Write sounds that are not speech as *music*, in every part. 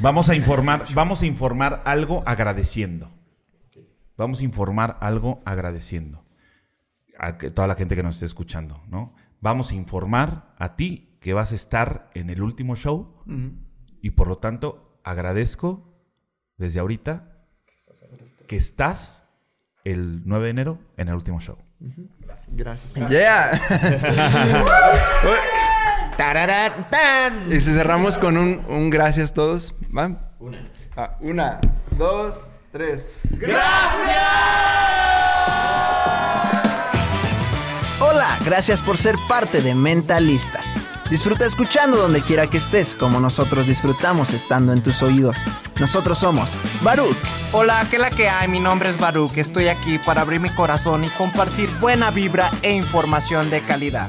Vamos a informar, vamos a informar algo agradeciendo. Vamos a informar algo agradeciendo a que- toda la gente que nos esté escuchando, ¿no? Vamos a informar a ti que vas a estar en el último show y por lo tanto agradezco desde ahorita que estás el 9 de enero en el último show. Gracias. ¡Yeah! *laughs* *laughs* Tararán, tan. Y si cerramos con un, un gracias todos. ¿Va? Una. una, dos, tres. Hola, gracias por ser parte de Mentalistas. Disfruta escuchando donde quiera que estés, como nosotros disfrutamos estando en tus oídos. Nosotros somos Baruch, Hola, ¿qué la que hay? Mi nombre es Baruch. Estoy aquí para abrir mi corazón y compartir buena vibra e información de calidad.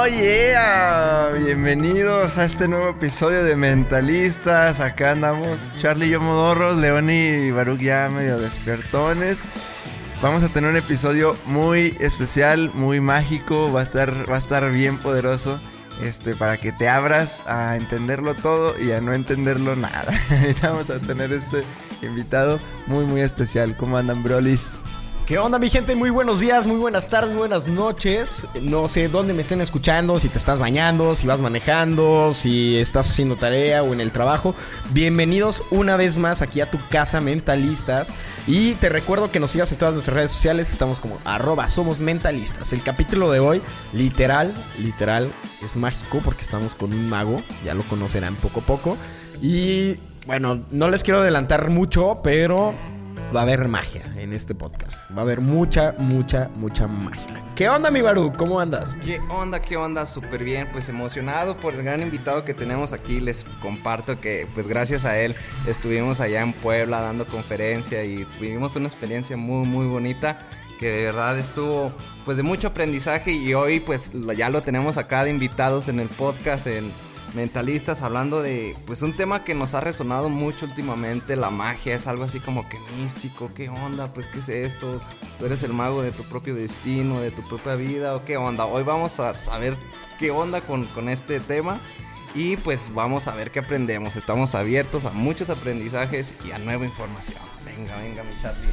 oh yeah, bienvenidos a este nuevo episodio de Mentalistas. Acá andamos Charlie y yo modorros, León y Baruch ya medio despiertones. Vamos a tener un episodio muy especial, muy mágico, va a estar, va a estar bien poderoso. Este, para que te abras a entenderlo todo y a no entenderlo nada. *laughs* Vamos a tener este invitado muy muy especial. ¿Cómo andan, brolis? ¿Qué onda, mi gente? Muy buenos días, muy buenas tardes, buenas noches. No sé dónde me estén escuchando, si te estás bañando, si vas manejando, si estás haciendo tarea o en el trabajo. Bienvenidos una vez más aquí a tu casa mentalistas. Y te recuerdo que nos sigas en todas nuestras redes sociales. Estamos como arroba somos mentalistas. El capítulo de hoy, literal, literal, es mágico porque estamos con un mago. Ya lo conocerán poco a poco. Y bueno, no les quiero adelantar mucho, pero va a haber magia en este podcast. Va a haber mucha, mucha, mucha magia. ¿Qué onda, mi Baru? ¿Cómo andas? ¿Qué onda? ¿Qué onda? Súper bien. Pues emocionado por el gran invitado que tenemos aquí. Les comparto que, pues gracias a él, estuvimos allá en Puebla dando conferencia y tuvimos una experiencia muy, muy bonita. Que de verdad estuvo, pues de mucho aprendizaje. Y hoy, pues ya lo tenemos acá de invitados en el podcast, en Mentalistas, hablando de, pues un tema que nos ha resonado mucho últimamente. La magia es algo así como que místico. ¿Qué onda? Pues, ¿qué es esto? Tú eres el mago de tu propio destino, de tu propia vida, o qué onda. Hoy vamos a saber qué onda con, con este tema. Y pues vamos a ver qué aprendemos. Estamos abiertos a muchos aprendizajes y a nueva información. Venga, venga, mi Charlie.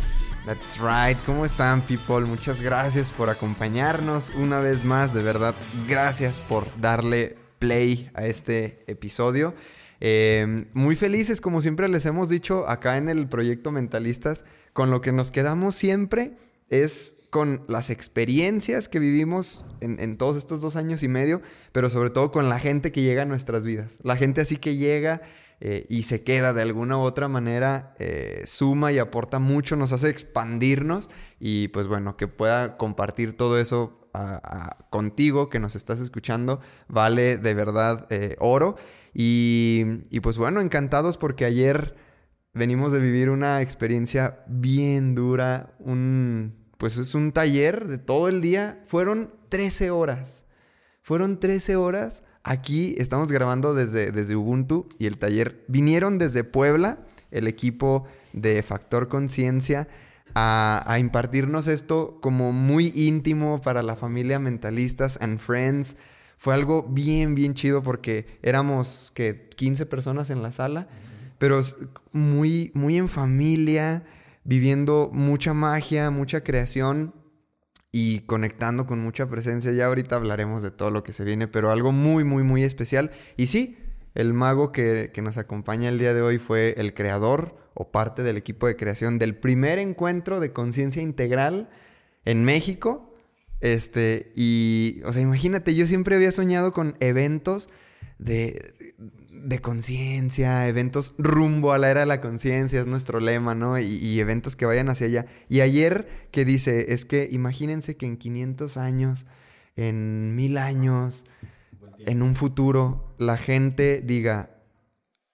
That's right. ¿Cómo están, people? Muchas gracias por acompañarnos una vez más. De verdad, gracias por darle play a este episodio. Eh, muy felices, como siempre les hemos dicho acá en el proyecto Mentalistas, con lo que nos quedamos siempre es con las experiencias que vivimos en, en todos estos dos años y medio, pero sobre todo con la gente que llega a nuestras vidas. La gente así que llega eh, y se queda de alguna u otra manera, eh, suma y aporta mucho, nos hace expandirnos y pues bueno, que pueda compartir todo eso contigo, que nos estás escuchando, vale de verdad eh, oro. Y, y pues bueno, encantados porque ayer venimos de vivir una experiencia bien dura, un, pues es un taller de todo el día, fueron 13 horas. Fueron 13 horas. Aquí estamos grabando desde, desde Ubuntu y el taller vinieron desde Puebla, el equipo de Factor Conciencia, a, impartirnos esto como muy íntimo para la familia Mentalistas and Friends. Fue algo bien, bien chido porque éramos, que 15 personas en la sala, pero muy, muy en familia, viviendo mucha magia, mucha creación y conectando con mucha presencia. Ya ahorita hablaremos de todo lo que se viene, pero algo muy, muy, muy especial. Y sí, el mago que, que nos acompaña el día de hoy fue el creador o parte del equipo de creación del primer encuentro de conciencia integral en México. Este, y, o sea, imagínate, yo siempre había soñado con eventos de, de conciencia, eventos rumbo a la era de la conciencia, es nuestro lema, ¿no? Y, y eventos que vayan hacia allá. Y ayer que dice, es que imagínense que en 500 años, en mil años, en un futuro, la gente diga,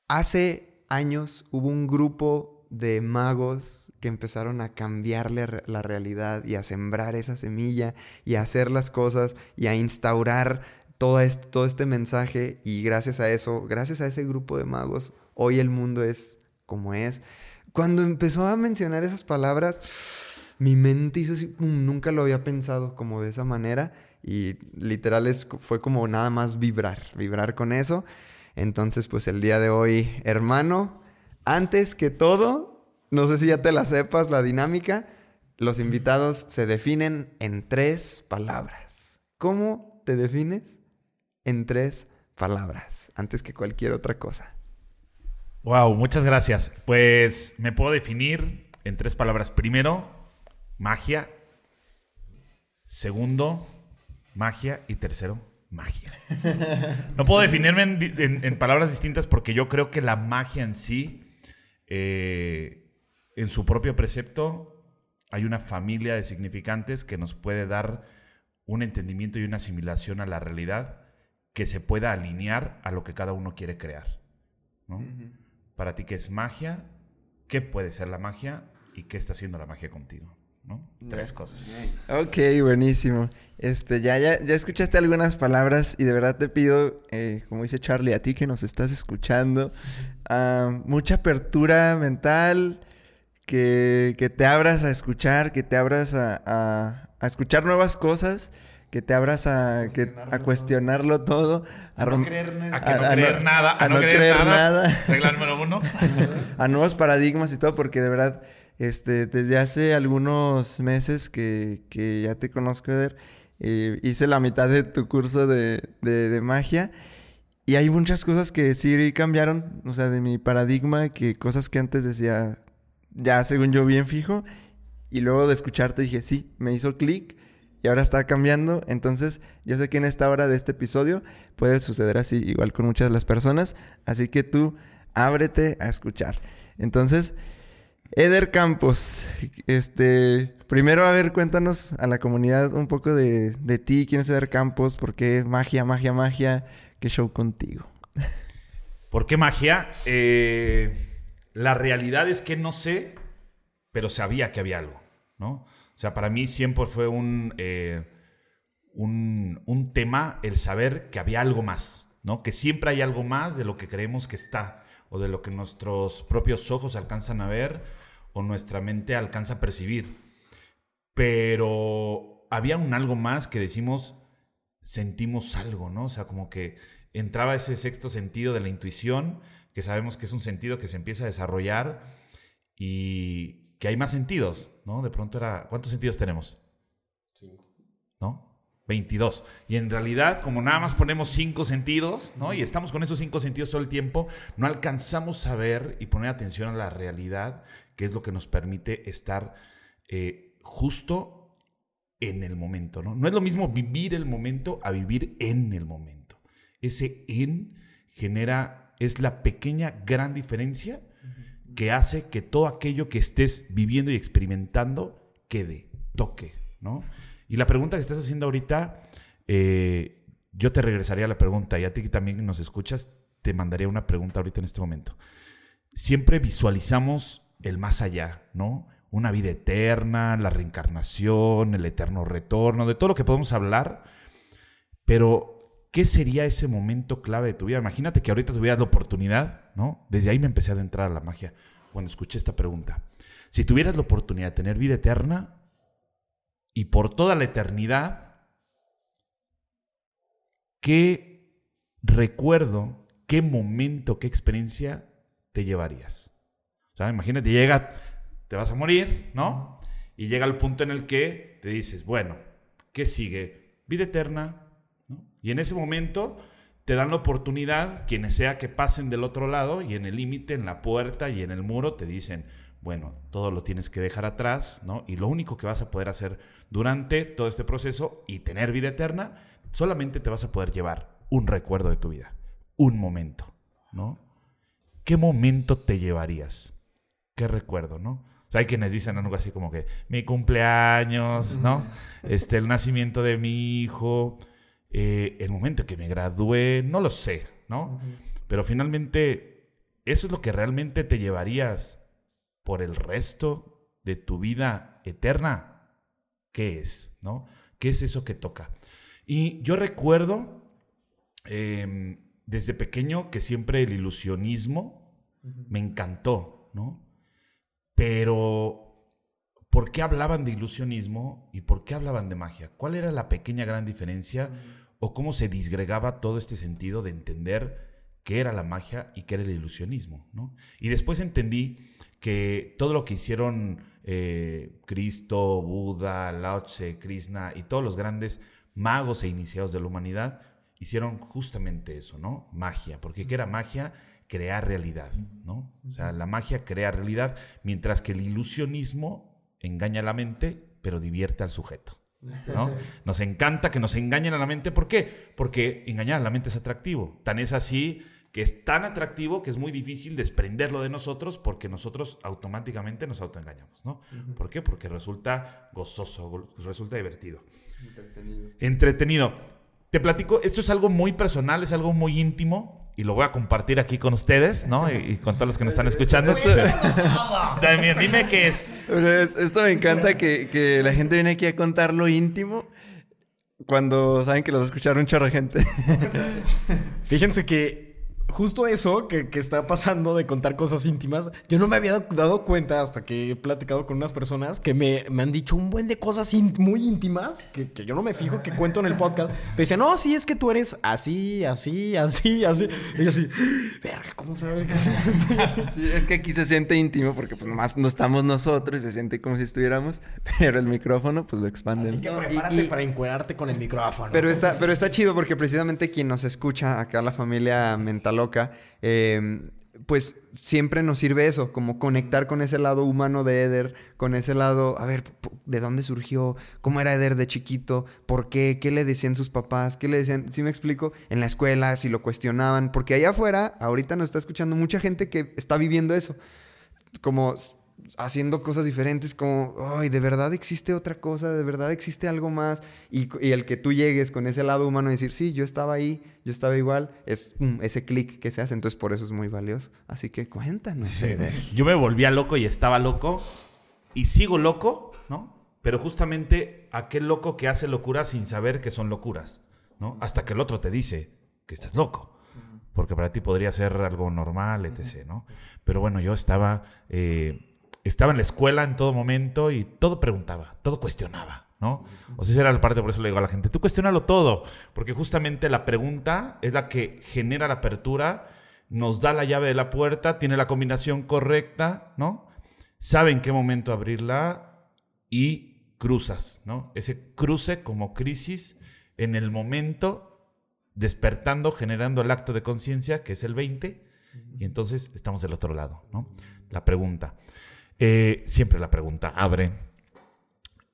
hace años hubo un grupo de magos que empezaron a cambiarle la realidad y a sembrar esa semilla y a hacer las cosas y a instaurar todo este, todo este mensaje y gracias a eso, gracias a ese grupo de magos, hoy el mundo es como es. Cuando empezó a mencionar esas palabras, mi mente hizo así, "Mm, nunca lo había pensado como de esa manera y literal es, fue como nada más vibrar, vibrar con eso. Entonces, pues el día de hoy, hermano, antes que todo, no sé si ya te la sepas, la dinámica, los invitados se definen en tres palabras. ¿Cómo te defines? En tres palabras, antes que cualquier otra cosa. Wow, muchas gracias. Pues me puedo definir en tres palabras. Primero, magia. Segundo, magia. Y tercero, magia. No puedo definirme en, di- en- en palabras distintas porque yo creo que la magia en sí, eh, en su propio precepto, hay una familia de significantes que nos puede dar un entendimiento y una asimilación a la realidad que se pueda alinear a lo que cada uno quiere crear. ¿no? Para ti, ¿qué es magia? ¿Qué puede ser la magia? ¿Y qué está haciendo la magia contigo? ¿No? Tres cosas. Ok, buenísimo. Este, ya, ya, ya escuchaste algunas palabras y de verdad te pido, eh, como dice Charlie, a ti que nos estás escuchando, ah, mucha apertura mental, que, que te abras a escuchar, que te abras a, a- a escuchar nuevas cosas, que te abras a, que- a cuestionarlo todo, a, rom- A que no a- a creer nada. a no creer nada. Regla número uno. *laughs* a nuevos paradigmas y todo, porque de verdad, este, desde hace algunos meses que, ya te conozco, Eder, eh, hice la mitad de tu curso de, de- magia y hay muchas cosas que sí cambiaron, o sea, de mi paradigma, que cosas que antes decía, ya según yo bien fijo, y luego de escucharte dije, sí, me hizo clic. Y ahora está cambiando, entonces yo sé que en esta hora de este episodio puede suceder así, igual con muchas las personas, así que tú ábrete a escuchar. Entonces, Eder Campos, este, primero a ver, cuéntanos a la comunidad un poco de, de ti, quién es Eder Campos, por qué magia, magia, magia, qué show contigo. ¿Por qué magia? Eh, la realidad es que no sé, pero sabía que había algo, ¿no? O sea, para mí siempre fue un, eh, un, un tema el saber que había algo más, ¿no? Que siempre hay algo más de lo que creemos que está, o de lo que nuestros propios ojos alcanzan a ver, o nuestra mente alcanza a percibir. Pero había un algo más que decimos, sentimos algo, ¿no? O sea, como que entraba ese sexto sentido de la intuición, que sabemos que es un sentido que se empieza a desarrollar y que hay más sentidos, ¿no? De pronto era, ¿cuántos sentidos tenemos? Cinco. ¿No? 22. Y en realidad, como nada más ponemos cinco sentidos, ¿no? Y estamos con esos cinco sentidos todo el tiempo, no alcanzamos a ver y poner atención a la realidad, que es lo que nos permite estar eh, justo en el momento, ¿no? No es lo mismo vivir el momento a vivir en el momento. Ese en genera, es la pequeña gran diferencia que hace que todo aquello que estés viviendo y experimentando quede, toque, ¿no? Y la pregunta que estás haciendo ahorita, eh, yo te regresaría a la pregunta y a ti que también nos escuchas, te mandaría una pregunta ahorita en este momento. Siempre visualizamos el más allá, ¿no? Una vida eterna, la reencarnación, el eterno retorno, de todo lo que podemos hablar, pero ¿qué sería ese momento clave de tu vida? Imagínate que ahorita tuvieras la oportunidad, ¿no? Desde ahí me empecé a adentrar a la magia cuando escuché esta pregunta. Si tuvieras la oportunidad de tener vida eterna y por toda la eternidad, ¿qué recuerdo, qué momento, qué experiencia te llevarías? O sea, imagínate, llega, te vas a morir, ¿no? Y llega el punto en el que te dices, bueno, ¿qué sigue? Vida eterna, ¿no? Y en ese momento te dan la oportunidad, quienes sea que pasen del otro lado, y en el límite, en la puerta y en el muro, te dicen, bueno, todo lo tienes que dejar atrás, ¿no? Y lo único que vas a poder hacer durante todo este proceso y tener vida eterna, solamente te vas a poder llevar un recuerdo de tu vida, un momento, ¿no? ¿Qué momento te llevarías? ¿Qué recuerdo, no? O sea, hay quienes dicen algo así como que mi cumpleaños, ¿no? Este, el nacimiento de mi hijo, eh, el momento que me gradué, no lo sé, ¿no? Pero finalmente, eso es lo que realmente te llevarías por el resto de tu vida eterna. ¿Qué es? ¿No? ¿Qué es eso que toca? Y yo recuerdo em, desde pequeño que siempre el ilusionismo me encantó, ¿no? Pero, ¿por qué hablaban de ilusionismo y por qué hablaban de magia? ¿Cuál era la pequeña gran diferencia o cómo se disgregaba todo este sentido de entender qué era la magia y qué era el ilusionismo, ¿no? Y después entendí que todo lo que hicieron eh, Cristo, Buda, Lao Tse, Krishna y todos los grandes magos e iniciados de la humanidad hicieron justamente eso, ¿no? Magia, porque ¿qué era magia? Crear realidad, ¿no? O sea, la magia crea realidad, mientras que el ilusionismo engaña a la mente, pero divierte al sujeto. ¿no? *laughs* Nos encanta que nos engañen a la mente. ¿Por qué? Porque engañar a la mente es atractivo. Tan es así que es tan atractivo que es muy difícil desprenderlo de nosotros porque nosotros automáticamente nos autoengañamos, ¿no? ¿Por qué? Porque resulta gozoso, resulta divertido. Entretenido. Entretenido. Te platico, esto es algo muy personal, es algo muy íntimo y lo voy a compartir aquí con ustedes, ¿no? Y, con todos los que nos están escuchando. Dime, dime qué es. Esto me encanta que, que la gente viene aquí a contar lo íntimo cuando saben que los va a escuchar un chorro de gente. Fíjense que justo eso que, está pasando de contar cosas íntimas, yo no me había dado cuenta hasta que he platicado con unas personas que me, han dicho un buen de cosas muy íntimas que, yo no me fijo que cuento en el podcast. Me decían, no, sí, es que tú eres así, así, así, así. Y yo así, verga, ¿cómo sabe que *laughs* sí, es que aquí se siente íntimo porque pues nomás no estamos nosotros y se siente como si estuviéramos, pero el micrófono pues lo expande. Así que prepárate para encuerarte con el micrófono. Pero está, pero está chido porque precisamente quien nos escucha acá, la familia mental loca, em, pues siempre nos sirve eso, como conectar con ese lado humano de Eder, con ese lado, a ver, ¿de dónde surgió? ¿Cómo era Eder de chiquito? ¿Por qué? ¿Qué le decían sus papás? ¿Qué le decían? Si me explico? En la escuela, si lo cuestionaban, porque allá afuera, ahorita nos está escuchando mucha gente que está viviendo eso. Como haciendo cosas diferentes, como, ay, de verdad existe otra cosa, de verdad existe algo más. Y, el que tú llegues con ese lado humano y decir, sí, yo estaba ahí, yo estaba igual, es ese clic que se hace. Entonces, por eso es muy valioso. Así que cuéntanos. Yo me volvía loco y estaba loco y sigo loco, ¿no? Pero justamente aquel loco que hace locura sin saber que son locuras, ¿no? Hasta que el otro te dice que estás loco. Porque para ti podría ser algo normal, etc., ¿no? Pero bueno, yo estaba... Eh, estaba en la escuela en todo momento y todo preguntaba, todo cuestionaba, ¿no? O sea, esa era la parte, por eso le digo a la gente, tú cuestionalo todo, porque justamente la pregunta es la que genera la apertura, nos da la llave de la puerta, tiene la combinación correcta, ¿no? Sabe en qué momento abrirla y cruzas, ¿no? Ese cruce como crisis en el momento despertando, generando el acto de conciencia, que es el 20, y entonces estamos del otro lado, ¿no? La pregunta. Eh, siempre la pregunta abre.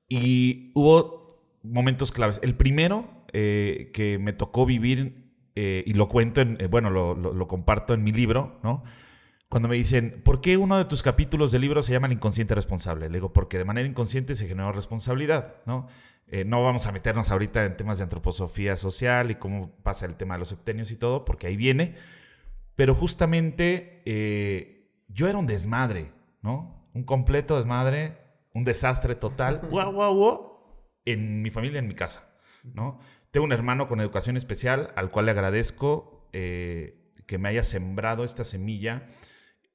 Y hubo momentos claves. El primero eh, que me tocó vivir, eh, y lo cuento, en, bueno, lo, comparto en mi libro, ¿no? Cuando me dicen, ¿por qué uno de tus capítulos del libro se llama El inconsciente responsable? Le digo, porque de manera inconsciente se generó responsabilidad, ¿no? no vamos a meternos ahorita en temas de antroposofía social y cómo pasa el tema de los septenios y todo, porque ahí viene. Pero justamente yo era un desmadre, ¿no? Un completo desmadre, un desastre total, guau, guau, guau, en mi familia, en mi casa, ¿no? Tengo un hermano con educación especial al cual le agradezco eh, que me haya sembrado esta semilla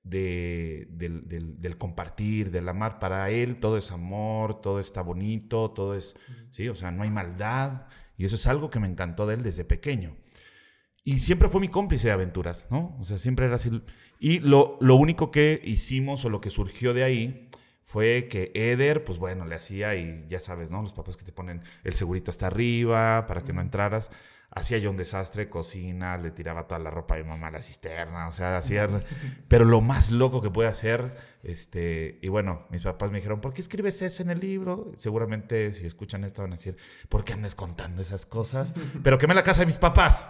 de, del, compartir, del amar. Para él todo es amor, todo está bonito, todo es, sí, o sea, no hay maldad. Y eso es algo que me encantó de él desde pequeño. Y siempre fue mi cómplice de aventuras, ¿no? O sea, siempre era así. Y lo, lo único que hicimos o lo que surgió de ahí fue que Eder, pues bueno, le hacía y ya sabes, ¿no? Los papás que te ponen el segurito hasta arriba para que no entraras. Hacía yo un desastre, cocina, le tiraba toda la ropa de mi mamá a la cisterna, o sea, hacía... *laughs* pero lo más loco que puede hacer, este... Y bueno, mis papás me dijeron, ¿por qué escribes eso en el libro? Seguramente si escuchan esto van a decir, ¿por qué andas contando esas cosas? *laughs* Pero quemé la casa de mis papás.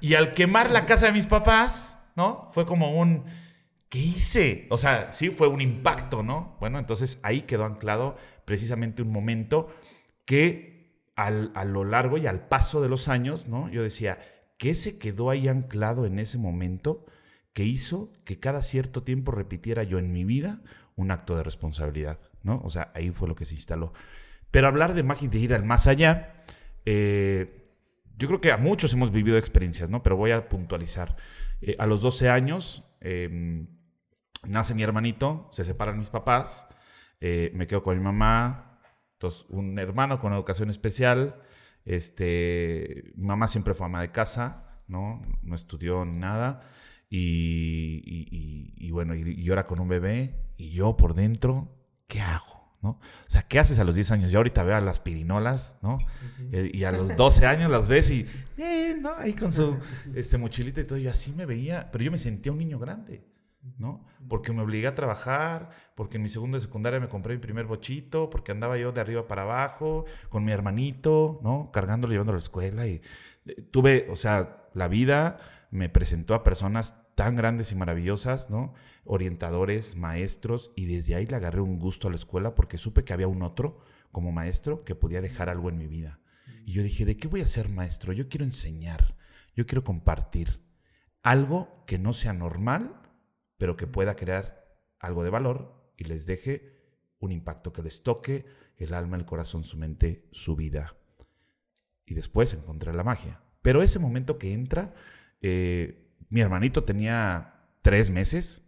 Y al quemar la casa de mis papás, ¿no? Fue como un ¿qué hice? O sea, sí fue un impacto, ¿no? Bueno, entonces ahí quedó anclado precisamente un momento que al, a lo largo y al paso de los años, ¿no? Yo decía, ¿qué se quedó ahí anclado en ese momento que hizo que cada cierto tiempo repitiera yo en mi vida un acto de responsabilidad, ¿no? O sea, ahí fue lo que se instaló. Pero hablar de magia y de ir al más allá, eh, yo creo que a muchos hemos vivido experiencias, ¿no? Pero voy a puntualizar. Eh, a los 12 años, eh, nace mi hermanito, se separan mis papás, eh, me quedo con mi mamá, entonces un hermano con educación especial, este, mi mamá siempre fue ama de casa, ¿no? No estudió ni nada. Y, bueno, y, ahora con un bebé, y yo por dentro, ¿qué hago? ¿No? O sea, ¿qué haces a los 10 años? Yo ahorita veo a las pirinolas, ¿no? y, a los 12 años las ves y, eh, ¿no? Ahí con su *laughs* este, mochilita y todo, y así me veía, pero yo me sentía un niño grande. ¿no? Porque me obligué a trabajar, porque en mi segunda secundaria me compré mi primer bochito, porque andaba yo de arriba para abajo con mi hermanito, ¿no? Cargándolo, llevándolo a la escuela y eh, tuve, o sea, la vida me presentó a personas tan grandes y maravillosas, ¿no? Orientadores, maestros, y desde ahí le agarré un gusto a la escuela porque supe que había un otro como maestro que podía dejar algo en mi vida. Y yo dije, ¿de qué voy a ser maestro? Yo quiero enseñar, yo quiero compartir algo que no sea normal, pero que pueda crear algo de valor y les deje un impacto que les toque el alma, el corazón, su mente, su vida. Y después encontrar la magia. Pero ese momento que entra, eh, mi hermanito tenía tres meses,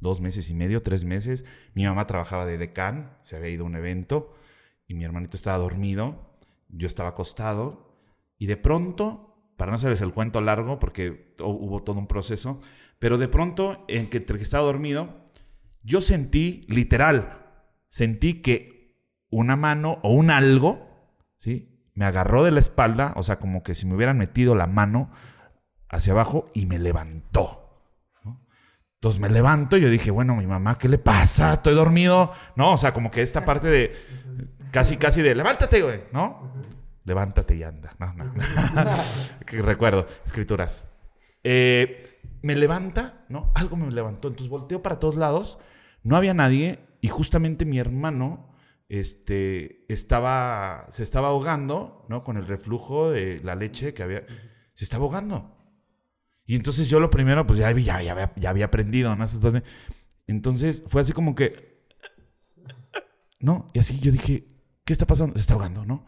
dos meses y medio, tres meses. Mi mamá trabajaba de decán, se había ido a un evento y mi hermanito estaba dormido, yo estaba acostado y de pronto, para no hacerles el cuento largo, porque hubo todo un proceso, pero de pronto, en que, que estaba dormido, yo sentí, literal, sentí que una mano o un algo, ¿sí? Me agarró de la espalda, o sea, como que si me hubieran metido la mano hacia abajo y me levantó. Entonces me levanto y yo dije, bueno, mi mamá, ¿qué le pasa? Estoy dormido. No, o sea, como que esta parte de casi, casi de levántate, güey, ¿no? Levántate y anda. No, no. *laughs* Recuerdo, escrituras. Eh, me levanta, ¿no? Algo me levantó. Entonces volteo para todos lados, no había nadie y justamente mi hermano este, estaba, se estaba ahogando, ¿no? Con el reflujo de la leche que había, se estaba ahogando. Y entonces yo lo primero, pues ya, ya, ya, había, ya había aprendido, ¿no? Entonces fue así como que, ¿no? Y así yo dije, ¿qué está pasando? Se está ahogando, ¿no?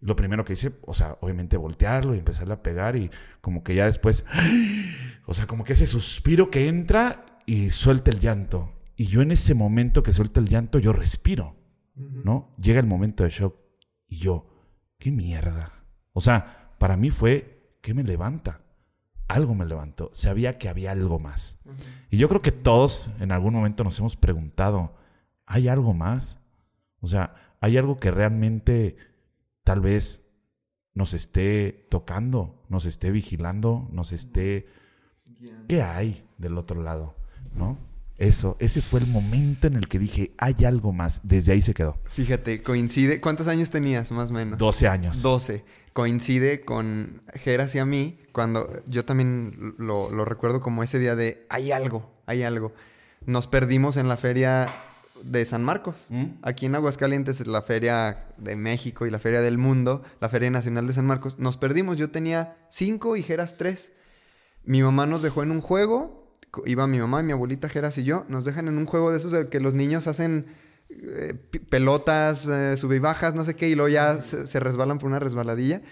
Lo primero que hice, o sea, obviamente voltearlo y empezarle a pegar y como que ya después, o sea, como que ese suspiro que entra y suelta el llanto. Y yo en ese momento que suelta el llanto, yo respiro, ¿no? Llega el momento de shock y yo, qué mierda. O sea, para mí fue, ¿qué me levanta? Algo me levantó. Sabía que había algo más. Y yo creo que todos en algún momento nos hemos preguntado, ¿hay algo más? O sea, ¿hay algo que realmente tal vez nos esté tocando, nos esté vigilando, nos esté... ¿Qué hay del otro lado? ¿No? Eso, ese fue el momento en el que dije, hay algo más. Desde ahí se quedó. Fíjate, coincide. ¿Cuántos años tenías, más o menos? 12 años. 12. Coincide con Geras y a mí, cuando yo también lo, lo recuerdo como ese día de, hay algo, hay algo. Nos perdimos en la feria de San Marcos. Mm. Aquí en Aguascalientes es la feria de México y la feria del mundo, la feria nacional de San Marcos. Nos perdimos, yo tenía cinco y Geras tres. Mi mamá nos dejó en un juego, iba mi mamá, mi abuelita Geras y yo, nos dejan en un juego de esos de que los niños hacen eh, pelotas, eh, sube y bajas, no sé qué, y luego ya se, resbalan por una resbaladilla.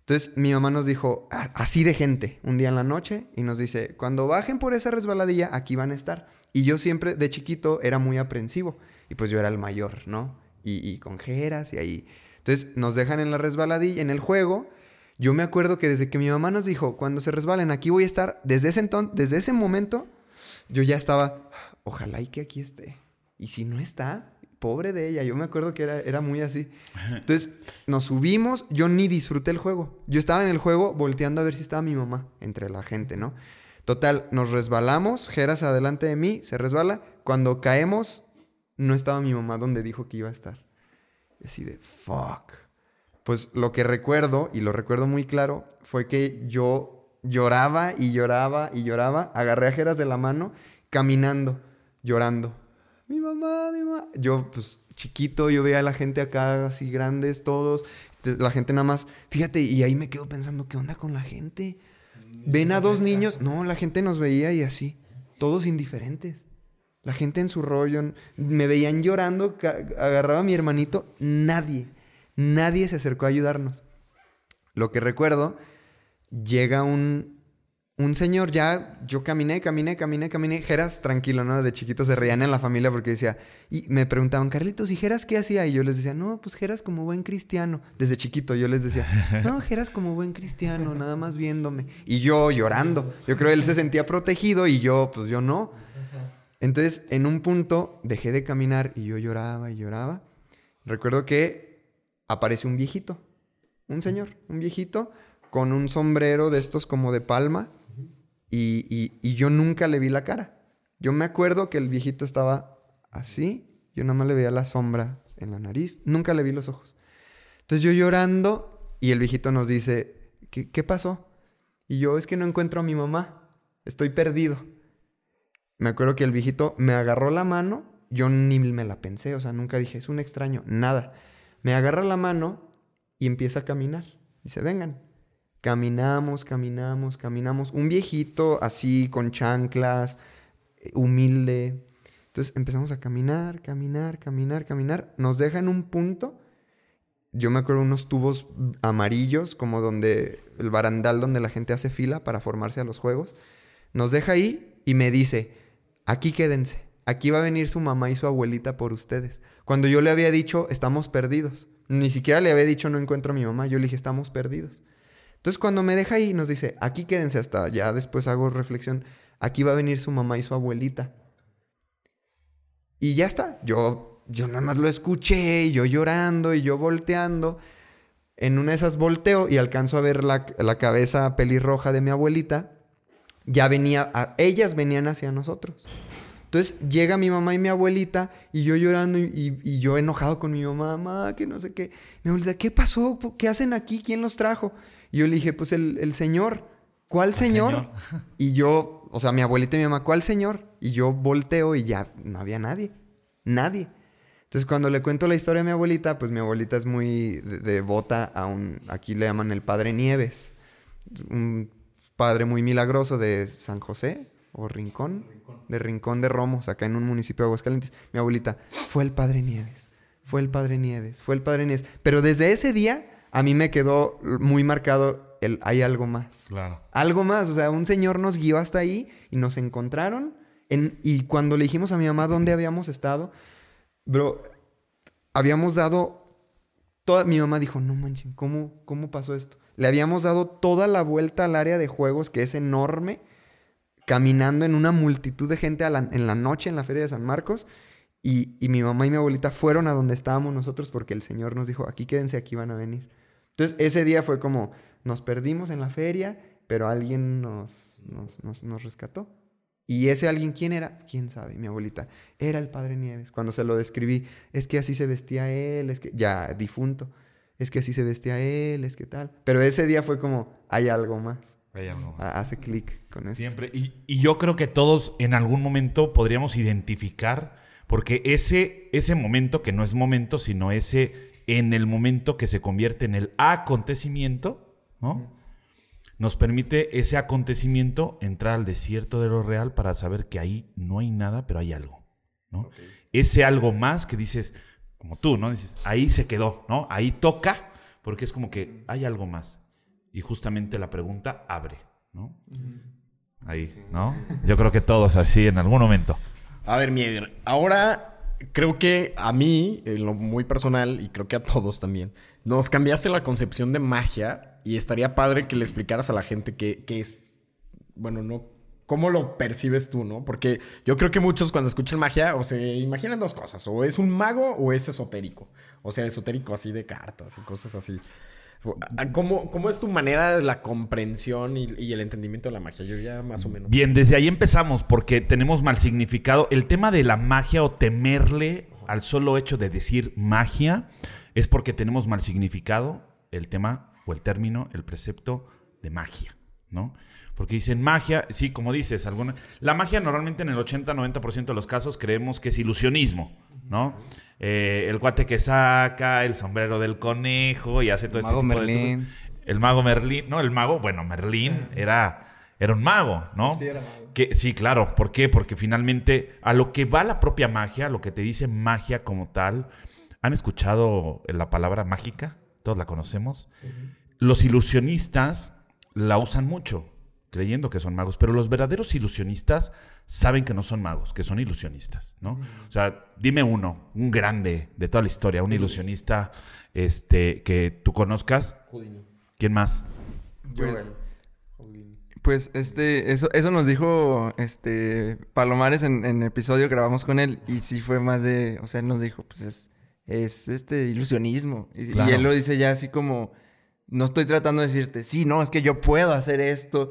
Entonces mi mamá nos dijo, así de gente, un día en la noche, y nos dice, cuando bajen por esa resbaladilla, aquí van a estar. Y yo siempre, de chiquito, era muy aprensivo. Y pues yo era el mayor, ¿no? Y, con jeras y ahí. Entonces nos dejan en la resbaladilla, en el juego. Yo me acuerdo que desde que mi mamá nos dijo, cuando se resbalen, aquí voy a estar, desde ese entonces, desde ese momento, yo ya estaba, ojalá y que aquí esté. Y si no está, pobre de ella. Yo me acuerdo que era, era muy así. *laughs* Entonces nos subimos, yo ni disfruté el juego. Yo estaba en el juego volteando a ver si estaba mi mamá entre la gente, ¿no? Total, nos resbalamos, Geras adelante de mí, se resbala. Cuando caemos, no estaba mi mamá donde dijo que iba a estar. Y así de, fuck. Pues lo que recuerdo, y lo recuerdo muy claro, fue que yo lloraba y lloraba y lloraba. Agarré a Geras de la mano, caminando, llorando. Mi mamá, mi mamá. Yo, pues, chiquito, yo veía a la gente acá así grandes, todos. La gente nada más, fíjate, y ahí me quedo pensando, ¿qué onda con la gente? Ven a dos niños. No, la gente nos veía y así. Todos indiferentes. La gente en su rollo. Me veían llorando. Agarraba a mi hermanito. Nadie. Nadie se acercó a ayudarnos. Lo que recuerdo, llega un, un señor ya. Yo caminé, caminé, caminé, caminé. Jeras, tranquilo, ¿no? De chiquito se reían en la familia porque decía. Y me preguntaban, Carlitos, ¿y Jeras qué hacía? Y yo les decía, no, pues Jeras como buen cristiano. Desde chiquito yo les decía, *laughs* no, Jeras como buen cristiano, nada más viéndome. Y yo llorando. Yo creo que él se sentía protegido y yo, pues yo no. Entonces, en un punto dejé de caminar y yo lloraba y lloraba. Recuerdo que aparece un viejito, un señor, un viejito con un sombrero de estos como de palma y, y- yo nunca le vi la cara. Yo me acuerdo que el viejito estaba así, yo nada más le veía la sombra en la nariz, nunca le vi los ojos. Entonces yo llorando y el viejito nos dice, ¿qué, qué pasó? Y yo es que no encuentro a mi mamá, estoy perdido. Me acuerdo que el viejito me agarró la mano, yo ni me la pensé, o sea, nunca dije, es un extraño, nada. Me agarra la mano y empieza a caminar. Dice, vengan. Caminamos, caminamos, caminamos. Un viejito así, con chanclas, humilde. Entonces empezamos a caminar, caminar, caminar, caminar. Nos deja en un punto. Yo me acuerdo unos tubos amarillos, como donde el barandal donde la gente hace fila para formarse a los juegos. Nos deja ahí y me dice, aquí quédense. Aquí va a venir su mamá y su abuelita por ustedes. Cuando yo le había dicho, estamos perdidos. Ni siquiera le había dicho, no encuentro a mi mamá. Yo le dije, estamos perdidos. Entonces cuando me deja ahí, nos dice, aquí quédense hasta, ya después hago reflexión, aquí va a venir su mamá y su abuelita. Y ya está. Yo, yo nada más lo escuché, y yo llorando y yo volteando. En una de esas volteo y alcanzo a ver la, la cabeza pelirroja de mi abuelita. Ya venía, a- ellas venían hacia nosotros. Entonces llega mi mamá y mi abuelita y yo llorando y, y- y yo enojado con mi mamá, mamá, que no sé qué. Mi abuelita, ¿qué pasó? ¿Qué hacen aquí? ¿Quién los trajo? Y yo le dije, pues el, el señor. ¿Cuál señor? Y yo, o sea, mi abuelita y mi mamá, ¿cuál señor? Y yo volteo y ya no había nadie. Nadie. Entonces, cuando le cuento la historia a mi abuelita, pues mi abuelita es muy de- devota a un, aquí le llaman el Padre Nieves, un padre muy milagroso de San José o Rincón, de Rincón de Romos, acá en un municipio de Aguascalientes. Mi abuelita, fue el Padre Nieves, fue el Padre Nieves, fue el Padre Nieves. Pero desde ese día a mí me quedó muy marcado el hay algo más. Claro. Algo más, o sea, un señor nos guió hasta ahí y nos encontraron. En, y cuando le dijimos a mi mamá dónde habíamos estado, bro, habíamos dado toda... Mi mamá dijo, no manchen, ¿cómo, ¿cómo pasó esto? Le habíamos dado toda la vuelta al área de juegos, que es enorme, caminando en una multitud de gente en la noche en la feria de San Marcos. Y, y mi mamá y mi abuelita fueron a donde estábamos nosotros porque el Señor nos dijo, aquí quédense, aquí van a venir. Entonces ese día fue como, nos perdimos en la feria, pero alguien nos, nos, nos, nos rescató. Y ese alguien, ¿quién era? ¿Quién sabe? Mi abuelita. Era el Padre Nieves. Cuando se lo describí, es que así se vestía él, es que ya difunto. Es que así se vestía él, es que tal. Pero ese día fue como, hay algo más. Hace clic con esto. Siempre. Y, y yo creo que todos en algún momento podríamos identificar, porque ese, ese momento, que no es momento, sino ese en el momento que se convierte en el acontecimiento, ¿no? Nos permite ese acontecimiento entrar al desierto de lo real para saber que ahí no hay nada, pero hay algo, ¿no? Ese algo más que dices, como tú, ¿no? Dices, ahí se quedó, ¿no? Ahí toca, porque es como que hay algo más. Y justamente la pregunta abre, ¿no? Ahí, ¿no? Yo creo que todos así en algún momento. A ver, Mieger, ahora creo que a mí, en lo muy personal, y creo que a todos también, nos cambiaste la concepción de magia y estaría padre que le explicaras a la gente qué, qué es. Bueno, no. ¿Cómo lo percibes tú, no? Porque yo creo que muchos cuando escuchan magia o se imaginan dos cosas. O es un mago o es esotérico. O sea, esotérico así de cartas y cosas así. ¿Cómo, cómo es tu manera de la comprensión y, y el entendimiento de la magia? Yo ya más o menos. Bien, desde ahí empezamos porque tenemos mal significado. El tema de la magia o temerle al solo hecho de decir magia es porque tenemos mal significado el tema o el término, el precepto de magia, ¿no? Porque dicen magia, sí, como dices, alguna, la magia normalmente en el 80-90% de los casos creemos que es ilusionismo, ¿no? Eh, el guate que saca, el sombrero del conejo y hace todo El este mago tipo de Merlín. trucos. El mago Merlín, no, el mago, bueno, Merlín era, era un mago, ¿no? Sí, era mago. Que, sí, claro. ¿Por qué? Porque finalmente a lo que va la propia magia, lo que te dice magia como tal, ¿han escuchado la palabra mágica? Todos la conocemos. Los ilusionistas la usan mucho, creyendo que son magos, pero los verdaderos ilusionistas saben que no son magos, que son ilusionistas, ¿no? O sea, dime uno, un grande de toda la historia, un ilusionista este, que tú conozcas. ¿Quién más? Pues este, eso, eso nos dijo este Palomares en, en episodio que grabamos con él. Y sí fue más de. O sea, él nos dijo, pues es, es este ilusionismo. Y, y él lo dice ya así como. No estoy tratando de decirte, sí, no, es que yo puedo hacer esto.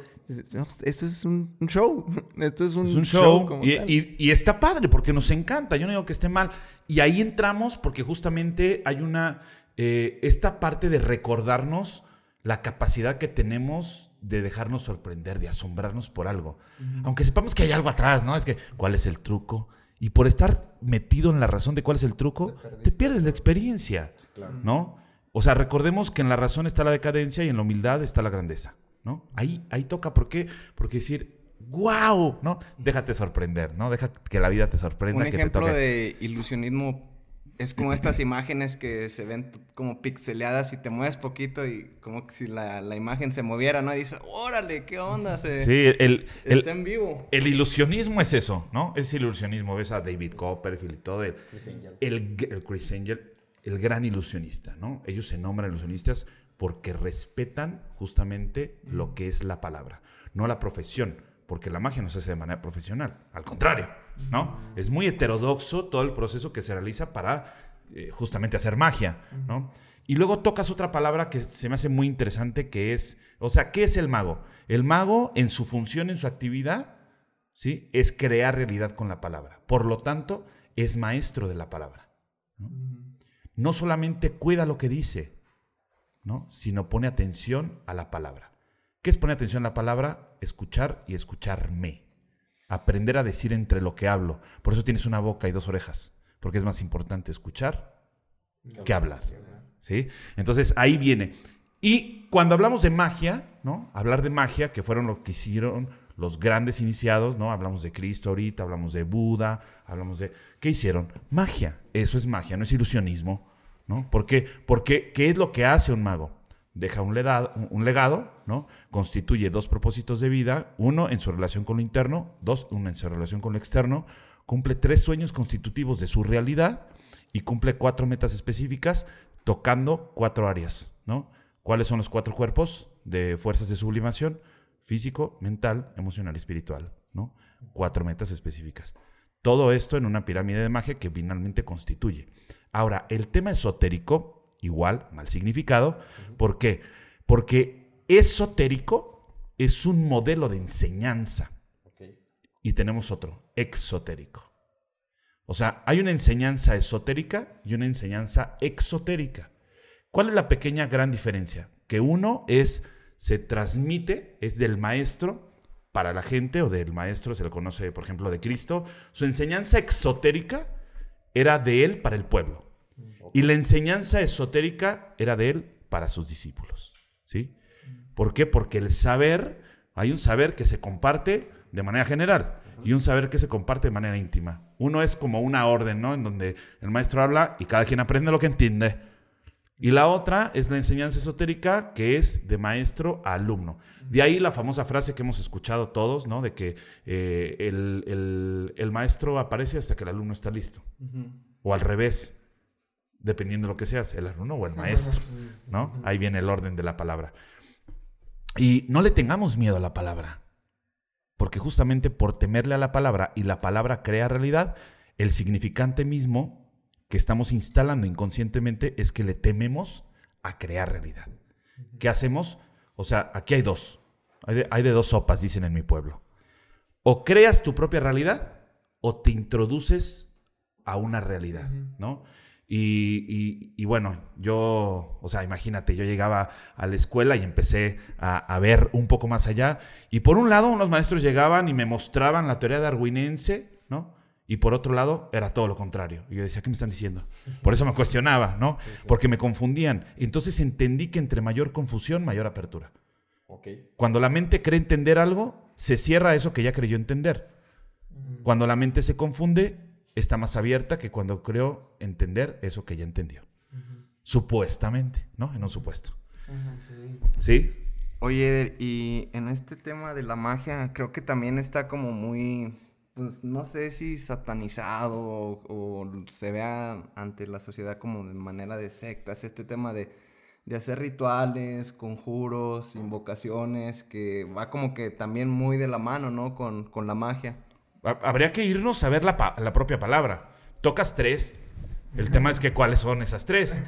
No, esto es un, un show. *laughs* Esto es un, Es un show, como y, tal. y- y está padre porque nos encanta. Yo no digo que esté mal. Y ahí entramos porque justamente hay una. eh, esta parte de recordarnos la capacidad que tenemos de dejarnos sorprender, de asombrarnos por algo. Aunque sepamos que hay algo atrás, ¿no? Es que, ¿cuál es el truco? Y por estar metido en la razón de cuál es el truco, te pierdes la experiencia, ¿no? O sea, recordemos que en la razón está la decadencia y en la humildad está la grandeza, ¿no? Ahí, ahí toca. ¿Por qué? Porque decir, wow, ¿no? Déjate sorprender, ¿no? Deja que la vida te sorprenda. Un que te ejemplo toque. de ilusionismo es como estas imágenes que se ven como pixeleadas y te mueves poquito y como que si la, la imagen se moviera, ¿no? Y dices, órale, ¿qué onda? Se, Sí, el, el, está en vivo. el ilusionismo es eso, ¿no? Es ilusionismo. Ves a David Copperfield y todo. El, el, el Chris Angel, el gran ilusionista, ¿no? Ellos se nombran ilusionistas porque respetan justamente lo que es la palabra, no la profesión, porque la magia no se hace de manera profesional, al contrario, ¿no? Es muy heterodoxo todo el proceso que se realiza para eh, justamente hacer magia, ¿no? Y luego tocas otra palabra que se me hace muy interesante, que es, o sea, ¿qué es el mago? El mago en su función, en su actividad, ¿sí? Es crear realidad con la palabra. Por lo tanto, es maestro de la palabra. ¿no? No solamente cuida lo que dice, ¿no? Sino pone atención a la palabra. ¿Qué es poner atención a la palabra? Escuchar y escucharme. Aprender a decir entre lo que hablo. Por eso tienes una boca y dos orejas. Porque es más importante escuchar que hablar. ¿Sí? Entonces ahí viene. Y cuando hablamos de magia, ¿no? Hablar de magia, que fueron lo que hicieron los grandes iniciados, ¿no? Hablamos de Cristo ahorita, hablamos de Buda, hablamos de... ¿Qué hicieron? Magia. Eso es magia, no es ilusionismo, ¿no? ¿Por qué? Porque ¿qué es lo que hace un mago? Deja un legado, un legado, ¿no? Constituye dos propósitos de vida, uno en su relación con lo interno, dos, uno en su relación con lo externo, cumple tres sueños constitutivos de su realidad y cumple cuatro metas específicas tocando cuatro áreas, ¿no? ¿Cuáles son los cuatro cuerpos de fuerzas de sublimación? Físico, mental, emocional y espiritual, ¿no? Cuatro metas específicas. Todo esto en una pirámide de magia que finalmente constituye. Ahora, el tema esotérico, igual, mal significado. ¿Por qué? Porque esotérico es un modelo de enseñanza. Y tenemos otro, exotérico. O sea, hay una enseñanza esotérica y una enseñanza exotérica. ¿Cuál es la pequeña gran diferencia? Que uno es, se transmite, es del maestro para la gente o del maestro, se le conoce, por ejemplo, de Cristo. Su enseñanza exotérica era de él para el pueblo. Y la enseñanza esotérica era de él para sus discípulos. ¿Sí? ¿Por qué? Porque el saber, hay un saber que se comparte de manera general y un saber que se comparte de manera íntima. Uno es como una orden, ¿no? En donde el maestro habla y cada quien aprende lo que entiende. Y la otra es la enseñanza esotérica, que es de maestro a alumno. De ahí la famosa frase que hemos escuchado todos, ¿no? De que eh, el, el- el maestro aparece hasta que el alumno está listo. O al revés, dependiendo de lo que seas, el alumno o el maestro, *laughs* ¿no? Ahí viene el orden de la palabra. Y no le tengamos miedo a la palabra. Porque justamente por temerle a la palabra y la palabra crea realidad, el significante mismo que estamos instalando inconscientemente es que le tememos a crear realidad. ¿Qué hacemos? O sea, aquí hay dos. Hay de, hay de dos sopas, dicen en mi pueblo. O creas tu propia realidad o te introduces a una realidad, ¿no? Y, y- y bueno, yo, o sea, imagínate, yo llegaba a la escuela y empecé a, a ver un poco más allá. Y por un lado, unos maestros llegaban y me mostraban la teoría darwinense. Y por otro lado, era todo lo contrario. Y yo decía, ¿qué me están diciendo? Por eso me cuestionaba, ¿no? Porque me confundían. Entonces entendí que entre mayor confusión, mayor apertura. Cuando la mente cree entender algo, se cierra eso que ya creyó entender. Cuando la mente se confunde, está más abierta que cuando creo entender eso que ya entendió. Supuestamente, ¿no? En un supuesto. ¿Sí? Oye, Eder, y en este tema de la magia, creo que también está como muy, pues no sé si satanizado o, o se vea ante la sociedad como de manera de sectas, este tema de, de hacer rituales, conjuros, invocaciones, que va como que también muy de la mano, ¿no? Con, con la magia. Ha- Habría que irnos a ver la, pa- la propia palabra. Tocas tres. El tema es que cuáles son esas tres.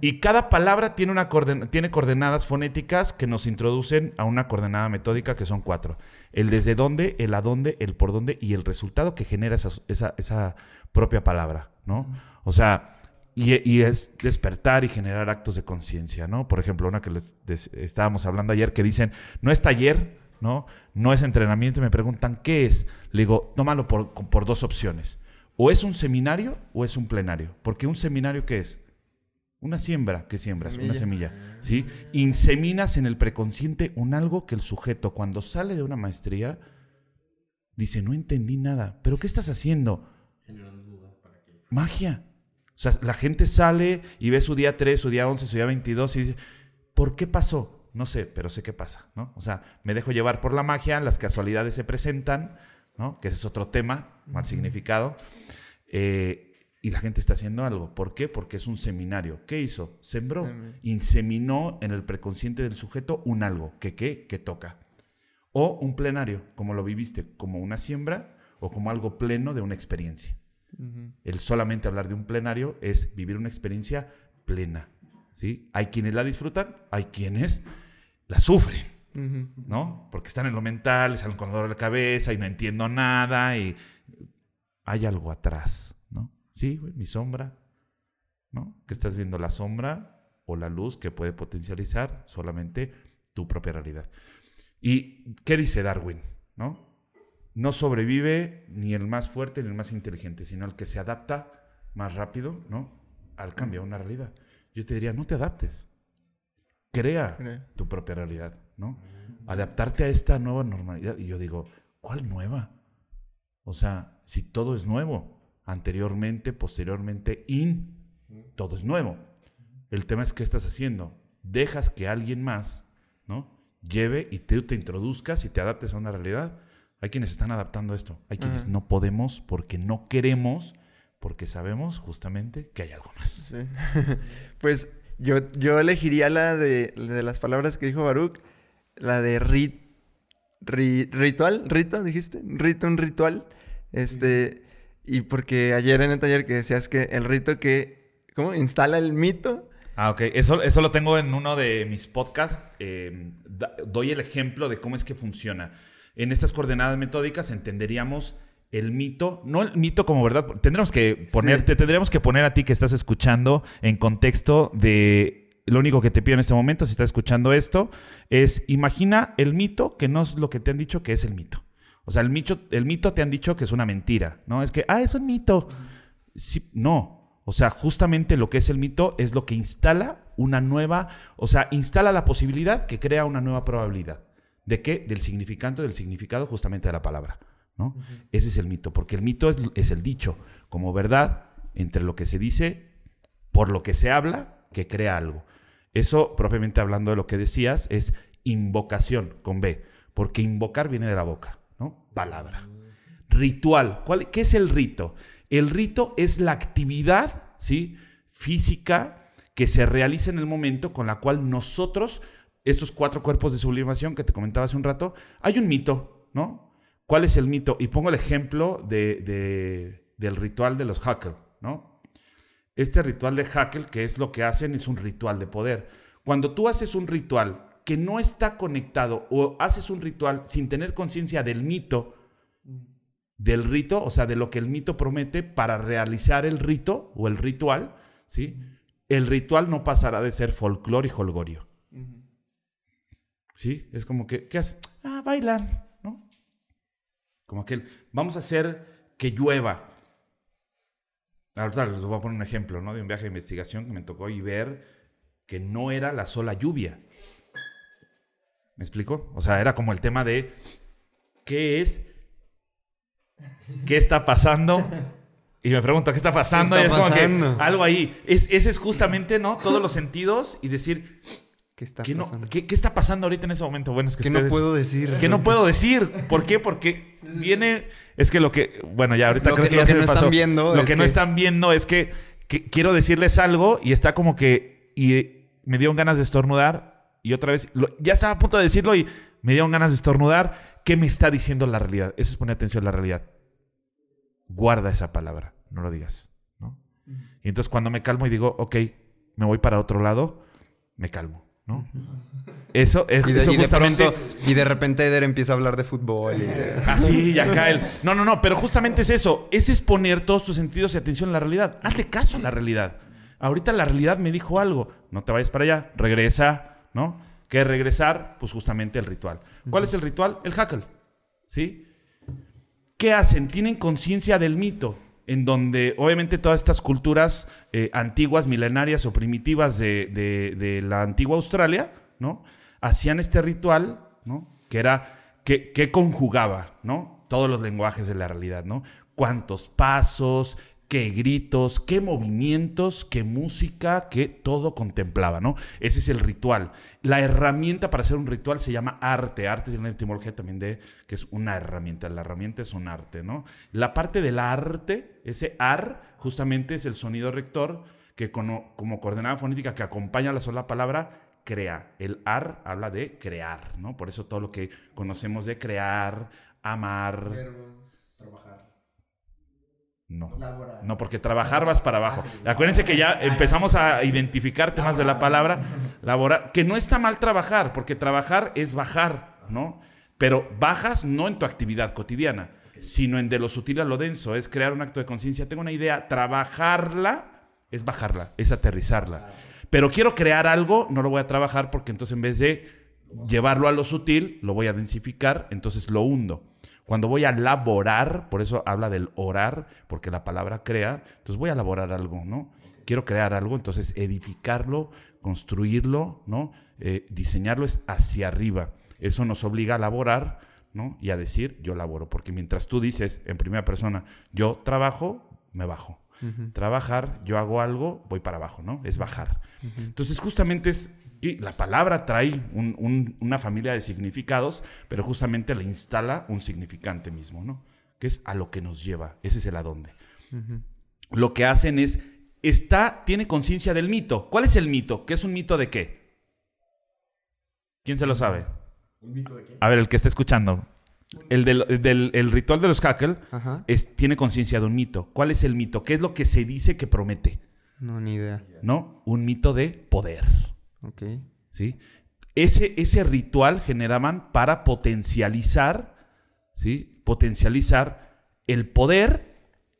Y cada palabra tiene, una coorden- tiene coordenadas fonéticas que nos introducen a una coordenada metódica que son cuatro. El desde dónde, el a dónde, el por dónde y el resultado que genera esa, esa- esa propia palabra, ¿no? O sea, y, y es despertar y generar actos de conciencia, ¿no? Por ejemplo, una que les estábamos hablando ayer que dicen, no es taller, ¿no? No es entrenamiento. y Me preguntan, ¿qué es? Le digo, tómalo por, por dos opciones. O es un seminario o es un plenario. Porque un seminario, ¿qué es? Una siembra. ¿Qué siembras? Una semilla. ¿Sí? Inseminas en el preconsciente un algo que el sujeto, cuando sale de una maestría, dice, no entendí nada. ¿Pero qué estás haciendo? Magia. O sea, la gente sale y ve su día 3, su día 11, su día 22 y dice, ¿por qué pasó? No sé, pero sé qué pasa, ¿no? O sea, me dejo llevar por la magia, las casualidades se presentan, ¿no? Que ese es otro tema, mal significado. Eh, y la gente está haciendo algo. ¿Por qué? Porque es un seminario. ¿Qué hizo? Sembró, Sem- inseminó en el preconsciente del sujeto un algo. ¿Que qué? Que toca. O un plenario, como lo viviste, como una siembra o como algo pleno de una experiencia. El solamente hablar de un plenario es vivir una experiencia plena. ¿sí? Hay quienes la disfrutan, hay quienes la sufren, ¿no? Porque están en lo mental, salen con dolor de cabeza y no entiendo nada y hay algo atrás. Sí, güey, mi sombra, ¿no? Que estás viendo la sombra o la luz que puede potencializar solamente tu propia realidad. ¿Y qué dice Darwin? ¿No? No sobrevive ni el más fuerte ni el más inteligente, sino el que se adapta más rápido, ¿no? Al cambio a una realidad. Yo te diría, no te adaptes. Crea Crea. tu propia realidad, ¿no? Adaptarte a esta nueva normalidad. Y yo digo, ¿cuál nueva? O sea, si todo es nuevo, anteriormente, posteriormente, in, todo es nuevo. El tema es qué estás haciendo. Dejas que alguien más, ¿no? Lleve y tú te introduzcas y te adaptes a una realidad. Hay quienes están adaptando esto. Hay quienes no podemos porque no queremos, porque sabemos justamente que hay algo más. Sí. *laughs* pues yo, yo elegiría la de, la de las palabras que dijo Baruch, la de rit, ri- ritual, rito, dijiste, rito, un ritual. Este, y porque ayer en el taller que decías que el rito que, ¿cómo? Instala el mito. Ah, ok. Eso, eso lo tengo en uno de mis podcasts. Eh, da- doy el ejemplo de cómo es que funciona. En estas coordenadas metódicas entenderíamos el mito, no el mito como verdad. Tendremos que poner, Sí. te tendríamos que poner a ti que estás escuchando en contexto de lo único que te pido en este momento, si estás escuchando esto, es imagina el mito que no es lo que te han dicho que es el mito. O sea, el mito, el mito te han dicho que es una mentira, ¿no? Es que, ah, es un mito. Sí, no. O sea, justamente lo que es el mito es lo que instala una nueva, o sea, instala la posibilidad que crea una nueva probabilidad. ¿De qué? Del significante, del significado justamente de la palabra. ¿no? Ese es el mito, porque el mito es, es el dicho, como verdad entre lo que se dice, por lo que se habla que crea algo. Eso, propiamente hablando de lo que decías, es invocación con B, porque invocar viene de la boca. Palabra. Ritual. ¿Cuál, ¿Qué es el rito? El rito es la actividad, ¿sí? Física que se realiza en el momento con la cual nosotros, estos cuatro cuerpos de sublimación que te comentaba hace un rato, hay un mito, ¿no? ¿Cuál es el mito? Y pongo el ejemplo de, de- del ritual de los Hackle, ¿no? Este ritual de Hackle, que es lo que hacen, es un ritual de poder. Cuando tú haces un ritual que no está conectado o haces un ritual sin tener conciencia del mito, del rito, o sea, de lo que el mito promete para realizar el rito o el ritual, ¿sí? El ritual no pasará de ser folclore y holgorio. ¿Sí? Es como que, ¿qué haces? Ah, bailan, ¿no? Como que vamos a hacer que llueva. Ahorita les voy a poner un ejemplo, ¿no? De un viaje de investigación que me tocó y ver que no era la sola lluvia. ¿Me explico? O sea, era como el tema de ¿qué es? ¿Qué está pasando? Y me pregunto, ¿qué está pasando? ¿Qué y es como que algo ahí. Es, ese es justamente, ¿no? Todos los sentidos y decir, ¿Qué está ¿qué, no- qué- qué está pasando ahorita en ese momento? Bueno, es que ¿Qué no puedo decir? ¿Qué no puedo decir? ¿Por qué? Porque viene. Es que lo que. Bueno, ya ahorita Lo creo que- que, lo ya que se me no están pasó. viendo Lo es que no están viendo es que, que quiero decirles algo y está como que. Y me dieron ganas de estornudar. Y otra vez. lo- ya estaba a punto de decirlo y me dieron ganas de estornudar. ¿Qué me está diciendo la realidad? Eso es poner atención a la realidad. Guarda esa palabra. No lo digas. ¿no? Y entonces cuando me calmo y digo, ok, me voy para otro lado, me calmo. ¿no? Eso es Y de, eso y de pronto, y de repente Eder empieza a hablar de fútbol. y de- Así, ya cae el. No, no, no, pero justamente es eso. Ese es poner todos tus sentidos y atención a la realidad. Hazle caso a la realidad. Ahorita la realidad me dijo algo. No te vayas para allá. Regresa, ¿no? ¿Qué es regresar? Pues justamente el ritual. ¿Cuál es el ritual? El hackle. ¿Sí? ¿Qué hacen? Tienen conciencia del mito, en donde obviamente todas estas culturas eh, antiguas, milenarias o primitivas de, de- de la antigua Australia, ¿no? Hacían este ritual, ¿no? Que era, que, que conjugaba, ¿no? Todos los lenguajes de la realidad, ¿no? Cuántos pasos, qué gritos, qué movimientos, qué música, que todo contemplaba, ¿no? Ese es el ritual. La herramienta para hacer un ritual se llama arte. Arte tiene una etimología también de que es una herramienta. La herramienta es un arte, ¿no? La parte del arte, ese ar, justamente es el sonido rector que como, coordenada fonética que acompaña la sola palabra crea. El ar habla de crear, ¿no? Por eso todo lo que conocemos de crear, amar. No. No, porque trabajar vas para abajo. Acuérdense que ya empezamos a identificar temas de la palabra laborar, que no está mal trabajar, porque trabajar es bajar, ¿no? Pero bajas no en tu actividad cotidiana, sino en de lo sutil a lo denso, es crear un acto de conciencia. Tengo una idea, trabajarla es bajarla, es aterrizarla. Pero quiero crear algo, no lo voy a trabajar porque entonces en vez de llevarlo a lo sutil, lo voy a densificar, entonces lo hundo. Cuando voy a laborar, por eso habla del orar, porque la palabra crea, entonces voy a elaborar algo, ¿no? Quiero crear algo, entonces edificarlo, construirlo, ¿no? Eh, diseñarlo es hacia arriba. Eso nos obliga a laborar, ¿no? Y a decir, yo laboro, porque mientras tú dices en primera persona, yo trabajo, me bajo. Trabajar, yo hago algo, voy para abajo, ¿no? Es bajar. Entonces, justamente es. Y la palabra trae un- un- una familia de significados, pero justamente le instala un significante mismo, ¿no? Que es a lo que nos lleva. Ese es el adonde. Lo que hacen es. Está, tiene conciencia del mito. ¿Cuál es el mito? ¿Qué es un mito de qué? ¿Quién se lo sabe? A ver, el que está escuchando. El del, del- el ritual de los Hackle es, tiene conciencia de un mito. ¿Cuál es el mito? ¿Qué es lo que se dice que promete? No, ni idea. ¿No? Un mito de poder. Ok. ¿Sí? Ese, ese ritual generaban para potencializar, ¿sí? Potencializar el poder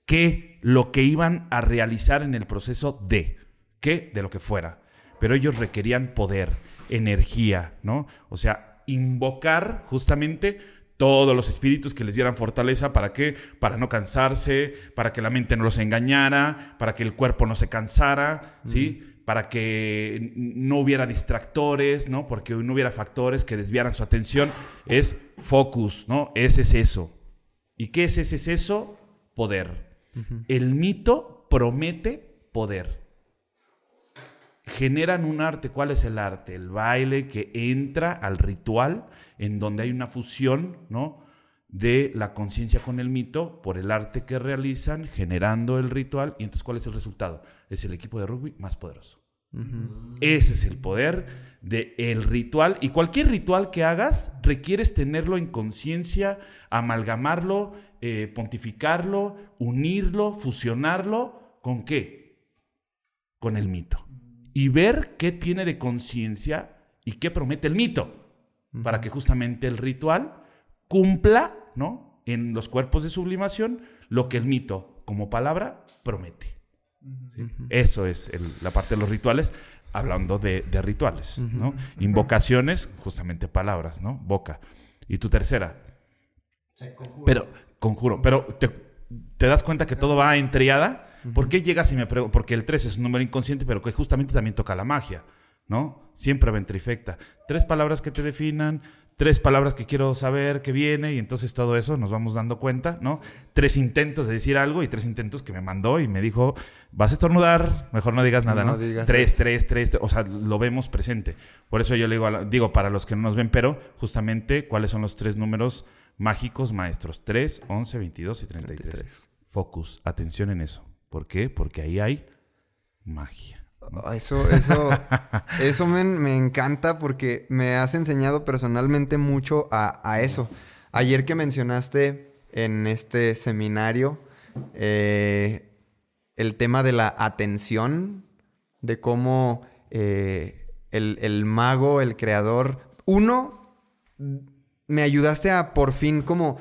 que lo que iban a realizar en el proceso de, que de lo que fuera. Pero ellos requerían poder, energía, ¿no? O sea, invocar justamente todos los espíritus que les dieran fortaleza para qué? Para no cansarse, para que la mente no los engañara, para que el cuerpo no se cansara, ¿sí? Para que no hubiera distractores, ¿no? Porque no hubiera factores que desviaran su atención. Es focus, ¿no? Ese es eso. ¿Y qué es ese es eso? Poder. El mito promete poder. generan un arte. ¿Cuál es el arte? El baile que entra al ritual en donde hay una fusión, ¿no? De la conciencia con el mito por el arte que realizan, generando el ritual. Y entonces, ¿cuál es el resultado? Es el equipo de rugby más poderoso. Ese es el poder del ritual. Y cualquier ritual que hagas, requieres tenerlo en conciencia, amalgamarlo, eh, pontificarlo, unirlo, fusionarlo. ¿Con qué? Con el mito. Y ver qué tiene de conciencia y qué promete el mito. Para que justamente el ritual cumpla, ¿no? En los cuerpos de sublimación, lo que el mito, como palabra, promete. ¿sí? Eso es el- la parte de los rituales, hablando de, de rituales, ¿no? Invocaciones, justamente palabras, ¿no? Boca. Y tu tercera. Pero, conjuro, pero te, te das cuenta que todo va en triada. ¿Por qué llegas y me preguntas? Porque el 3 es un número inconsciente, pero que justamente también toca la magia, ¿no? Siempre va en trifecta. Tres palabras que te definan, tres palabras que quiero saber que viene, y entonces todo eso nos vamos dando cuenta, ¿no? Tres intentos de decir algo y tres intentos que me mandó y me dijo, vas a estornudar, mejor no digas nada, No ¿no? digas tres, eso. tres, tres, o sea, lo vemos presente. Por eso yo le digo, la- digo para los que no nos ven, pero justamente cuáles son los tres números mágicos maestros, 3, 11, 22 y 33. 33. Focus, atención en eso. ¿Por qué? Porque ahí hay magia. Ah, Eso, eso, *laughs* eso me, me encanta porque me has enseñado personalmente mucho a, a eso. Ayer que mencionaste en este seminario eh, el tema de la atención, de cómo eh, el, el mago, el creador, uno, me ayudaste a por fin como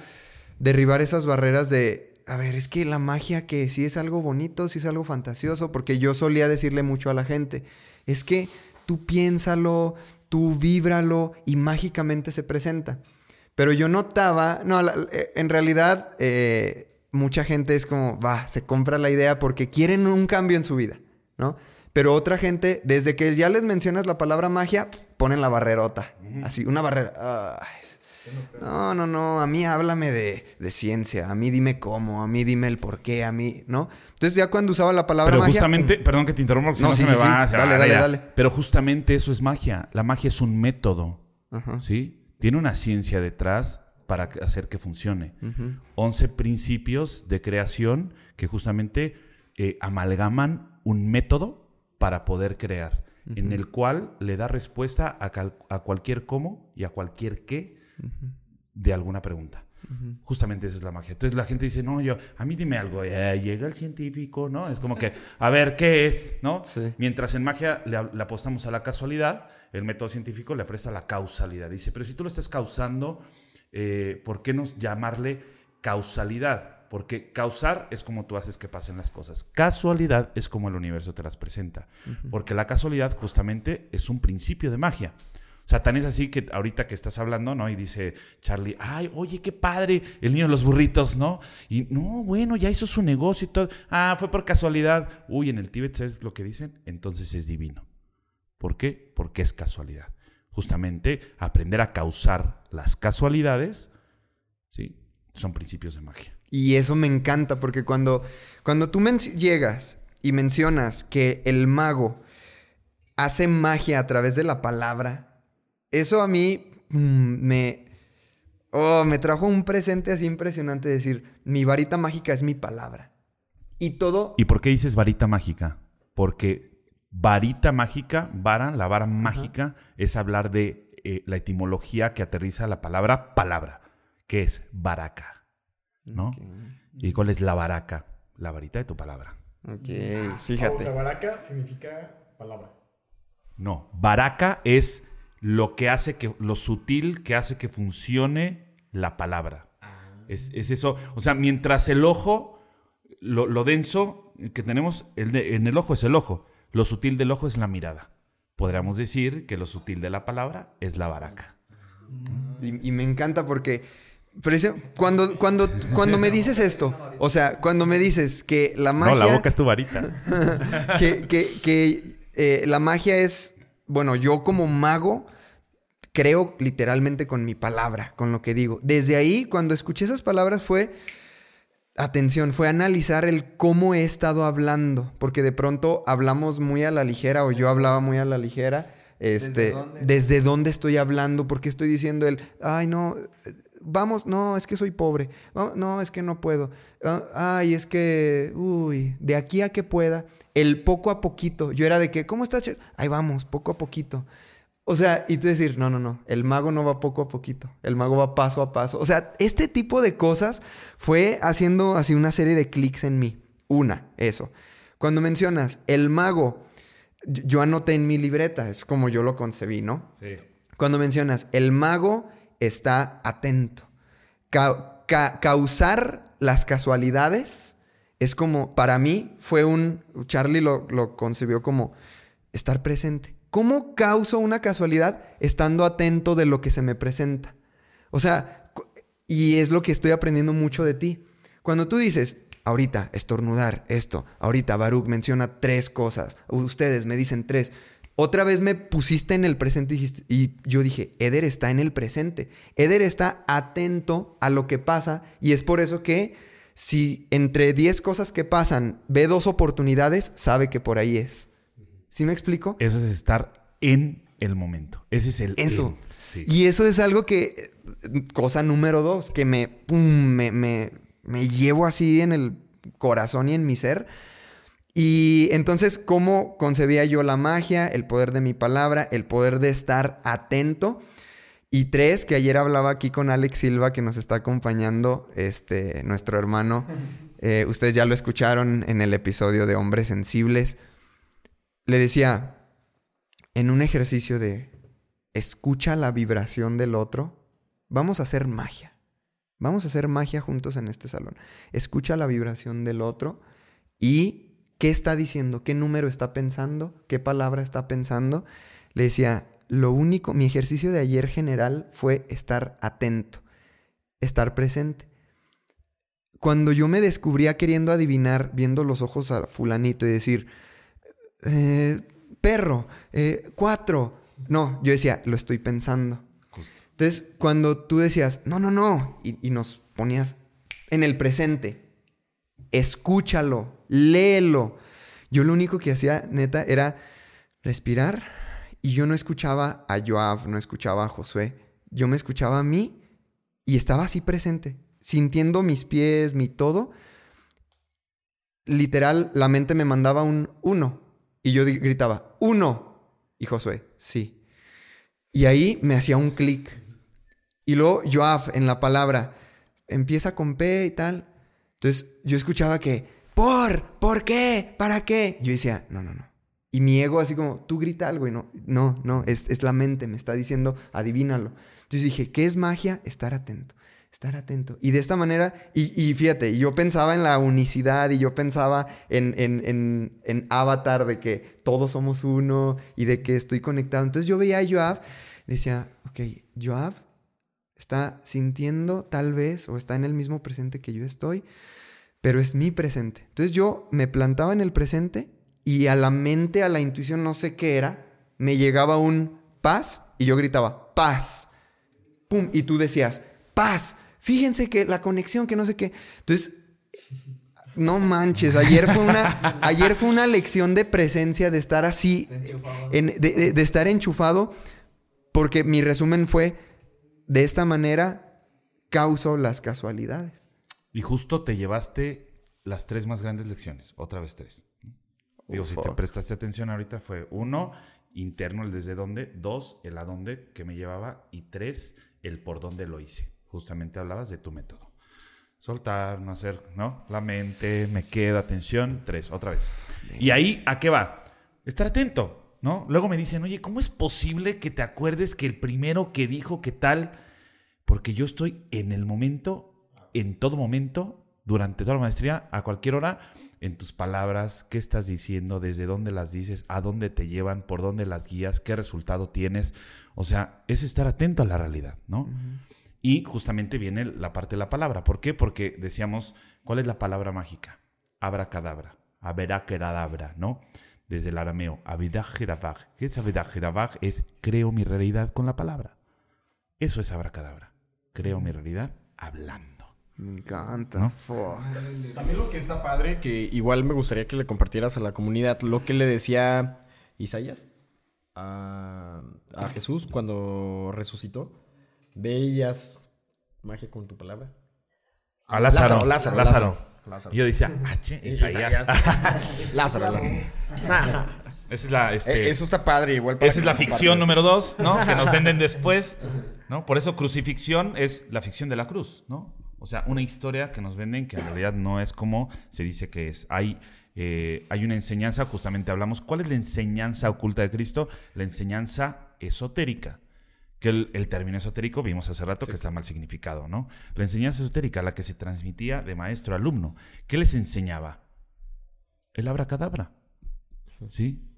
derribar esas barreras de, a ver, es que la magia que sí es algo bonito, sí es algo fantasioso, porque yo solía decirle mucho a la gente, es que tú piénsalo, tú víbralo y mágicamente se presenta. Pero yo notaba, no, la- eh, en realidad eh, mucha gente es como, va, se compra la idea porque quieren un cambio en su vida, ¿no? Pero otra gente, desde que ya les mencionas la palabra magia, ponen la barrerota. Así, una barrera. Ay, no, no, no, a mí háblame de, de ciencia, a mí dime cómo, a mí dime el por qué, a mí, ¿no? Entonces ya cuando usaba la palabra Pero magia... justamente, pum, perdón que te interrumpa, porque No, si no sí, se me sí, va. sí. se Dale, va, dale, dale. Pero justamente eso es magia. La magia es un método, Ajá. ¿sí? Tiene una ciencia detrás para que- hacer que funcione. 11 principios de creación que justamente eh, amalgaman un método para poder crear, en el cual le da respuesta a, cal- a cualquier cómo y a cualquier qué de alguna pregunta. Justamente esa es la magia. Entonces la gente dice, no, yo, a mí dime algo. Eh, llega el científico, ¿no? Es como que, a ver, ¿qué es? ¿No? Sí. Mientras en magia le, le apostamos a la casualidad, el método científico le a la causalidad. Dice, pero si tú lo estás causando, eh, ¿por qué no llamarle causalidad? Porque causar es como tú haces que pasen las cosas. Casualidad es como el universo te las presenta. Porque la casualidad justamente es un principio de magia. O sea, tan es así que ahorita que estás hablando, ¿no? Y dice Charlie, ay, oye, qué padre, el niño de los burritos, ¿no? Y no, bueno, ya hizo su negocio y todo. Ah, fue por casualidad. Uy, en el Tíbet, ¿sabes lo que dicen? Entonces es divino. ¿Por qué? Porque es casualidad. Justamente aprender a causar las casualidades, ¿sí? Son principios de magia. Y eso me encanta porque cuando, cuando tú llegas y mencionas que el mago hace magia a través de la palabra, eso a mí mm, me, oh, me trajo un presente así impresionante. Decir, mi varita mágica es mi palabra. Y todo... ¿Y por qué dices varita mágica? Porque varita mágica, vara, la vara mágica, es hablar de eh, la etimología que aterriza la palabra palabra, que es baraca, ¿no? ¿Y cuál es la baraca? La varita de tu palabra. Ok, fíjate. baraca significa palabra. No, baraca es lo que hace que, lo sutil que hace que funcione la palabra. Es, es eso. O sea, mientras el ojo, lo, lo denso que tenemos el de- en el ojo es el ojo. Lo sutil del ojo es la mirada. Podríamos decir que lo sutil de la palabra es la baraca. Y, y me encanta porque preci- cuando, cuando, cuando me dices esto, o sea, cuando me dices que la magia... No, la boca es tu varita. *laughs* que, que- que, eh, la magia es, bueno, yo como mago creo literalmente con mi palabra, con lo que digo. Desde ahí, cuando escuché esas palabras fue, atención, fue analizar el cómo he estado hablando, porque de pronto hablamos muy a la ligera o yo hablaba muy a la ligera. Este, ¿Desde dónde? estoy hablando? ¿Por qué estoy diciendo el, ay, no, vamos, no, es que soy pobre, no, no, es que no puedo, Ah, ay, es que, uy, de aquí a que pueda, el poco a poquito, yo era de que, ¿cómo estás? Ahí vamos, poco a poquito. O sea, y tú decir, no, no, no, el mago no va poco a poquito, el mago va paso a paso. O sea, este tipo de cosas fue haciendo así una serie de clics en mí. Una, eso. Cuando mencionas el mago, yo anoté en mi libreta, es como yo lo concebí, ¿no? Sí. Cuando mencionas el mago está atento. Ca- ca- causar las casualidades es como, para mí fue un, Charlie lo, lo concibió como estar presente. ¿Cómo causo una casualidad estando atento de lo que se me presenta? O sea, y es lo que estoy aprendiendo mucho de ti. Cuando tú dices, ahorita estornudar esto, ahorita Baruch menciona tres cosas, ustedes me dicen tres, otra vez me pusiste en el presente y yo dije, Eder está en el presente. Eder está atento a lo que pasa y es por eso que si entre 10 cosas que pasan ve dos oportunidades, sabe que por ahí es. ¿Sí me explico? Eso es estar en el momento. Ese es el Eso. Sí. Y eso es algo que, cosa número dos, que me, pum, me, me, me llevo así en el corazón y en mi ser. Y entonces, ¿cómo concebía yo la magia, el poder de mi palabra, el poder de estar atento? Y tres, que ayer hablaba aquí con Alex Silva, que nos está acompañando, este, nuestro hermano. *laughs* Eh, ustedes ya lo escucharon en el episodio de Hombres Sensibles. Le decía, en un ejercicio de escucha la vibración del otro, vamos a hacer magia. Vamos a hacer magia juntos en este salón. Escucha la vibración del otro y qué está diciendo, qué número está pensando, qué palabra está pensando. Le decía, lo único, mi ejercicio de ayer general fue estar atento, estar presente. Cuando yo me descubría queriendo adivinar, viendo los ojos a fulanito y decir, eh, perro, eh, cuatro. No, yo decía, lo estoy pensando. Entonces, cuando tú decías, no, no, no, y, y nos ponías en el presente, escúchalo, léelo. Yo lo único que hacía, neta, era respirar y yo no escuchaba a Joab, no escuchaba a Josué. Yo me escuchaba a mí y estaba así presente, sintiendo mis pies, mi todo. Literal, la mente me mandaba un uno y yo gritaba, uno. Y Josué, sí. Y ahí me hacía un clic. Y luego Joab en la palabra empieza con P y tal. Entonces yo escuchaba que, ¿por? ¿Por qué? ¿Para qué? Yo decía, no, no, no. Y mi ego así como, tú grita algo y no, no, no, es, es la mente, me está diciendo, adivínalo. Entonces dije, ¿qué es magia? Estar atento, estar atento. Y de esta manera, y, y fíjate, yo pensaba en la unicidad y yo pensaba en, en, en, en Avatar de que todos somos uno y de que estoy conectado. Entonces yo veía a Joab, decía, ok, Joab está sintiendo tal vez o está en el mismo presente que yo estoy, pero es mi presente. Entonces yo me plantaba en el presente y a la mente, a la intuición, no sé qué era, me llegaba un paz y yo gritaba, paz. Pum, y tú decías, paz. Fíjense que la conexión, que no sé qué. Entonces, no manches, ayer fue una, *laughs* ayer fue una lección de presencia, de estar así, en- de, de- de estar enchufado, porque mi resumen fue, de esta manera causo las casualidades. Y justo te llevaste las tres más grandes lecciones. Otra vez tres. Digo, si te fuck. prestaste atención ahorita fue uno, interno, el desde dónde. Dos, el a dónde que me llevaba. Y tres, el por dónde lo hice. Justamente hablabas de tu método. Soltar, no hacer, ¿no? La mente, me quedo, atención. Tres, otra vez. Y ahí, ¿a qué va? Estar atento, ¿no? Luego me dicen, oye, ¿cómo es posible que te acuerdes que el primero que dijo que tal? Porque yo estoy en el momento, en todo momento, durante toda la maestría, a cualquier hora, en tus palabras, qué estás diciendo, desde dónde las dices, a dónde te llevan, por dónde las guías, qué resultado tienes. O sea, es estar atento a la realidad, ¿no? Y justamente viene la parte de la palabra. ¿Por qué? Porque decíamos, ¿cuál es la palabra mágica? Abracadabra, abracadabra, ¿no? Desde el arameo, abidajerabaj. ¿Qué es abidajerabaj? Es creo mi realidad con la palabra. Eso es abracadabra. Creo mi realidad hablando. Me encanta. También lo que está padre, que igual me gustaría que le compartieras a la comunidad, lo que le decía Isaías a, a Jesús cuando resucitó. Veías magia con tu palabra. A Lázaro. Lázaro, Lázaro, Lázaro. Lázaro. Lázaro. Y yo decía, ah, che, Isaías. *laughs* Lázaro, Lázaro. Esa es la, este, Eh, Eso está padre, igual. para esa es la ficción número dos, ¿no? Que nos *laughs* venden después, ¿no? Por eso crucifixión es la ficción de la cruz, ¿no? O sea, una historia que nos venden que en realidad no es como se dice que es. Hay, eh, hay una enseñanza, justamente hablamos, ¿cuál es la enseñanza oculta de Cristo? La enseñanza esotérica. Que el, el término esotérico vimos hace rato que está mal significado, ¿no? La enseñanza esotérica, la que se transmitía de maestro a alumno. ¿Qué les enseñaba? El abracadabra. ¿Sí?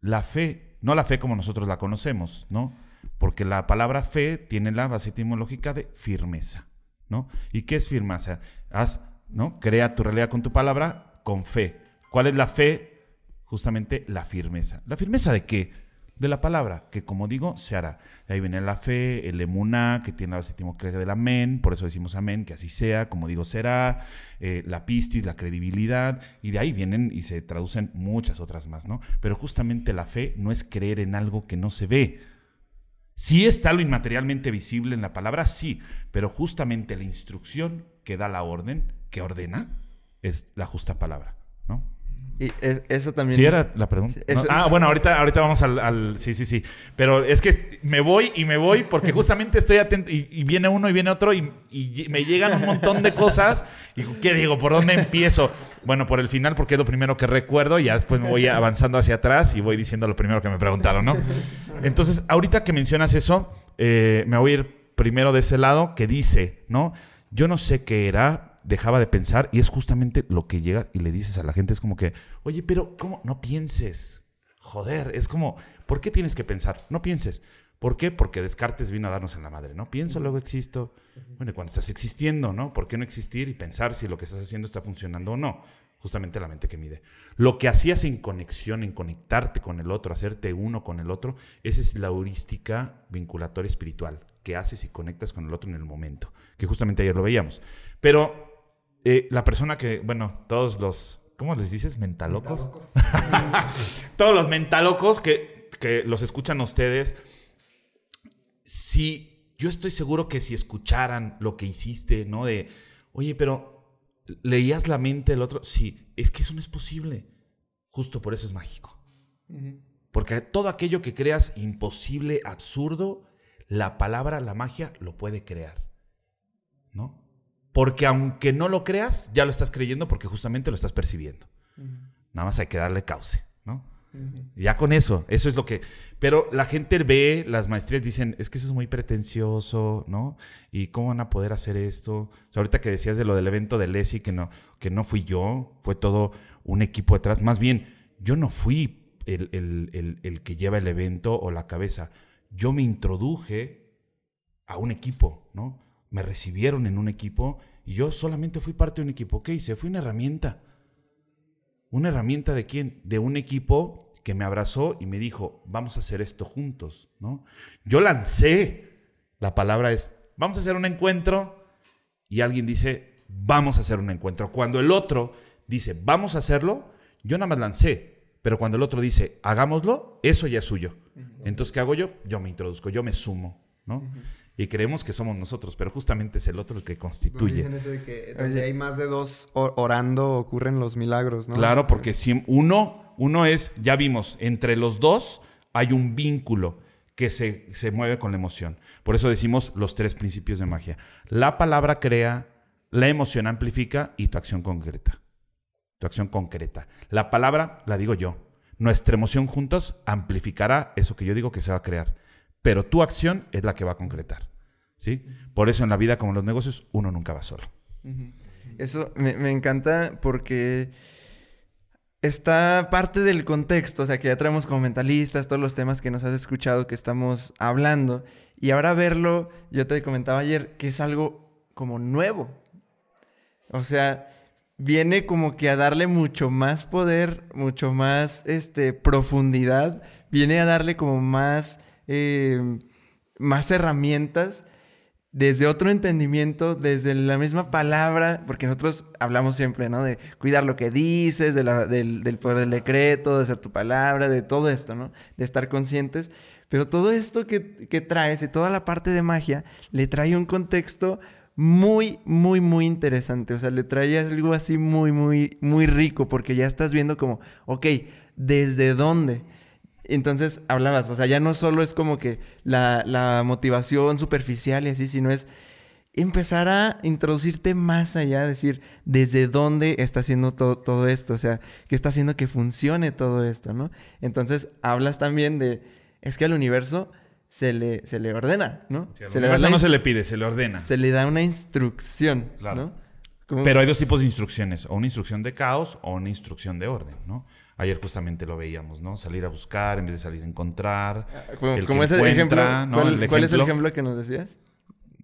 La fe, no la fe como nosotros la conocemos, ¿no? Porque la palabra fe tiene la base etimológica de firmeza, ¿no? ¿Y qué es firmeza? Haz, ¿no? Crea tu realidad con tu palabra, con fe. ¿Cuál es la fe? Justamente la firmeza. ¿La firmeza de qué? De la palabra, que como digo, se hará. De ahí viene la fe, el emuná, que tiene la base etimológica del amén, por eso decimos amén, que así sea, como digo, será, eh, la pistis, la credibilidad, y de ahí vienen y se traducen muchas otras más, ¿no? Pero justamente la fe no es creer en algo que no se ve. Sí está lo inmaterialmente visible en la palabra, sí, pero justamente la instrucción que da la orden, que ordena, es la justa palabra, ¿no? Y es- eso también. Sí, era la pregunta. Ah, bueno, ahorita, ahorita vamos al, al- Sí, sí, sí. Pero es que me voy y me voy porque justamente estoy atento y, y viene uno y viene otro y, y me llegan un montón de cosas. Y ¿qué digo? ¿Por dónde empiezo? Bueno, por el final porque es lo primero que recuerdo y ya después me voy avanzando hacia atrás y voy diciendo lo primero que me preguntaron, ¿no? Entonces, ahorita que mencionas eso, eh, me voy a ir primero de ese lado que dice, ¿no? Yo no sé qué era, dejaba de pensar y es justamente lo que llega y le dices a la gente, es como que, oye, pero ¿cómo? No pienses. Joder, es como, ¿por qué tienes que pensar? No pienses. ¿Por qué? Porque Descartes vino a darnos en la madre, ¿no? Pienso, luego existo. Bueno, y cuando estás existiendo, ¿no? ¿Por qué no existir y pensar si lo que estás haciendo está funcionando o no? Justamente la mente que mide. Lo que hacías en conexión, en conectarte con el otro, hacerte uno con el otro, esa es la heurística vinculatoria espiritual que haces y conectas con el otro en el momento, que justamente ayer lo veíamos. Pero eh, la persona que, bueno, todos los, ¿cómo les dices? Mentalocos. *laughs* todos los mentalocos que, que los escuchan a ustedes, si yo estoy seguro que si escucharan lo que hiciste, ¿no? De, oye, pero leías la mente del otro, sí, es que eso no es posible. Justo por eso es mágico. Porque todo aquello que creas imposible, absurdo, la palabra, la magia, lo puede crear. ¿No? Porque aunque no lo creas, ya lo estás creyendo porque justamente lo estás percibiendo. Nada más hay que darle cauce, ¿no? Ya con eso, eso es lo que... Pero la gente ve, las maestrías dicen, es que eso es muy pretencioso, ¿no? ¿Y cómo van a poder hacer esto? O sea, ahorita que decías de lo del evento de Leslie, que no, que no fui yo, fue todo un equipo detrás. Más bien, yo no fui el, el- el- el que lleva el evento o la cabeza. Yo me introduje a un equipo, ¿no? Me recibieron en un equipo y yo solamente fui parte de un equipo. ¿Qué hice? Fui una herramienta. ¿Una herramienta de quién? De un equipo que me abrazó y me dijo, vamos a hacer esto juntos, ¿no? Yo lancé, la palabra es, vamos a hacer un encuentro y alguien dice, vamos a hacer un encuentro. Cuando el otro dice, vamos a hacerlo, yo nada más lancé, pero cuando el otro dice, hagámoslo, eso ya es suyo. Entonces, ¿qué hago yo? Yo me introduzco, yo me sumo, ¿no? Y creemos que somos nosotros, pero justamente es el otro el que constituye. Dicen eso de que donde hay más de dos or- orando ocurren los milagros, ¿no? Claro, porque si uno, uno es, ya vimos, entre los dos hay un vínculo que se, se mueve con la emoción. Por eso decimos los tres principios de magia. La palabra crea, la emoción amplifica y tu acción concreta. Tu acción concreta. La palabra la digo yo. Nuestra emoción juntos amplificará eso que yo digo que se va a crear. Pero tu acción es la que va a concretar. ¿Sí? Por eso en la vida como en los negocios uno nunca va solo. Eso me, me encanta porque está parte del contexto, o sea, que ya traemos como mentalistas, todos los temas que nos has escuchado que estamos hablando. Y ahora verlo, yo te comentaba ayer que es algo como nuevo. O sea, viene como que a darle mucho más poder, mucho más este, profundidad, viene a darle como más, eh, más herramientas desde otro entendimiento, desde la misma palabra, porque nosotros hablamos siempre, ¿no? De cuidar lo que dices, del, del poder del decreto, de hacer tu palabra, de todo esto, ¿no? De estar conscientes. Pero todo esto que, que traes y toda la parte de magia le trae un contexto muy, muy, muy interesante. O sea, le trae algo así muy, muy, muy rico, porque ya estás viendo como, ok, ¿desde dónde? Entonces hablabas, o sea, ya no solo es como que la, la motivación superficial y así, sino es empezar a introducirte más allá, decir desde dónde está haciendo todo, todo esto, o sea, qué está haciendo que funcione todo esto, ¿no? Entonces hablas también de, es que al universo se le, se le ordena, ¿no? Sí, se, le la no se le pide, se le ordena. se le da una instrucción, Claro. ¿no? Como- Pero hay dos tipos de instrucciones, o una instrucción de caos o una instrucción de orden, ¿no? Ayer justamente lo veíamos, ¿no? Salir a buscar en vez de salir a encontrar. como, el como que ese ejemplo, ¿no? ¿cuál, El cuál es el ejemplo- que nos decías?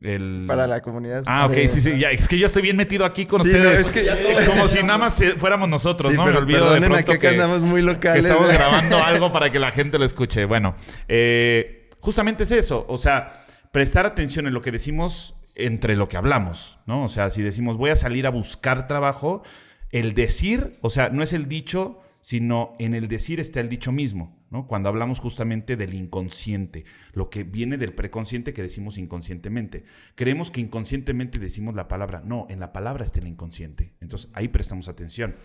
El- Para la comunidad. Ah, ok, de- sí, sí, ya, es que yo estoy bien metido aquí con Sí, ustedes. no, es que ya todo- Como si nada más eh, fuéramos nosotros, Sí, ¿no? Me olvido de pronto acá que andamos muy que locales. estamos *laughs* grabando algo para que la gente lo escuche. Bueno, eh, justamente es eso. O sea, prestar atención en lo que decimos entre lo que hablamos, ¿no? O sea, si decimos voy a salir a buscar trabajo, el decir, o sea, no es el dicho, sino en el decir está el dicho mismo, ¿no? Cuando hablamos justamente del inconsciente, lo que viene del preconsciente que decimos inconscientemente. Creemos que inconscientemente decimos la palabra, no, en la palabra está el inconsciente. Entonces ahí prestamos atención.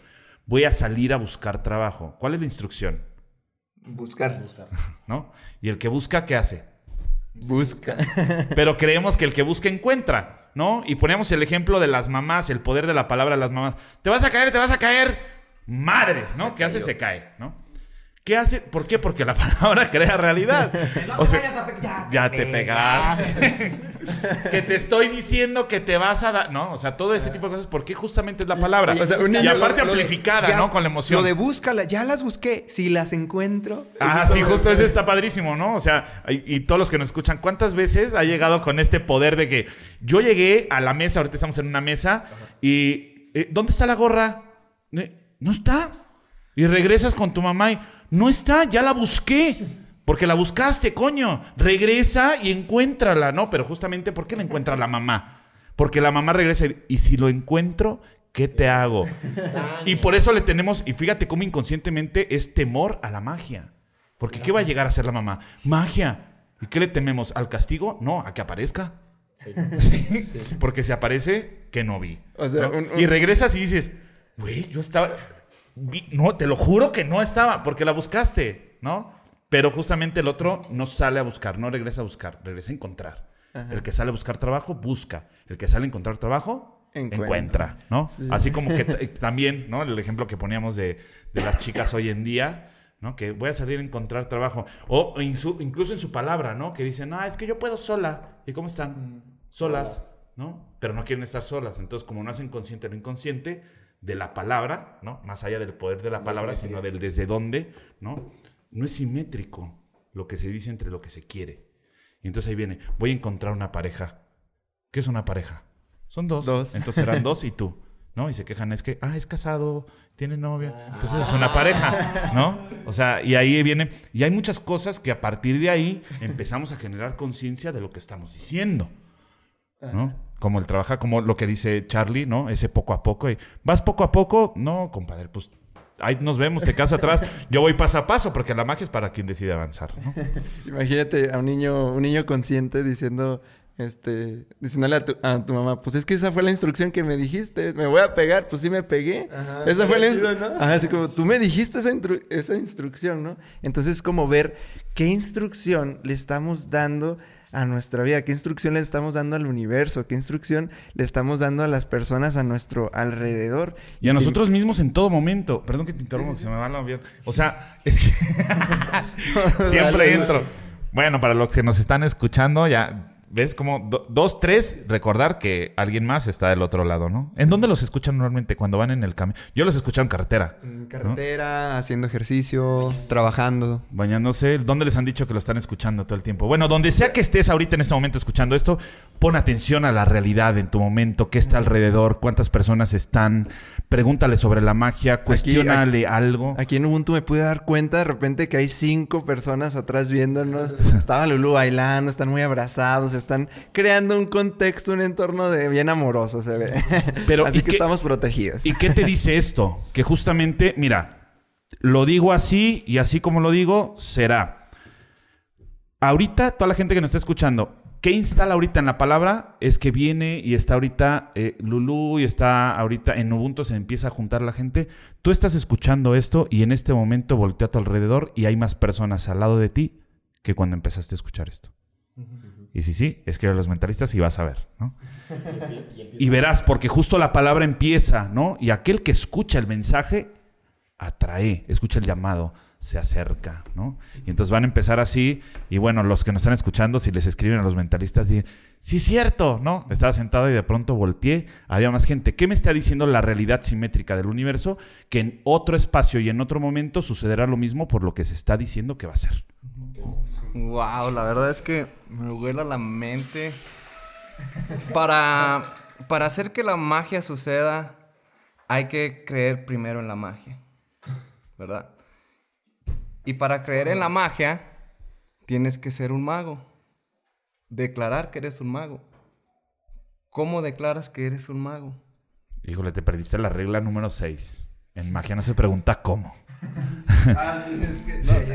Voy a salir a buscar trabajo. ¿Cuál es la instrucción? Buscar. *laughs* ¿No? Y el que busca, ¿qué hace? Busca. *laughs* Pero creemos que el que busca encuentra, ¿no? Y ponemos el ejemplo de las mamás, el poder de la palabra de las mamás. Te vas a caer, te vas a caer. Madres, ¿no? ¿Qué hace? Se cae, ¿no? ¿Qué hace? ¿Por qué? Porque la *laughs* palabra crea realidad. O sea, ya te pegaste. que te estoy diciendo que te vas a dar. No, o sea, todo ese tipo de cosas, porque justamente es la palabra. O sea, un y aparte Lo de- amplificada, ya, ¿no? Con la emoción. Lo de búscala, ya las busqué. Si las encuentro. Ah, sí, justo ese está padrísimo, ¿no? O sea, y, y todos los que nos escuchan, ¿cuántas veces ha llegado con este poder de que yo llegué a la mesa, ahorita estamos en una mesa, y eh, ¿dónde está la gorra? No está. Y regresas con tu mamá y no está, ya la busqué. Porque la buscaste, coño. Regresa y encuéntrala, ¿no? Pero justamente, ¿por qué la encuentra la mamá? Porque la mamá regresa y, y si lo encuentro, ¿qué te hago? Y por eso le tenemos, y fíjate cómo inconscientemente es temor a la magia. Porque ¿qué va a llegar a ser la mamá? Magia. ¿Y qué le tememos? ¿Al castigo? No, a que aparezca. Sí. *laughs* Porque si aparece, que no vi. O sea, ¿no? un- un- Y regresas y dices, güey, yo estaba... No, te lo juro que no estaba, porque la buscaste, ¿no? Pero justamente el otro no sale a buscar, no regresa a buscar, regresa a encontrar. El que sale a buscar trabajo, busca. El que sale a encontrar trabajo, Encuentra. encuentra, ¿no? Así como que *laughs* también, ¿no? El ejemplo que poníamos de, de las chicas hoy en día, ¿no? Que voy a salir a encontrar trabajo. O incluso en su palabra, ¿no? Que dicen, ah, es que yo puedo sola. ¿Y cómo están? Solas, ¿no? Pero no quieren estar solas. Entonces, como no hacen consciente lo inconsciente de la palabra, ¿no? Más allá del poder de la palabra, sino del desde dónde, ¿no? No es simétrico lo que se dice entre lo que se quiere. Y entonces ahí viene, voy a encontrar una pareja. ¿Qué es una pareja? Son dos. Dos. Entonces serán dos y tú, ¿no? Y se quejan, es que, ah, es casado, tiene novia. Pues eso es una pareja, ¿no? O sea, y ahí viene, y hay muchas cosas que a partir de ahí empezamos a generar conciencia de lo que estamos diciendo, ¿no? Como el trabajar, como lo que dice Charlie, ¿no? Ese poco a poco. y, ¿Vas poco a poco? No, compadre, pues ahí nos vemos, te quedas atrás. *laughs* Yo voy paso a paso, porque la magia es para quien decide avanzar, ¿no? *laughs* Imagínate a un niño, un niño consciente diciendo, este, diciéndole a tu, a tu mamá, pues es que esa fue la instrucción que me dijiste, me voy a pegar, pues sí me pegué. esa fue la instrucción, Ajá, así como tú me dijiste esa, instru- esa instrucción, ¿no? Entonces es como ver qué instrucción le estamos dando a nuestra vida, qué instrucción le estamos dando al universo, qué instrucción le estamos dando a las personas a nuestro alrededor. Y a nosotros mismos en todo momento. Perdón que te interrumpa, que se me va el avión. O sea, *laughs* es que *laughs* siempre Dale, entro. Bueno, para los que nos están escuchando, ya ves como do- dos, tres, recordar que alguien más está del otro lado, ¿no? ¿En dónde los escuchan normalmente cuando van en el camión? Yo los escucho en carretera. En carretera, haciendo ejercicio, trabajando. Bañándose, ¿dónde les han dicho que lo están escuchando todo el tiempo? Bueno, donde sea que estés ahorita en este momento escuchando esto, pon atención a la realidad en tu momento, qué está alrededor, cuántas personas están, pregúntale sobre la magia, cuestiónale algo. Aquí en Ubuntu me pude dar cuenta de repente que hay cinco personas atrás viéndonos. *laughs* Estaba Lulu bailando, están muy abrazados, están creando un contexto, un entorno de bien amoroso, se ve. Pero, *laughs* Así ¿y que qué- estamos protegidos. ¿Y qué te *laughs* dice esto? Que justamente, mira, lo digo así y así como lo digo, será. Ahorita, toda la gente que nos está escuchando, ¿qué instala ahorita en la palabra? Es que viene y está ahorita eh, Lulú y está ahorita en Ubuntu, se empieza a juntar la gente. Tú estás escuchando esto y en este momento voltea a tu alrededor y hay más personas al lado de ti que cuando empezaste a escuchar esto. Y si sí, escribe a los mentalistas y vas a ver, ¿no? *laughs* Y verás, porque justo la palabra empieza, ¿no? Y aquel que escucha el mensaje atrae, escucha el llamado, se acerca, ¿no? Y entonces van a empezar así, y bueno, los que nos están escuchando, si les escriben a los mentalistas, dicen, sí es cierto, ¿no? Estaba sentado y de pronto volteé, había más gente. ¿Qué me está diciendo la realidad simétrica del universo? Que en otro espacio y en otro momento sucederá lo mismo por lo que se está diciendo que va a ser. Wow, la verdad es que me vuela la mente. Para, para hacer que la magia suceda, hay que creer primero en la magia. ¿Verdad? Y para creer en la magia, tienes que ser un mago. Declarar que eres un mago. ¿Cómo declaras que eres un mago? Híjole, te perdiste la regla número 6. En magia no se pregunta cómo.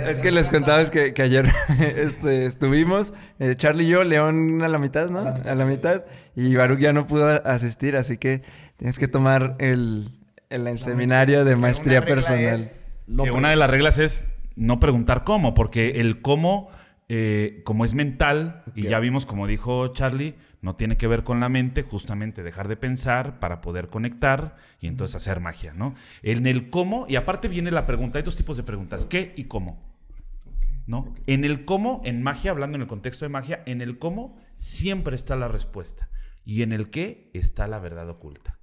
Es que les contaba es que, que ayer *laughs* este, estuvimos, eh, Charlie y yo, León a la mitad, ¿no? A la mitad. Y Baruch ya no pudo asistir, así que tienes que tomar el, el, el seminario de maestría personal. Que una de las reglas es no preguntar cómo, porque el cómo, eh, como es mental, y ya vimos, como dijo Charlie, no tiene que ver con la mente, justamente dejar de pensar para poder conectar y entonces hacer magia, ¿no? En el cómo, y aparte viene la pregunta, hay dos tipos de preguntas, ¿qué y cómo? ¿No? En el cómo, en magia, hablando en el contexto de magia, en el cómo siempre está la respuesta. Y en el qué está la verdad oculta.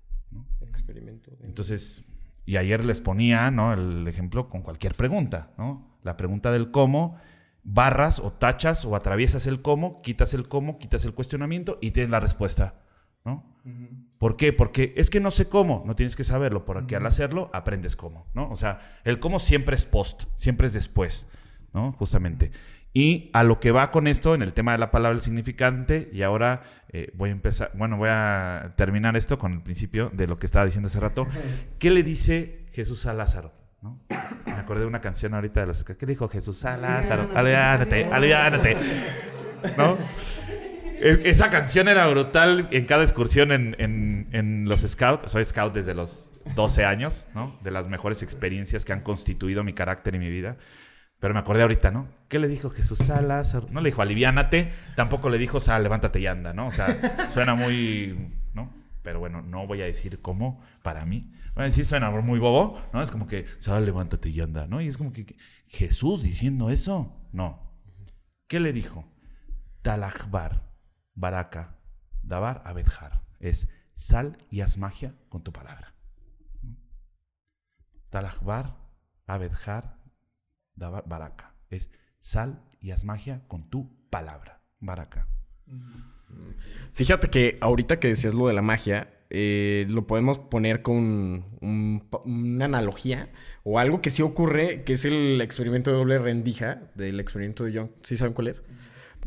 Experimento. Entonces, y ayer les ponía, ¿no? El ejemplo con cualquier pregunta, ¿no? La pregunta del cómo, barras o tachas o atraviesas el cómo, quitas el cómo, quitas el cuestionamiento y tienes la respuesta, ¿no? ¿Por qué? Porque es que no sé cómo, no tienes que saberlo, porque al hacerlo aprendes cómo, ¿no? O sea, el cómo siempre es post, siempre es después, ¿no? Justamente. Y a lo que va con esto, en el tema de la palabra el significante, y ahora eh, voy a empezar, bueno, voy a terminar esto con el principio de lo que estaba diciendo hace rato. *laughs* ¿Qué le dice Jesús a Lázaro? ¿No? Me acordé de una canción ahorita de los... ¿Qué dijo Jesús a Lázaro? Aliviánate, aliviánate. ¿No? Es- Esa canción era brutal en cada excursión en, en- en los scouts. Soy scout desde los 12 años, ¿no? De las mejores experiencias que han constituido mi carácter y mi vida. Pero me acordé ahorita, ¿no? ¿Qué le dijo Jesús a Lázaro? No le dijo aliviánate, tampoco le dijo sal, levántate y anda, ¿no? O sea, suena muy. Pero bueno, no voy a decir cómo para mí. A decir, suena muy bobo, ¿no? Es como que sal, levántate y anda, ¿no? Y es como que Jesús diciendo eso, no. ¿Qué le dijo? Talajbar, Baraka, Dabar, Abedjar. Es sal y haz magia con tu palabra. Talajbar, Abedjar, Dabar, Baraka. Es sal y haz magia con tu palabra. Baraka. Fíjate que ahorita que decías lo de la magia, eh, lo podemos poner con un- una analogía o algo que sí ocurre, que es el experimento de doble rendija del experimento de Young. ¿Sí saben cuál es?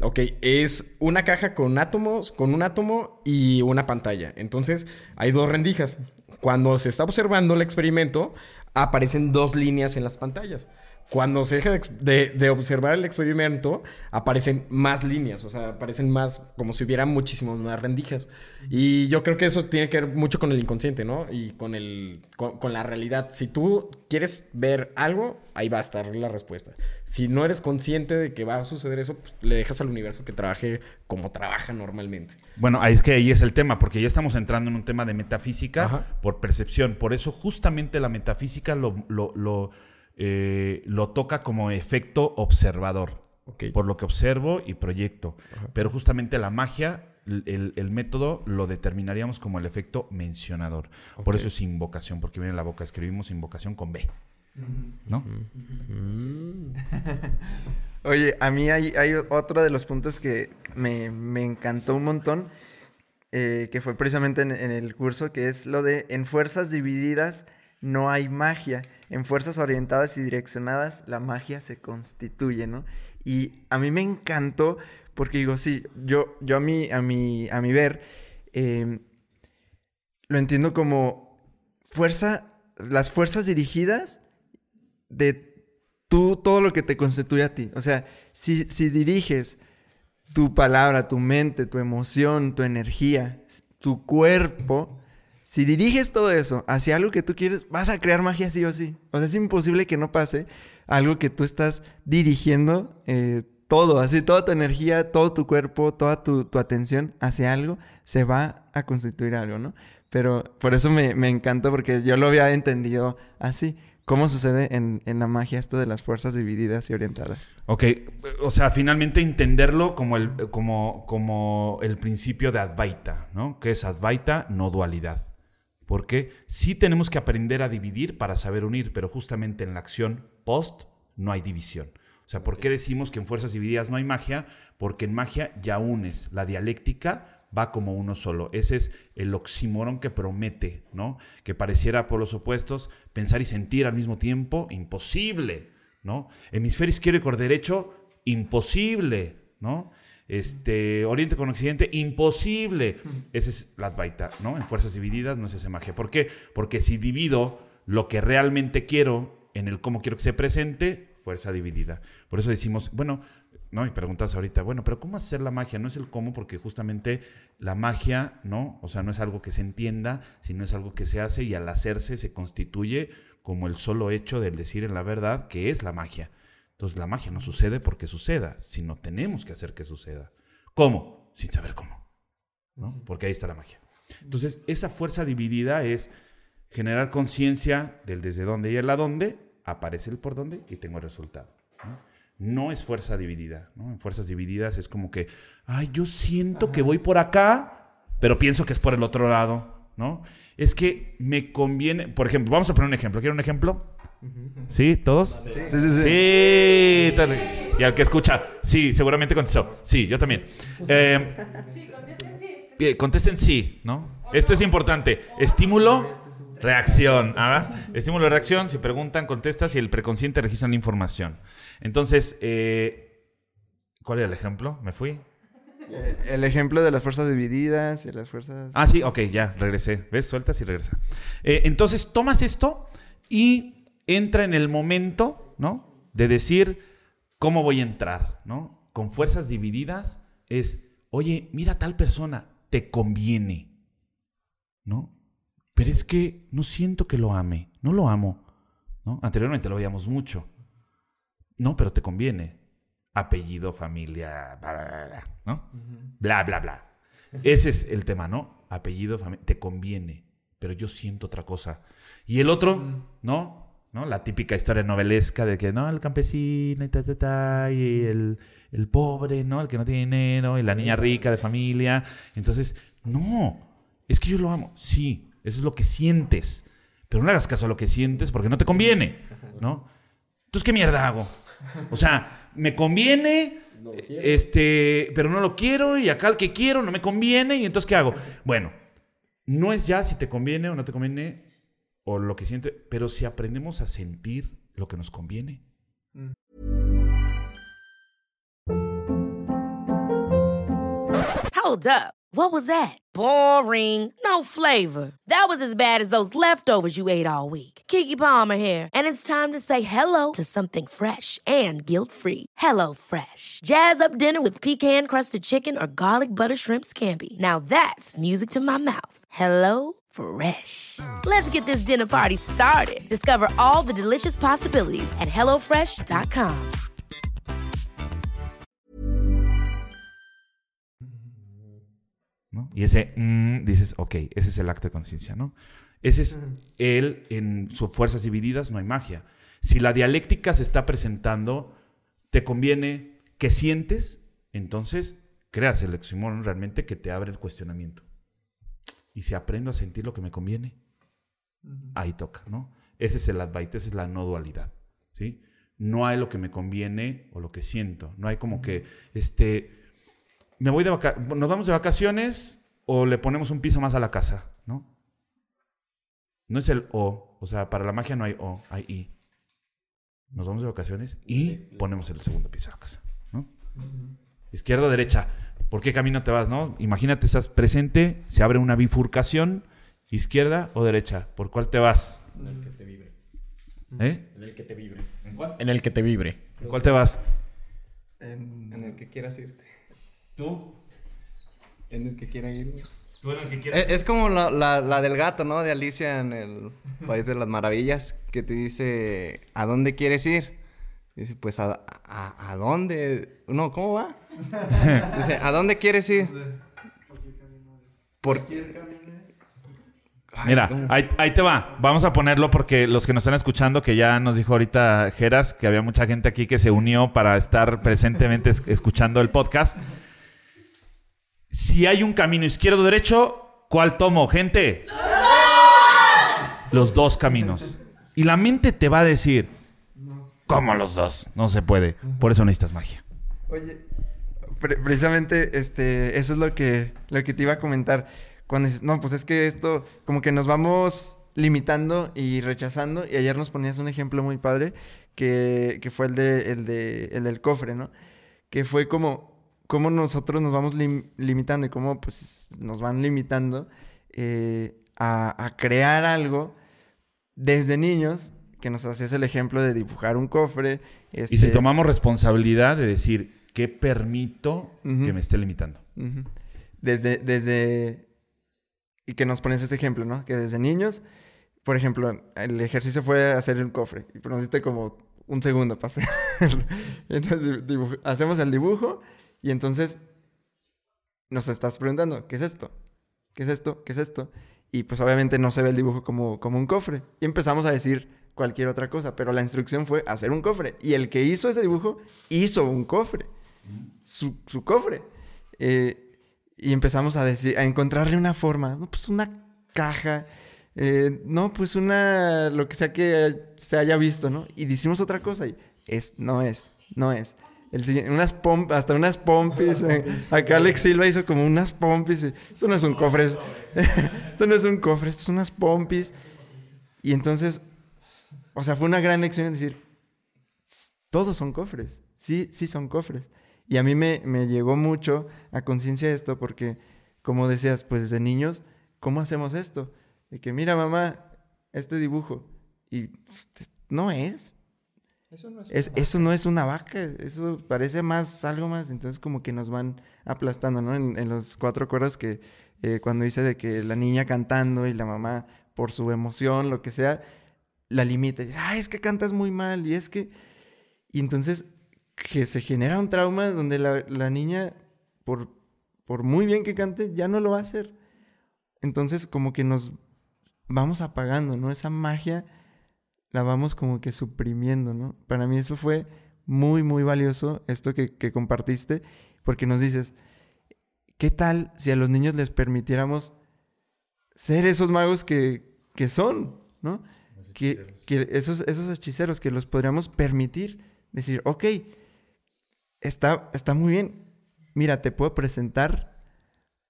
Ok, es una caja con átomos, con un átomo y una pantalla. Entonces, hay dos rendijas. Cuando se está observando el experimento, aparecen dos líneas en las pantallas. Cuando se deja de, de- de observar el experimento, aparecen más líneas, o sea, aparecen más, como si hubiera muchísimas más rendijas. Y yo creo que eso tiene que ver mucho con el inconsciente, ¿no? Y con, el, con, con la realidad. Si tú quieres ver algo, ahí va a estar la respuesta. Si no eres consciente de que va a suceder eso, pues, le dejas al universo que trabaje como trabaja normalmente. Bueno, ahí es que ahí es el tema, porque ya estamos entrando en un tema de metafísica Ajá. por percepción. Por eso justamente la metafísica lo, lo, lo, eh, lo toca como efecto observador. Por lo que observo y proyecto. Pero justamente la magia, el, el método lo determinaríamos como el efecto mencionador. Por eso es invocación, porque viene la boca. Escribimos invocación con B. ¿No? Oye, a mí hay, hay otro de los puntos que me, me encantó un montón, eh, que fue precisamente en, en el curso, que es lo de en fuerzas divididas no hay magia, en fuerzas orientadas y direccionadas la magia se constituye, ¿no? Y a mí me encantó Porque digo, sí, yo, yo a mi, a mi, a mi ver, eh, lo entiendo como fuerza, las fuerzas dirigidas de tú, todo lo que te constituye a ti. O sea, si, si diriges tu palabra, tu mente, tu emoción, tu energía, tu cuerpo, si diriges todo eso hacia algo que tú quieres, vas a crear magia sí o sí. O sea, es imposible que no pase algo que tú estás dirigiendo eh, todo, así toda tu energía, todo tu cuerpo, toda tu, atención hacia algo, se va a constituir algo, ¿no? Pero por eso me, me encanta, porque yo lo había entendido así. ¿Cómo sucede en, en la magia esto de las fuerzas divididas y orientadas? Ok, o sea, finalmente entenderlo como el, como, como el principio de Advaita, ¿no? Que es Advaita, no dualidad. Porque sí tenemos que aprender a dividir para saber unir, pero justamente en la acción post no hay división. O sea, ¿por qué decimos que en fuerzas divididas no hay magia? Porque en magia ya unes la dialéctica va como uno solo. Ese es el oxímoron que promete, ¿no? Que pareciera por los opuestos pensar y sentir al mismo tiempo, imposible, ¿no? Hemisferio izquierdo y derecho, imposible, ¿no? Este, Oriente con Occidente, imposible. Esa es la Advaita, ¿no? En fuerzas divididas no es esa magia. ¿Por qué? Porque si divido lo que realmente quiero en el cómo quiero que se presente, fuerza dividida. Por eso decimos, bueno, ¿no? Y preguntas ahorita, bueno, pero ¿cómo hacer la magia? No es el cómo, porque justamente la magia, ¿no? O sea, no es algo que se entienda, sino es algo que se hace y al hacerse se constituye como el solo hecho del decir en la verdad que es la magia. Entonces la magia no sucede porque suceda, sino tenemos que hacer que suceda. ¿Cómo? Sin saber cómo, ¿no? Porque ahí está la magia. Entonces, esa fuerza dividida es generar conciencia del desde dónde y el a dónde, aparece el por dónde y tengo el resultado. ¿no? no es fuerza dividida. ¿no? En fuerzas divididas es como que, ay, yo siento que voy por acá, pero pienso que es por el otro lado. ¿no? Es que me conviene, por ejemplo, vamos a poner un ejemplo. ¿Quieren un ejemplo? ¿Sí? ¿Todos? Sí, sí, sí. Sí, tal- y al que escucha, sí, seguramente contestó. Sí, yo también. Eh, eh, contesten sí, ¿no? Esto es importante. Estímulo, reacción. ¿ah? Estímulo, reacción. Si preguntan, contestas y el preconsciente registra la información. Entonces, eh, ¿cuál era el ejemplo? ¿Me fui? Eh, El ejemplo de las fuerzas divididas y las fuerzas... Ah, sí, ok, ya, regresé. ¿Ves? Sueltas y regresa. Eh, entonces, tomas esto y entra en el momento, ¿no? De decir, ¿cómo voy a entrar? ¿No? Con fuerzas divididas es, oye, mira a tal persona, te conviene, ¿no? Pero es que no siento que lo ame, no lo amo, ¿no? Anteriormente lo veíamos mucho. No, pero te conviene. Apellido, familia, bla, bla, bla, bla, ¿no? Bla, bla, bla. Ese es el tema, ¿no? Apellido, familia, te conviene, pero yo siento otra cosa. Y el otro, ¿no? ¿No? La típica historia novelesca de que, no, el campesino y ta, ta, ta, y el, el pobre, ¿no? El que no tiene dinero, y la niña rica de familia. Entonces, no, es que yo lo amo. Sí, eso es lo que sientes. Pero no le hagas caso a lo que sientes porque no te conviene, ¿no? Entonces, ¿qué mierda hago? O sea, me conviene, este, pero no lo quiero y acá el que quiero no me conviene y entonces ¿qué hago? Bueno, no es ya si te conviene o no te conviene o lo que siente, pero si aprendemos a sentir lo que nos conviene. Mm. Hold up. What was that? Boring. No flavor. That was as bad as those leftovers you ate all week. Kiki Palmer here, and it's time to say hello to something fresh and guilt-free. Hello Fresh. Jazz up dinner with pecan-crusted chicken or garlic butter shrimp scampi. Now that's music to my mouth. Hello Fresh. Let's get this dinner party started. Discover all the delicious possibilities at hellofresh.com. ¿no? Y ese mm, dices, ok, ese es el acto de conciencia, ¿no? Ese es él en sus fuerzas divididas, no hay magia. Si la dialéctica se está presentando, te conviene que sientes, entonces creas el oxímoron realmente que te abre el cuestionamiento. Y si aprendo a sentir lo que me conviene, ahí toca, ¿no? Ese es el advaita, esa es la no dualidad, ¿sí? No hay lo que me conviene o lo que siento. No hay como que, este, me voy de vaca nos vamos de vacaciones o le ponemos un piso más a la casa, ¿no? No es el o, o sea, para la magia no hay o, hay i. Nos vamos de vacaciones y ponemos el segundo piso a la casa, ¿no? Izquierda o derecha. ¿Por qué camino te vas, no? Imagínate, estás presente, se abre una bifurcación, izquierda o derecha. ¿Por cuál te vas? En el que te vibre. ¿Eh? En el que te vibre. ¿En el que te vibre. ¿En cuál te vas? En el que quieras irte. ¿Tú? En el que quieran ir. ¿Tú en el que Es, es como la, la- la del gato, ¿no? De Alicia en el País de las Maravillas, que te dice, ¿a dónde quieres ir? Dice, pues, ¿a, a, a dónde? No, ¿cómo va? *laughs* Dice, ¿a dónde quieres ir? ¿Por Ay, Mira, ahí, ahí te va. Vamos a ponerlo porque los que nos están escuchando, que ya nos dijo ahorita Geras, que había mucha gente aquí que se unió para estar presentemente es- escuchando el podcast. Si hay un camino izquierdo o derecho, ¿cuál tomo, gente? Los dos caminos. Y la mente te va a decir, ¿cómo los dos? No se puede. Por eso necesitas magia. Oye, pre- precisamente este, eso es lo que, lo que te iba a comentar. Cuando dices, no, pues es que esto, como que nos vamos limitando y rechazando. Y ayer nos ponías un ejemplo muy padre, que, que fue el, de, el, de, el del cofre, ¿no? Que fue como, cómo nosotros nos vamos lim- limitando y cómo pues, nos van limitando eh, a, a crear algo desde niños, que nos hacías el ejemplo de dibujar un cofre. Y si este, tomamos responsabilidad de decir, ¿qué permito que me esté limitando? Desde, desde... Y que nos pones este ejemplo, ¿no? Que desde niños, por ejemplo, el ejercicio fue hacer un cofre. Y nos diste como un segundo para hacerlo. *laughs* Entonces hacemos el dibujo y entonces nos estás preguntando, ¿qué es esto? ¿Qué es esto? ¿Qué es esto? Y pues obviamente no se ve el dibujo como, como un cofre. Y empezamos a decir cualquier otra cosa, pero la instrucción fue hacer un cofre. Y el que hizo ese dibujo hizo un cofre. Su, su cofre. Eh, y empezamos a decir, a encontrarle una forma. No, pues una caja. eh, no, pues una, lo que sea que se haya visto, ¿no? Y decimos otra cosa y es, no es, no es. El siguiente, unas pom- hasta unas pompis. eh, *laughs* acá Alex Silva hizo como unas pompis. Esto no es un cofre. es- *laughs* esto no es un cofre, esto son unas pompis. Y entonces, o sea, fue una gran lección en decir, todos son cofres. Sí, sí son cofres. Y a mí me, me llegó mucho a conciencia esto porque, como decías, pues desde niños, ¿cómo hacemos esto? De que, mira, mamá, este dibujo. Y pues, no es. Eso no es Es- eso no es una vaca, eso parece más, algo más. Entonces como que nos van aplastando, ¿no? En, en los cuatro coros que eh, cuando dice de que la niña cantando y la mamá por su emoción, lo que sea, la limita. Y dice, Ay, es que cantas muy mal y es que... Y entonces que se genera un trauma donde la, la niña, por, por muy bien que cante, ya no lo va a hacer. Entonces como que nos vamos apagando, ¿no? Esa magia la vamos como que suprimiendo, ¿no? Para mí eso fue muy, muy valioso, esto que, que compartiste, porque nos dices, ¿qué tal si a los niños les permitiéramos ser esos magos que, que son, ¿no? Que, que esos, esos hechiceros que los podríamos permitir, decir, ok, está, está muy bien, mira, te puedo presentar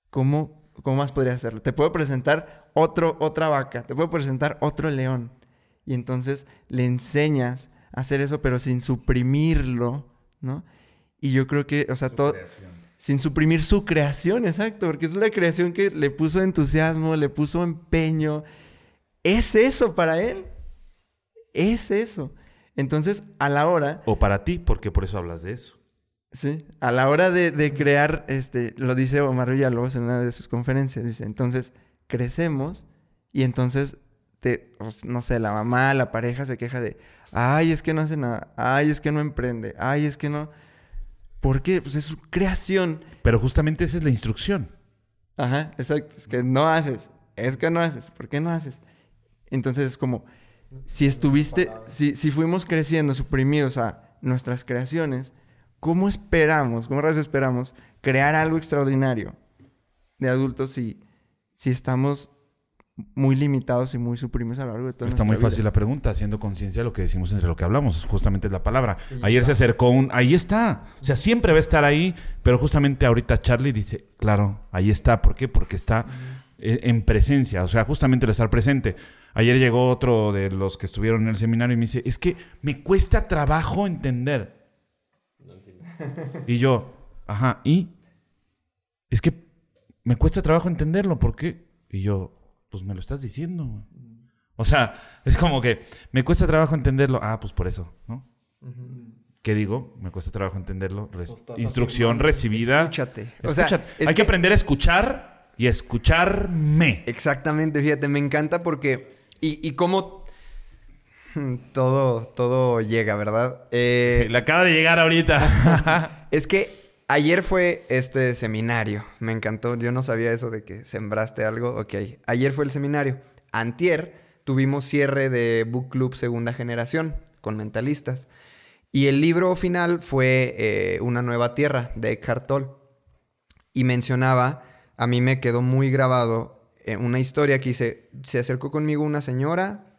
cómo, cómo más podría hacerlo. Te puedo presentar otro, otra vaca, te puedo presentar otro león. Y entonces le enseñas a hacer eso, pero sin suprimirlo, ¿no? Y yo creo que, o sea, todo... Sin suprimir su creación, exacto, porque es la creación que le puso entusiasmo, le puso empeño. Es eso para él. Es eso. Entonces, a la hora, O para ti, porque por eso hablas de eso. Sí, a la hora de, de crear, este, lo dice Omar Villalobos en una de sus conferencias, dice, entonces crecemos y entonces, te, pues, no sé, la mamá, la pareja se queja de, ay, es que no hace nada, ay, es que no emprende, ay, es que no... ¿Por qué? Pues es su creación. Pero justamente esa es la instrucción. Ajá, exacto, es que no haces, es que no haces, ¿por qué no haces? Entonces es como, si estuviste, si, si fuimos creciendo suprimidos a nuestras creaciones, ¿cómo esperamos, cómo rayos esperamos crear algo extraordinario de adultos si, si estamos muy limitados y muy suprimidos a lo largo de toda Está muy nuestra fácil vida? la pregunta, haciendo conciencia de lo que decimos entre lo que hablamos. Justamente es la palabra. Ayer se acercó un... Ahí está. O sea, siempre va a estar ahí, pero justamente ahorita Charlie dice, claro, ahí está. ¿Por qué? Porque está eh, en presencia. O sea, justamente el estar presente. Ayer llegó otro de los que estuvieron en el seminario y me dice, es que me cuesta trabajo entender. *laughs* Y yo, ajá, y es que me cuesta trabajo entenderlo, ¿por qué? Y yo, pues me lo estás diciendo. güey. O sea, es como que me cuesta trabajo entenderlo. Ah, pues por eso, ¿no? ¿Qué digo? Me cuesta trabajo entenderlo. Pues instrucción afirmando. recibida. Escúchate. O sea, Escúchate. Hay que que- aprender a escuchar y escucharme. Exactamente, fíjate, me encanta porque. Y, y cómo. *laughs* Todo, todo llega, ¿verdad? Eh, *laughs* Le acaba de llegar ahorita. *laughs* es que ayer fue este seminario. Me encantó. Yo no sabía eso de que sembraste algo. Ok. Ayer fue el seminario. Antier tuvimos cierre de Book Club Segunda Generación con mentalistas. Y el libro final fue eh, Una Nueva Tierra de Eckhart Tolle. Y mencionaba, a mí me quedó muy grabado eh, una historia que dice, se acercó conmigo una señora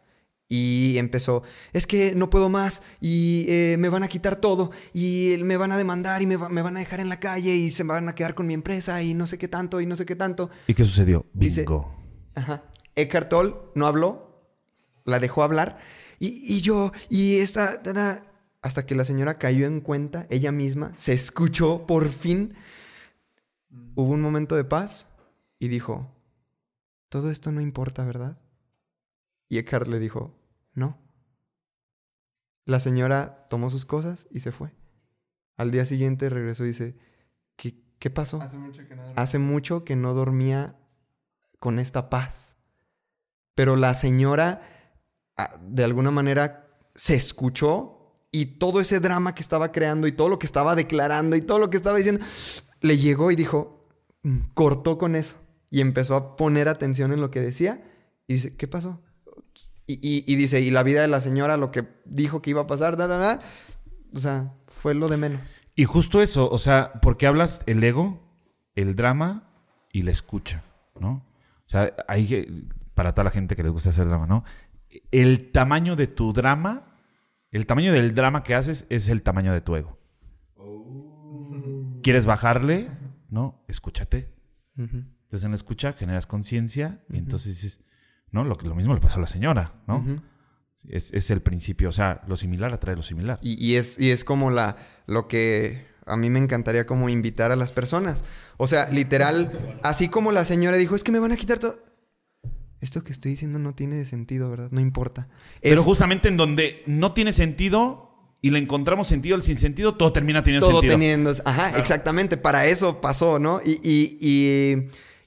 y empezó, es que no puedo más y eh, me van a quitar todo y me van a demandar y me, va- me van a dejar en la calle y se van a quedar con mi empresa y no sé qué tanto y no sé qué tanto. ¿Y qué sucedió? Dice- Bingo. Ajá. Eckhart Tolle no habló, la dejó hablar. Y, y yo, y esta, ta, ta, hasta que la señora cayó en cuenta, ella misma, se escuchó por fin. Hubo un momento de paz y dijo, todo esto no importa, ¿verdad? Y Eckhart le dijo, no. La señora tomó sus cosas y se fue. Al día siguiente regresó y dice, ¿qué, qué pasó? Hace mucho que nada. Hace mucho que no dormía con esta paz. Pero la señora, ah, de alguna manera, se escuchó y todo ese drama que estaba creando y todo lo que estaba declarando y todo lo que estaba diciendo, le llegó y dijo, mm, cortó con eso. Y empezó a poner atención en lo que decía y dice, ¿qué pasó? Y, y- y dice, y la vida de la señora, lo que dijo que iba a pasar, da, da, da, o sea, fue lo de menos. Y justo eso, o sea, porque hablas el ego, el drama y la escucha, ¿no? O sea, hay que, para toda la gente que les gusta hacer drama, ¿no? El tamaño de tu drama, el tamaño del drama que haces es el tamaño de tu ego. ¿Quieres bajarle? ¿No? Escúchate. Entonces en la escucha generas conciencia y entonces dices, ¿no? Lo, que- lo mismo le pasó a la señora, ¿no? Es, es el principio, o sea, lo similar atrae lo similar. Y, y es, y es como la, lo que a mí me encantaría como invitar a las personas. O sea, literal, así como la señora dijo, es que me van a quitar todo. Esto que estoy diciendo no tiene sentido, ¿verdad? No importa. Pero Es- justamente en donde no tiene sentido y le encontramos sentido al sinsentido, todo termina teniendo todo sentido. teniendo. Ajá, exactamente. Para eso pasó, ¿no? Y, y, y,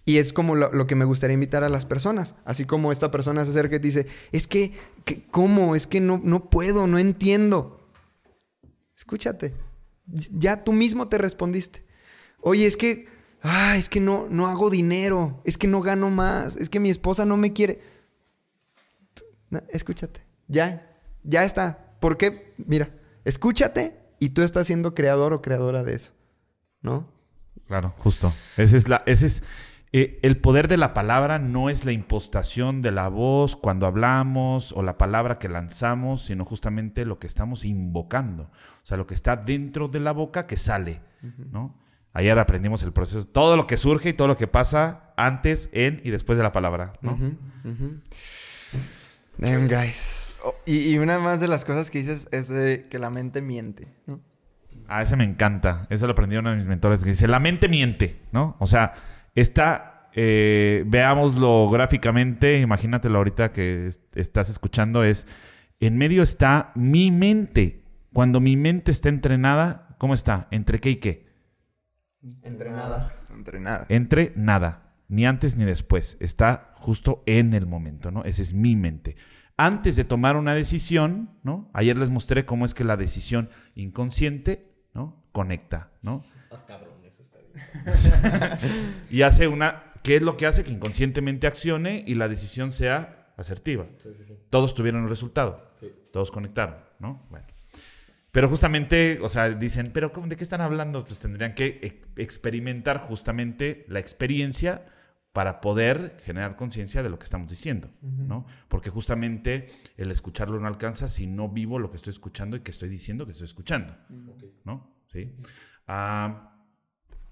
y es como lo, que me gustaría invitar a las personas. Así como esta persona se acerca y dice, es que, que- ¿cómo? Es que no, no puedo, no entiendo. Escúchate. Ya tú mismo te respondiste. Oye, es que, ah, es que no, no hago dinero. Es que no gano más. Es que mi esposa no me quiere. Escúchate. Ya, ya está. ¿Por qué? Mira, escúchate y tú estás siendo creador o creadora de eso. ¿No? Claro, justo. Ese es la, ese es eh, el poder de la palabra no es la impostación de la voz cuando hablamos o la palabra que lanzamos, sino justamente lo que estamos invocando. O sea, lo que está dentro de la boca que sale, ¿no? Ayer aprendimos el proceso, todo lo que surge y todo lo que pasa antes, en y después de la palabra, ¿no? Damn, guys. Oh, y, y una más de las cosas que dices es de que la mente miente, ¿no? Ah, ese me encanta. Eso lo aprendí uno de mis mentores que dice, la mente miente, ¿no? O sea, está, eh, veámoslo gráficamente, imagínatelo ahorita que es- estás escuchando, es, en medio está mi mente. Cuando mi mente está entrenada, ¿cómo está? ¿Entre qué y qué? Entrenada. Entrenada. Entre nada, ni antes ni después. Está justo en el momento, ¿no? Esa es mi mente. Antes de tomar una decisión, ¿no? Ayer les mostré cómo es que la decisión inconsciente, ¿no? Conecta, ¿no? *laughs* y hace una, ¿qué es lo que hace? Que inconscientemente accione y la decisión sea asertiva. Todos tuvieron el resultado. Todos conectaron, ¿no? Bueno. Pero justamente, o sea, dicen, pero ¿cómo- ¿de qué están hablando? Pues tendrían que ex- experimentar justamente la experiencia para poder generar conciencia de lo que estamos diciendo, ¿no? Porque justamente el escucharlo no alcanza si no vivo lo que estoy escuchando y que estoy diciendo que estoy escuchando, ¿no? ¿Sí? Ah,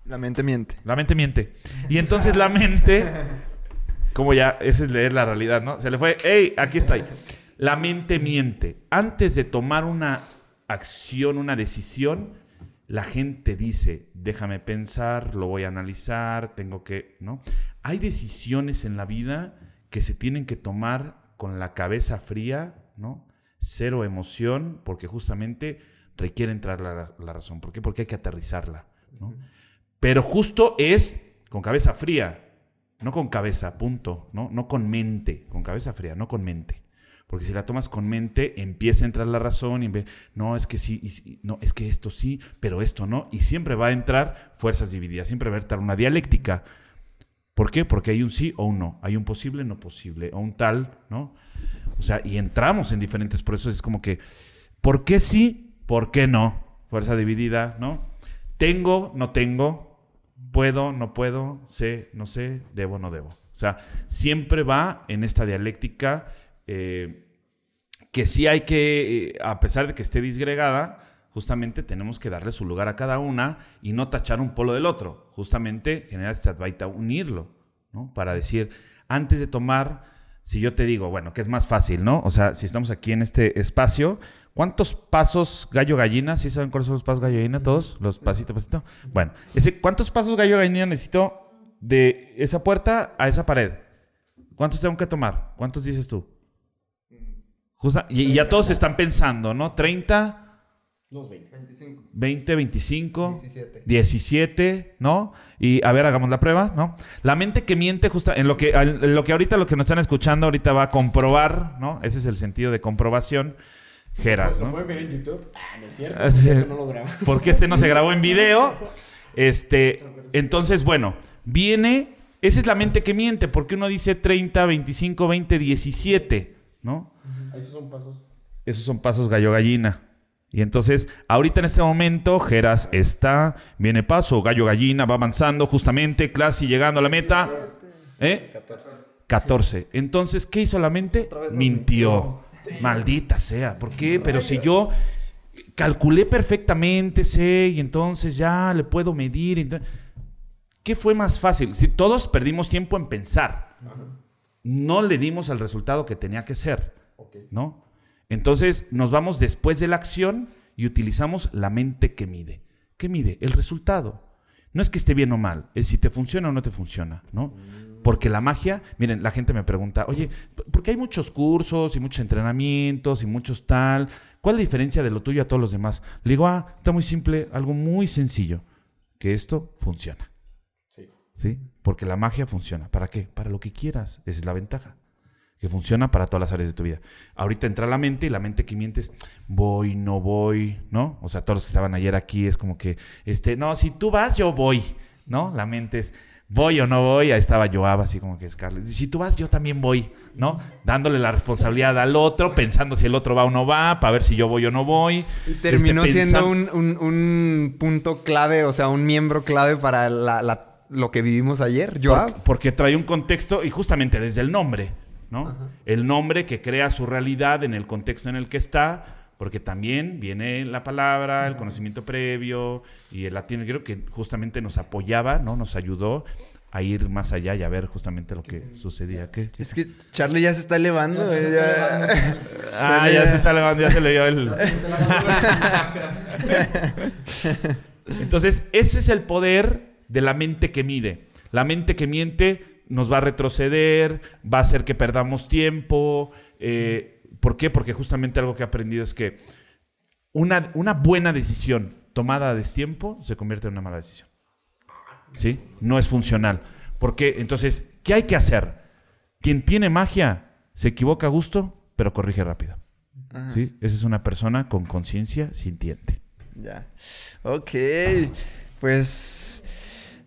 La mente miente. la mente miente. Y entonces la mente, como ya, ese es leer la realidad, ¿no? Se le fue, ¡hey! Aquí está. ahí. La mente miente. Antes de tomar una acción, una decisión, la gente dice, déjame pensar, lo voy a analizar, tengo que, ¿no? Hay decisiones en la vida que se tienen que tomar con la cabeza fría, ¿no? Cero emoción, porque justamente requiere entrar la, la razón. ¿Por qué? Porque hay que aterrizarla, ¿no? Pero justo es con cabeza fría, no con cabeza, punto, ¿no? No con mente, con cabeza fría, no con mente. Porque si la tomas con mente, empieza a entrar la razón y no, es que sí, no, es que esto sí, pero esto no. Y siempre va a entrar fuerzas divididas, siempre va a entrar una dialéctica. ¿Por qué? Porque hay un sí o un no, hay un posible, no posible, o un tal, ¿no? O sea, y entramos en diferentes procesos, es como que, ¿por qué sí? ¿Por qué no? Fuerza dividida, ¿no? Tengo, no tengo, puedo, no puedo, sé, no sé, debo, no debo. O sea, siempre va en esta dialéctica eh, que sí hay que, eh, a pesar de que esté disgregada, justamente tenemos que darle su lugar a cada una y no tachar un polo del otro. Justamente generar este Advaita, unirlo, ¿no? Para decir, antes de tomar, si yo te digo, bueno, que es más fácil, ¿no? O sea, si estamos aquí en este espacio, ¿cuántos pasos gallo-gallina? ¿Sí saben cuáles son los pasos gallo-gallina todos? Los pasitos, pasito. Bueno, ese, ¿cuántos pasos gallo-gallina necesito de esa puerta a esa pared? ¿Cuántos tengo que tomar? ¿Cuántos dices tú? Justa- y, y ya todos están pensando, ¿no? 30, 20, 25, 17. 17, ¿no? Y a ver, hagamos la prueba, ¿no? La mente que miente, justa, en lo que, en lo que ahorita lo que nos están escuchando ahorita va a comprobar, ¿no? Ese es el sentido de comprobación. Geras, ¿no? ver en YouTube? Ah, no es cierto. Ah, sí. Esto no lo grabo. *laughs* Porque este no se grabó en video. *laughs* Este, entonces, bueno, viene, esa es la mente que miente, porque uno dice 30, 25, 20, 17, ¿no? Esos son pasos. Esos son pasos gallo gallina. Y entonces, ahorita en este momento, Geras está, viene paso, gallo gallina, va avanzando justamente, Classy llegando a la meta. ¿Eh? 14. Entonces, ¿qué hizo la mente? Mintió. Maldita sea. ¿Por qué? Pero si yo calculé perfectamente, sé, y entonces ya le puedo medir. ¿Qué fue más fácil? Si todos perdimos tiempo en pensar. No le dimos al resultado que tenía que ser. ¿No? Entonces nos vamos después de la acción y utilizamos la mente que mide. ¿Qué mide? El resultado. No es que esté bien o mal, es si te funciona o no te funciona, ¿no? Porque la magia, miren, la gente me pregunta, oye, porque hay muchos cursos y muchos entrenamientos y muchos tal, ¿cuál es la diferencia de lo tuyo a todos los demás? Le digo, ah, está muy simple, algo muy sencillo, que esto funciona. Sí. ¿Sí? Porque la magia funciona. ¿Para qué? Para lo que quieras. Esa es la ventaja. Que funciona para todas las áreas de tu vida. Ahorita entra la mente y la mente que mientes, voy, no voy, ¿no? O sea, todos los que estaban ayer aquí es como que, este, no, si tú vas, yo voy, ¿no? La mente es, voy o no voy. Ahí estaba Joab, así como que Scarlett. Si tú vas, yo también voy, ¿no? Dándole la responsabilidad al otro, pensando si el otro va o no va, para ver si yo voy o no voy. Y terminó Este, siendo pensan- un, un- un punto clave, o sea, un miembro clave para la- la- lo que vivimos ayer, Joab. Por- porque trae un contexto y justamente desde el nombre, ¿no? El nombre que crea su realidad en el contexto en el que está, porque también viene la palabra, el conocimiento previo y el latín creo que justamente nos apoyaba, ¿no? Nos ayudó a ir más allá y a ver justamente lo que sucedía. ¿Qué? Es que Charlie ya se está elevando. eh, ya- *laughs* Ah, ya se está levantando, ya se le dio el... *laughs* Entonces, ese es el poder de la mente que mide. La mente que miente nos va a retroceder, va a hacer que perdamos tiempo. eh, ¿Por qué? Porque justamente algo que he aprendido es que una, una buena decisión tomada a destiempo se convierte en una mala decisión. ¿Sí? No es funcional. Porque, entonces, ¿qué hay que hacer? Quien tiene magia se equivoca a gusto, pero corrige rápido. ¿Sí? Esa es una persona con conciencia sintiente. Ya. Ok. Pues.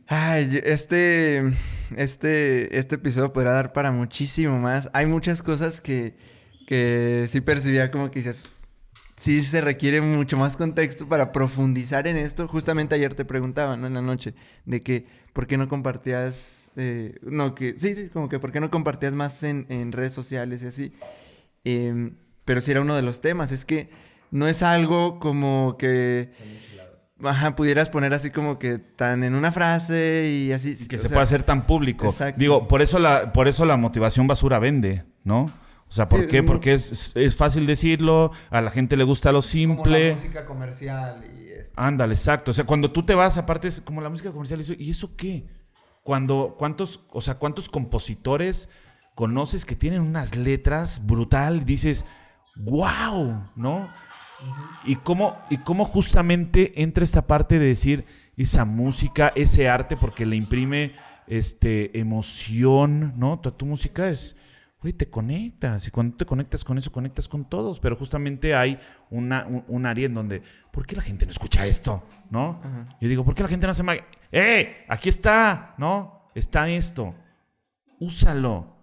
Ay, este. Este. Este episodio podrá dar para muchísimo más. Hay muchas cosas que. Que sí percibía como que dices. Sí se requiere mucho más contexto para profundizar en esto. Justamente ayer te preguntaba, ¿no? En la noche. De que. ¿Por qué no compartías. eh, no, que. Sí, sí, como que. ¿Por qué no compartías más en, en redes sociales y así? Em, pero sí era uno de los temas. Es que no es algo como que. Ajá, pudieras poner así como que tan en una frase y así. que se sea, pueda hacer tan público. exacto. Digo, por eso la, por eso la motivación basura vende, ¿no? O sea, ¿por Sí, qué? Porque es, es fácil decirlo, a la gente le gusta lo Como la simple. música comercial y esto. Ándale, exacto. O sea, cuando tú te vas, aparte es como la música comercial, eso- ¿y eso qué? Cuando, ¿cuántos, o sea, cuántos compositores conoces que tienen unas letras brutal? Dices, wow, ¿no? Y cómo, y cómo justamente entra esta parte de decir esa música, ese arte, porque le imprime este, emoción, ¿no? Tu, tu música es, güey, te conectas. Y cuando te conectas con eso, conectas con todos. Pero justamente hay una, un, un área en donde, ¿por qué la gente no escucha esto? ¿No? Yo digo, ¿por qué la gente no hace más? ¡Eh! Aquí está, ¿no? Está esto. Úsalo.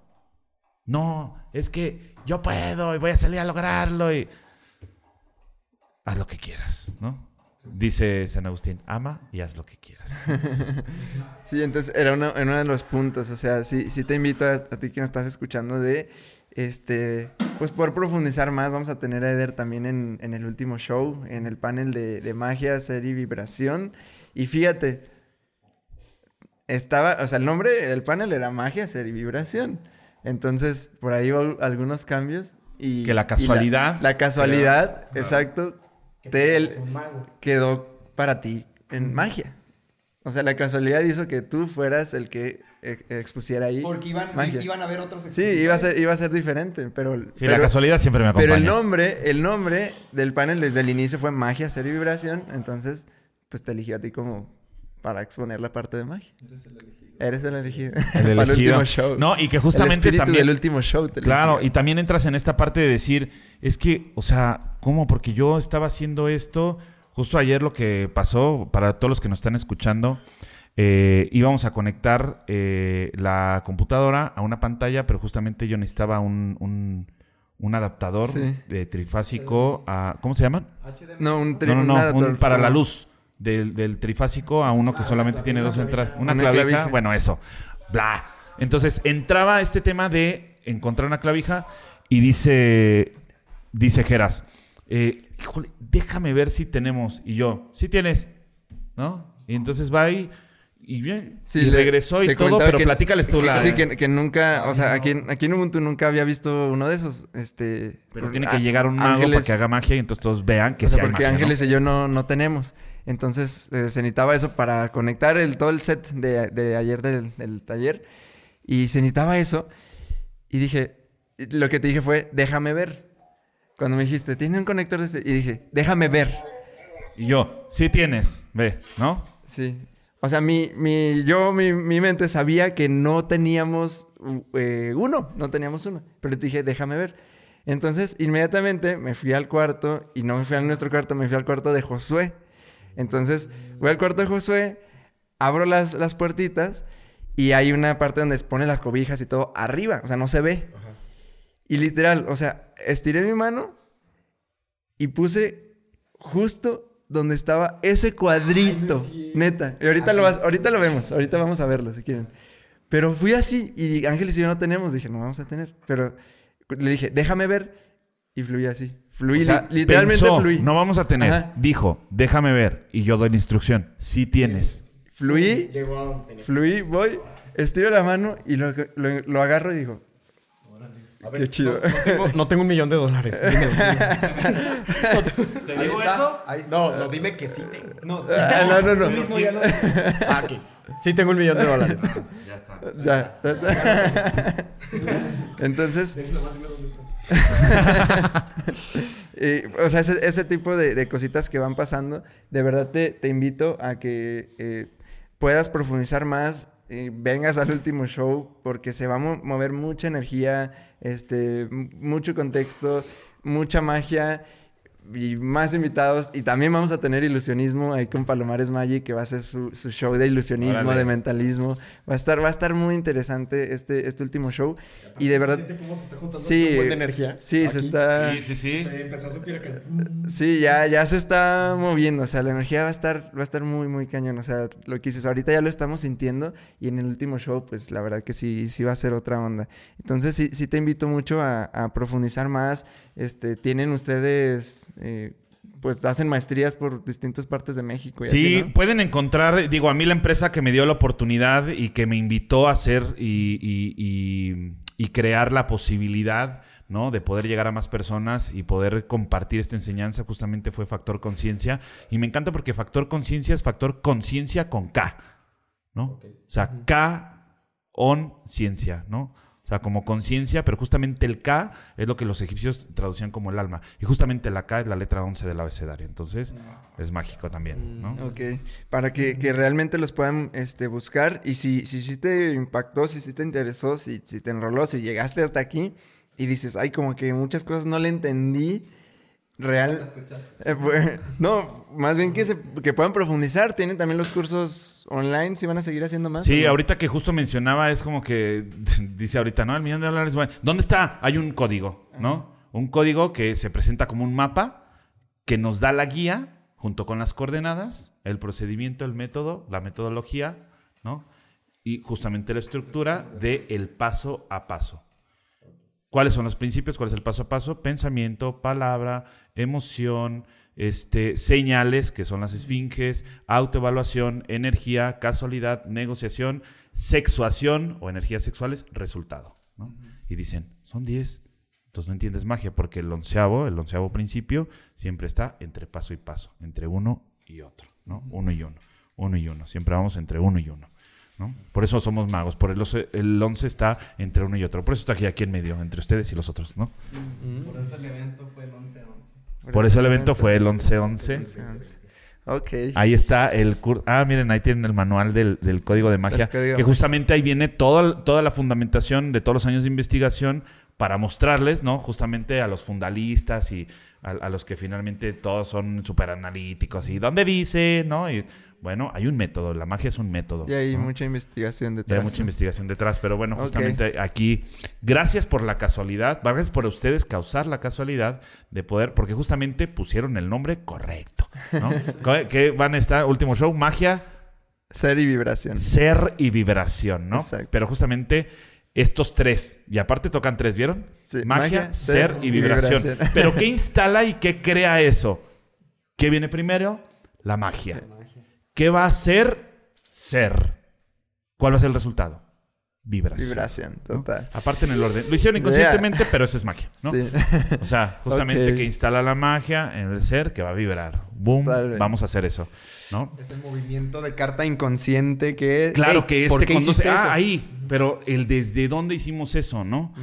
No, es que yo puedo y voy a salir a lograrlo y haz lo que quieras, ¿no? Dice San Agustín, ama y haz lo que quieras. *laughs* Sí, entonces era uno, era uno de los puntos. O sea, sí, sí te invito a, a ti que nos estás escuchando de, este, pues poder profundizar más. Vamos a tener a Eder también en, en el último show, en el panel de, de magia, ser y vibración. Y fíjate, estaba, o sea, el nombre del panel era magia, ser y vibración. Entonces, por ahí hubo algunos cambios. Y, Que la y casualidad- La, casualidad, exacto, te el- quedó para ti en magia. O sea, la casualidad hizo que tú fueras el que eh, expusiera ahí. Porque iban, magia. iban a ver otros Sí, iba a ser, iba a ser diferente, pero... Sí, pero- la casualidad siempre me Pero acompaña. el nombre, el nombre del panel desde el inicio fue magia, ser y vibración. Entonces, pues te eligió a ti como para exponer la parte de magia. Eres el elegido. El *laughs* para el elegido. último show. No, y que justamente el también- del último show. te Claro, y también entras en esta parte de decir, es que, o sea, ¿cómo? Porque yo estaba haciendo esto, justo ayer lo que pasó, para todos los que nos están escuchando, eh, íbamos a conectar eh, la computadora a una pantalla, pero justamente yo necesitaba un, un, un adaptador Sí. de trifásico a... ¿Cómo se llaman? No, un tri- No, no, no, un- para la luz. Del, del trifásico a uno que solamente tiene dos entradas. Una, Una clavija, clavija. Bueno, eso. Bla. Entonces entraba este tema de encontrar una clavija y dice, dice Geras, eh, híjole, déjame ver si tenemos. Y yo, sí tienes, ¿no? Y entonces va ahí y bien, Sí, y le- regresó y todo, pero que- platícales tú que- la... Sí, que, que nunca, o sea, aquí, en- aquí en Ubuntu nunca había visto uno de esos. Este, Pero tiene ah, que llegar un mago para Ángeles- que haga magia y entonces todos vean que o sea, sí hay porque magia, ¿no? Ángeles y yo no, no tenemos. Entonces eh, se necesitaba eso para conectar el, todo el set de, de ayer del, del taller. Y se necesitaba eso. Y dije, lo que te dije fue, déjame ver. Cuando me dijiste, tiene un conector de este. Y dije, déjame ver. Y yo, sí tienes, ve, ¿no? Sí. O sea, mi, mi, yo, mi, mi mente sabía que no teníamos eh, uno, no teníamos uno. Pero te dije, déjame ver. Entonces, inmediatamente me fui al cuarto, y no me fui a nuestro cuarto, me fui al cuarto de Josué. Entonces, voy al cuarto de Josué, abro las, las puertitas, y hay una parte donde se pone las cobijas y todo arriba, o sea, no se ve. Y literal, o sea, estiré mi mano y puse justo donde estaba ese cuadrito. Neta. Y ahorita lo, vas, ahorita lo vemos. Ahorita vamos a verlo si quieren. Pero fui así y Ángeles y yo no tenemos. Dije, no vamos a tener. Pero le dije, déjame ver. Y fluí así. Fluí, O sea, li- literalmente pensó, fluí. No vamos a tener. Ajá. Dijo, déjame ver. Y yo doy la instrucción. Sí tienes. Fluí, fluí, voy, estiro la mano y lo, lo, lo agarro y digo, qué chido. Tengo- no tengo un millón de dólares. *laughs* Dímelo. ¿Te digo eso? No, no, dime que sí tengo. No, *laughs* Ah, no, no, no. Ah. Sí tengo un millón de dólares. Ya. *laughs* Entonces. *laughs* O sea, ese, tipo de, cositas que van pasando, de verdad te, te invito a que eh, puedas profundizar más, eh, vengas al último show, porque se va a mo- mover mucha energía, este, mucho contexto, mucha magia y más invitados. Y también vamos a tener ilusionismo ahí con Palomares Magic, que va a ser su, su show de ilusionismo, Órale. de mentalismo. Va a estar, va a estar muy interesante este, este último show. Y de verdad... Sí, buen de energía sí, se está... Sí, sí, sí. empezó a sentir acá. Sí, ya, ya se está moviendo, o sea, la energía va a estar, va a estar muy, muy cañón, o sea, lo que dices, ahorita ya lo estamos sintiendo y en el último show, pues la verdad que sí, sí va a ser otra onda. Entonces sí, sí te invito mucho a, a profundizar más, este, tienen ustedes, eh, pues hacen maestrías por distintas partes de México. Y Sí, así, ¿no? pueden encontrar, digo, a mí la empresa que me dio la oportunidad y que me invitó a hacer y, y- y- y crear la posibilidad ¿no? De poder llegar a más personas y poder compartir esta enseñanza, justamente fue Factor Conciencia. Y me encanta porque Factor Conciencia es Factor Conciencia con K, ¿no? O sea, K on ciencia, ¿no? O sea, como conciencia, pero justamente el K es lo que los egipcios traducían como el alma. Y justamente la K es la letra 11 del abecedario. Entonces, es mágico también, ¿no? Ok, para que, que realmente los puedan este, buscar y si, si, si te impactó, si, si te interesó, si, si te enroló, si llegaste hasta aquí y dices, ay, como que muchas cosas no le entendí, real... Eh, pues, no, más bien que, se, que puedan profundizar, tienen también los cursos online, si van a seguir haciendo más. Sí, ahorita que justo mencionaba, es como que *laughs* dice ahorita, ¿no? El millón de dólares. bueno, ¿Dónde está? Hay un código, ¿no? Un código que se presenta como un mapa que nos da la guía junto con las coordenadas, el procedimiento, el método, la metodología, ¿no? Y justamente la estructura de el paso a paso. ¿Cuáles son los principios? ¿Cuál es el paso a paso? Pensamiento, palabra, emoción, este, señales, que son las esfinges, autoevaluación, energía, casualidad, negociación, sexuación o energías sexuales, resultado. ¿no? Y dicen, son 10. Entonces no entiendes magia, porque el onceavo, el onceavo principio, siempre está entre paso y paso, entre uno y otro, ¿no? Uno y uno, uno y uno. Siempre vamos entre uno y uno. ¿no? Por eso somos magos, por el, once- el 11 está entre uno y otro. Por eso está aquí, aquí en medio, entre ustedes y los otros, ¿no? Por eso el evento fue el 11-11. Por eso el evento fue el 11-11. Ok. Ahí está el curso. Ah, miren, ahí tienen el manual del, del código de magia. Código que justamente ahí viene todo- toda la fundamentación de todos los años de investigación para mostrarles, ¿no? Justamente a los fundalistas y a, a los que finalmente todos son súper analíticos. ¿Y dónde dice? ¿No? Y bueno, hay un método. La magia es un método. Y hay ¿no? mucha investigación Y detrás. hay mucha ¿no? investigación detrás, pero bueno, justamente aquí, gracias por la casualidad, gracias por ustedes causar la casualidad de poder, porque justamente pusieron el nombre correcto, ¿no? *laughs* ¿Qué- ¿Qué van a estar? Último show, magia, Ser y vibración. ser y vibración, ¿no? Exacto. Pero justamente estos tres, y aparte tocan tres, ¿vieron? Sí, magia, magia, ser, ser y y vibración. vibración. Pero ¿qué *laughs* instala y qué crea eso? ¿Qué viene primero? La magia. ¿Qué va a ser? Ser. ¿Cuál va a ser el resultado? Vibración. Vibración, total. Aparte en el orden. Lo hicieron inconscientemente, pero eso es magia, ¿no? Sí. O sea, *laughs* justamente que instala la magia en el ser que va a vibrar. Boom, Totalmente. vamos a hacer eso, ¿no? Ese movimiento de carta inconsciente que... Claro que ¿por este qué conduce. Ah, eso? ahí. Pero el desde dónde hicimos eso, ¿no?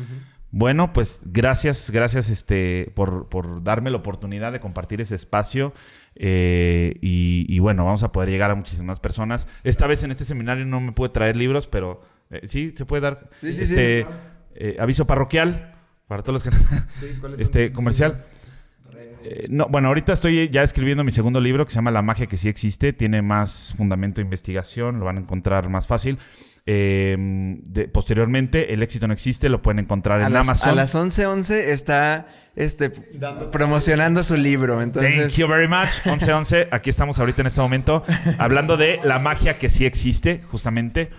Bueno, pues gracias, gracias este, por, por darme la oportunidad de compartir ese espacio. Eh, y, y bueno, vamos a poder llegar a muchísimas personas. Esta vez en este seminario no me pude traer libros, pero eh, sí, se puede dar. Sí, sí, este, sí. eh, aviso parroquial para todos los que. *laughs* este, comercial. Eh, no, bueno, ahorita estoy ya escribiendo mi segundo libro que se llama La magia que sí existe. Tiene más fundamento de investigación, lo van a encontrar más fácil. Eh, de- posteriormente, El éxito no existe, lo pueden encontrar A en las, Amazon. a las 11.11 está este, promocionando su libro. Thank Entonces, you very much. 1111, aquí estamos ahorita en este momento hablando de la magia que sí existe, justamente.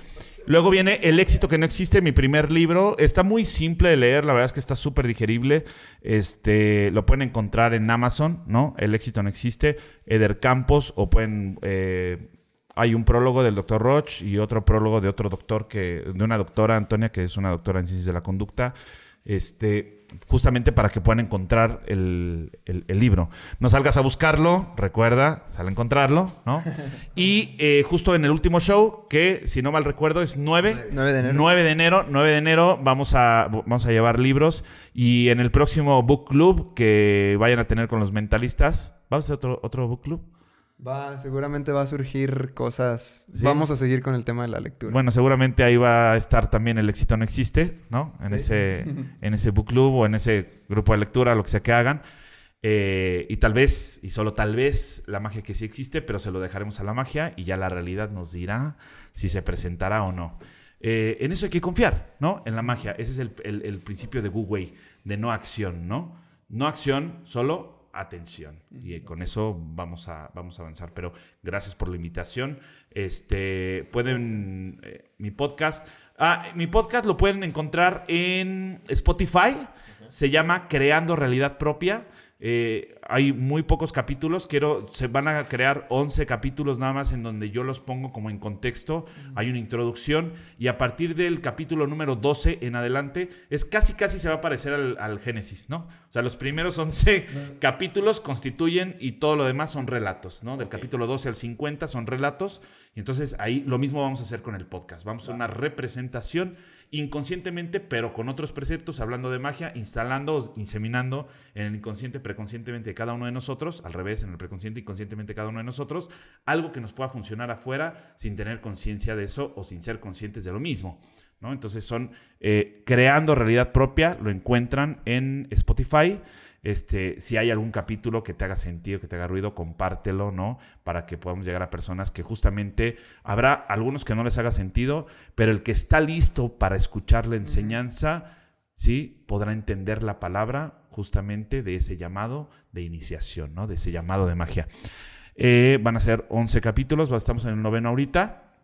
Luego viene El éxito que no existe, mi primer libro. Está muy simple de leer, la verdad es que está súper digerible. Este, lo pueden encontrar en Amazon, ¿no? El éxito no existe. Eder Campos, o pueden. eh, hay un prólogo del doctor Roch y otro prólogo de otro doctor que. de una doctora, Antonia, que es una doctora en ciencias de la conducta. Este, justamente para que puedan encontrar el, el- el libro. No salgas a buscarlo, recuerda, sal a encontrarlo, ¿no? *laughs* Y eh, justo en el último show, que si no mal recuerdo es 9, 9 de enero. 9 de enero, 9 de enero vamos a, vamos a llevar libros y en el próximo book club que vayan a tener con los mentalistas, ¿vamos a hacer otro, otro book club? Va, seguramente va a surgir cosas. Sí. Vamos a seguir con el tema de la lectura. Bueno, seguramente ahí va a estar también El éxito no existe, ¿no? En, ese, *laughs* en ese book club o en ese grupo de lectura, lo que sea que hagan. Eh, y tal vez, y solo tal vez, la magia que sí existe, pero se lo dejaremos a la magia y ya la realidad nos dirá si se presentará o no. Eh, en eso hay que confiar, ¿no? En la magia. Ese es el, el- el principio de Wu Wei, de no acción, ¿no? No acción, solo atención. Y con eso vamos a, vamos a avanzar. Pero gracias por la invitación. Este, pueden, eh, mi podcast, ah, mi podcast lo pueden encontrar en Spotify. Se llama Creando Realidad Propia. Eh, hay muy pocos capítulos. Quiero, se van a crear 11 capítulos nada más en donde yo los pongo como en contexto. Hay una introducción y a partir del capítulo número 12 en adelante es casi casi se va a parecer al, al Génesis, ¿no? O sea, los primeros 11 capítulos constituyen y todo lo demás son relatos, ¿no? Del capítulo 12 al 50 son relatos y entonces ahí lo mismo vamos a hacer con el podcast. Vamos a hacer una representación inconscientemente, pero con otros preceptos, hablando de magia, instalando, inseminando en el inconsciente, preconscientemente de cada uno de nosotros, al revés, en el preconsciente, inconscientemente de cada uno de nosotros, algo que nos pueda funcionar afuera sin tener conciencia de eso o sin ser conscientes de lo mismo. ¿no? Entonces son eh, creando realidad propia, lo encuentran en Spotify. Este, si hay algún capítulo que te haga sentido, que te haga ruido, compártelo, ¿no? Para que podamos llegar a personas que justamente habrá algunos que no les haga sentido, pero el que está listo para escuchar la enseñanza, ¿sí? Podrá entender la palabra justamente de ese llamado de iniciación, ¿no? De ese llamado de magia. Eh, van a ser 11 capítulos, estamos en el noveno ahorita,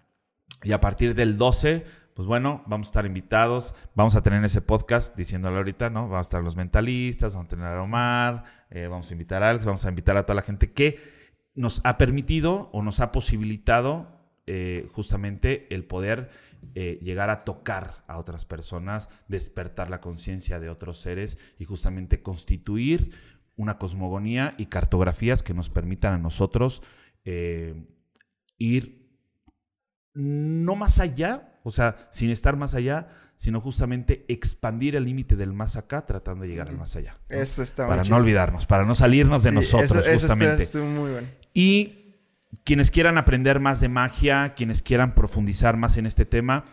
y a partir del 12 pues bueno, vamos a estar invitados, vamos a tener ese podcast, diciéndole ahorita, ¿no? Vamos a estar los mentalistas, vamos a tener a Omar, eh, vamos a invitar a Alex, vamos a invitar a toda la gente que nos ha permitido o nos ha posibilitado eh, justamente el poder eh, llegar a tocar a otras personas, despertar la conciencia de otros seres y justamente constituir una cosmogonía y cartografías que nos permitan a nosotros ir no más allá, o sea, sin estar más allá, sino justamente expandir el límite del más acá, tratando de llegar al más allá. ¿no? Eso está muy Para no chido. olvidarnos, para no salirnos de Sí, nosotros, eso- eso está- justamente. estuvo muy bueno. Y quienes quieran aprender más de magia, quienes quieran profundizar más en este tema,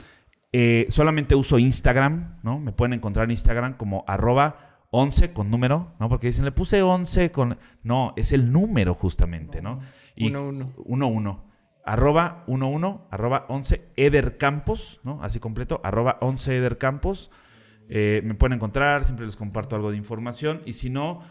eh, solamente uso Instagram, ¿no? Me pueden encontrar en Instagram como arroba 11 con número, ¿no? Porque dicen, le puse 11 con... No, es el número justamente, ¿no? Y Uno, uno. 11. Arroba 11, arroba 11 Eder Campos, ¿no? Así completo, arroba 11 Eder Campos. Eh, me pueden encontrar, siempre les comparto algo de información. Y si no,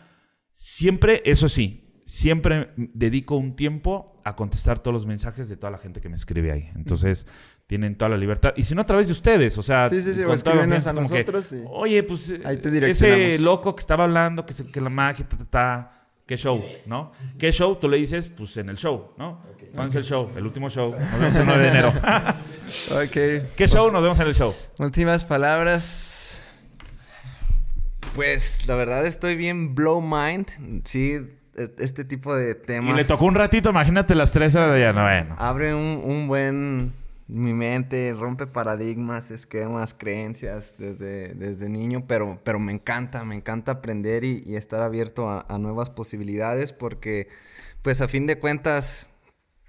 siempre, eso sí, siempre dedico un tiempo a contestar todos los mensajes de toda la gente que me escribe ahí. Entonces, tienen toda la libertad. Y si no, a través de ustedes, o sea, Sí, sí, sí, o escríbenos a que, nosotros y Oye, pues ahí te direccionamos. ese loco que estaba hablando, que, se- que la magia, ta, ta, ta, ¿Qué show? ¿No? ¿Qué show? Tú le dices, pues en el show, ¿no? ¿Cuándo es el show? El último show. *laughs* Nos vemos el 9 de enero. Ok. ¿Qué pues, show? Nos vemos en el show. Últimas palabras. Pues la verdad estoy bien blow mind. Sí, e- este tipo de temas. Y le tocó un ratito, imagínate las 3 horas de allá. No, bueno. Abre un, un buen mi mente, rompe paradigmas, esquemas, creencias desde, desde niño, pero, pero me encanta, me encanta aprender y, y estar abierto a, a nuevas posibilidades porque pues a fin de cuentas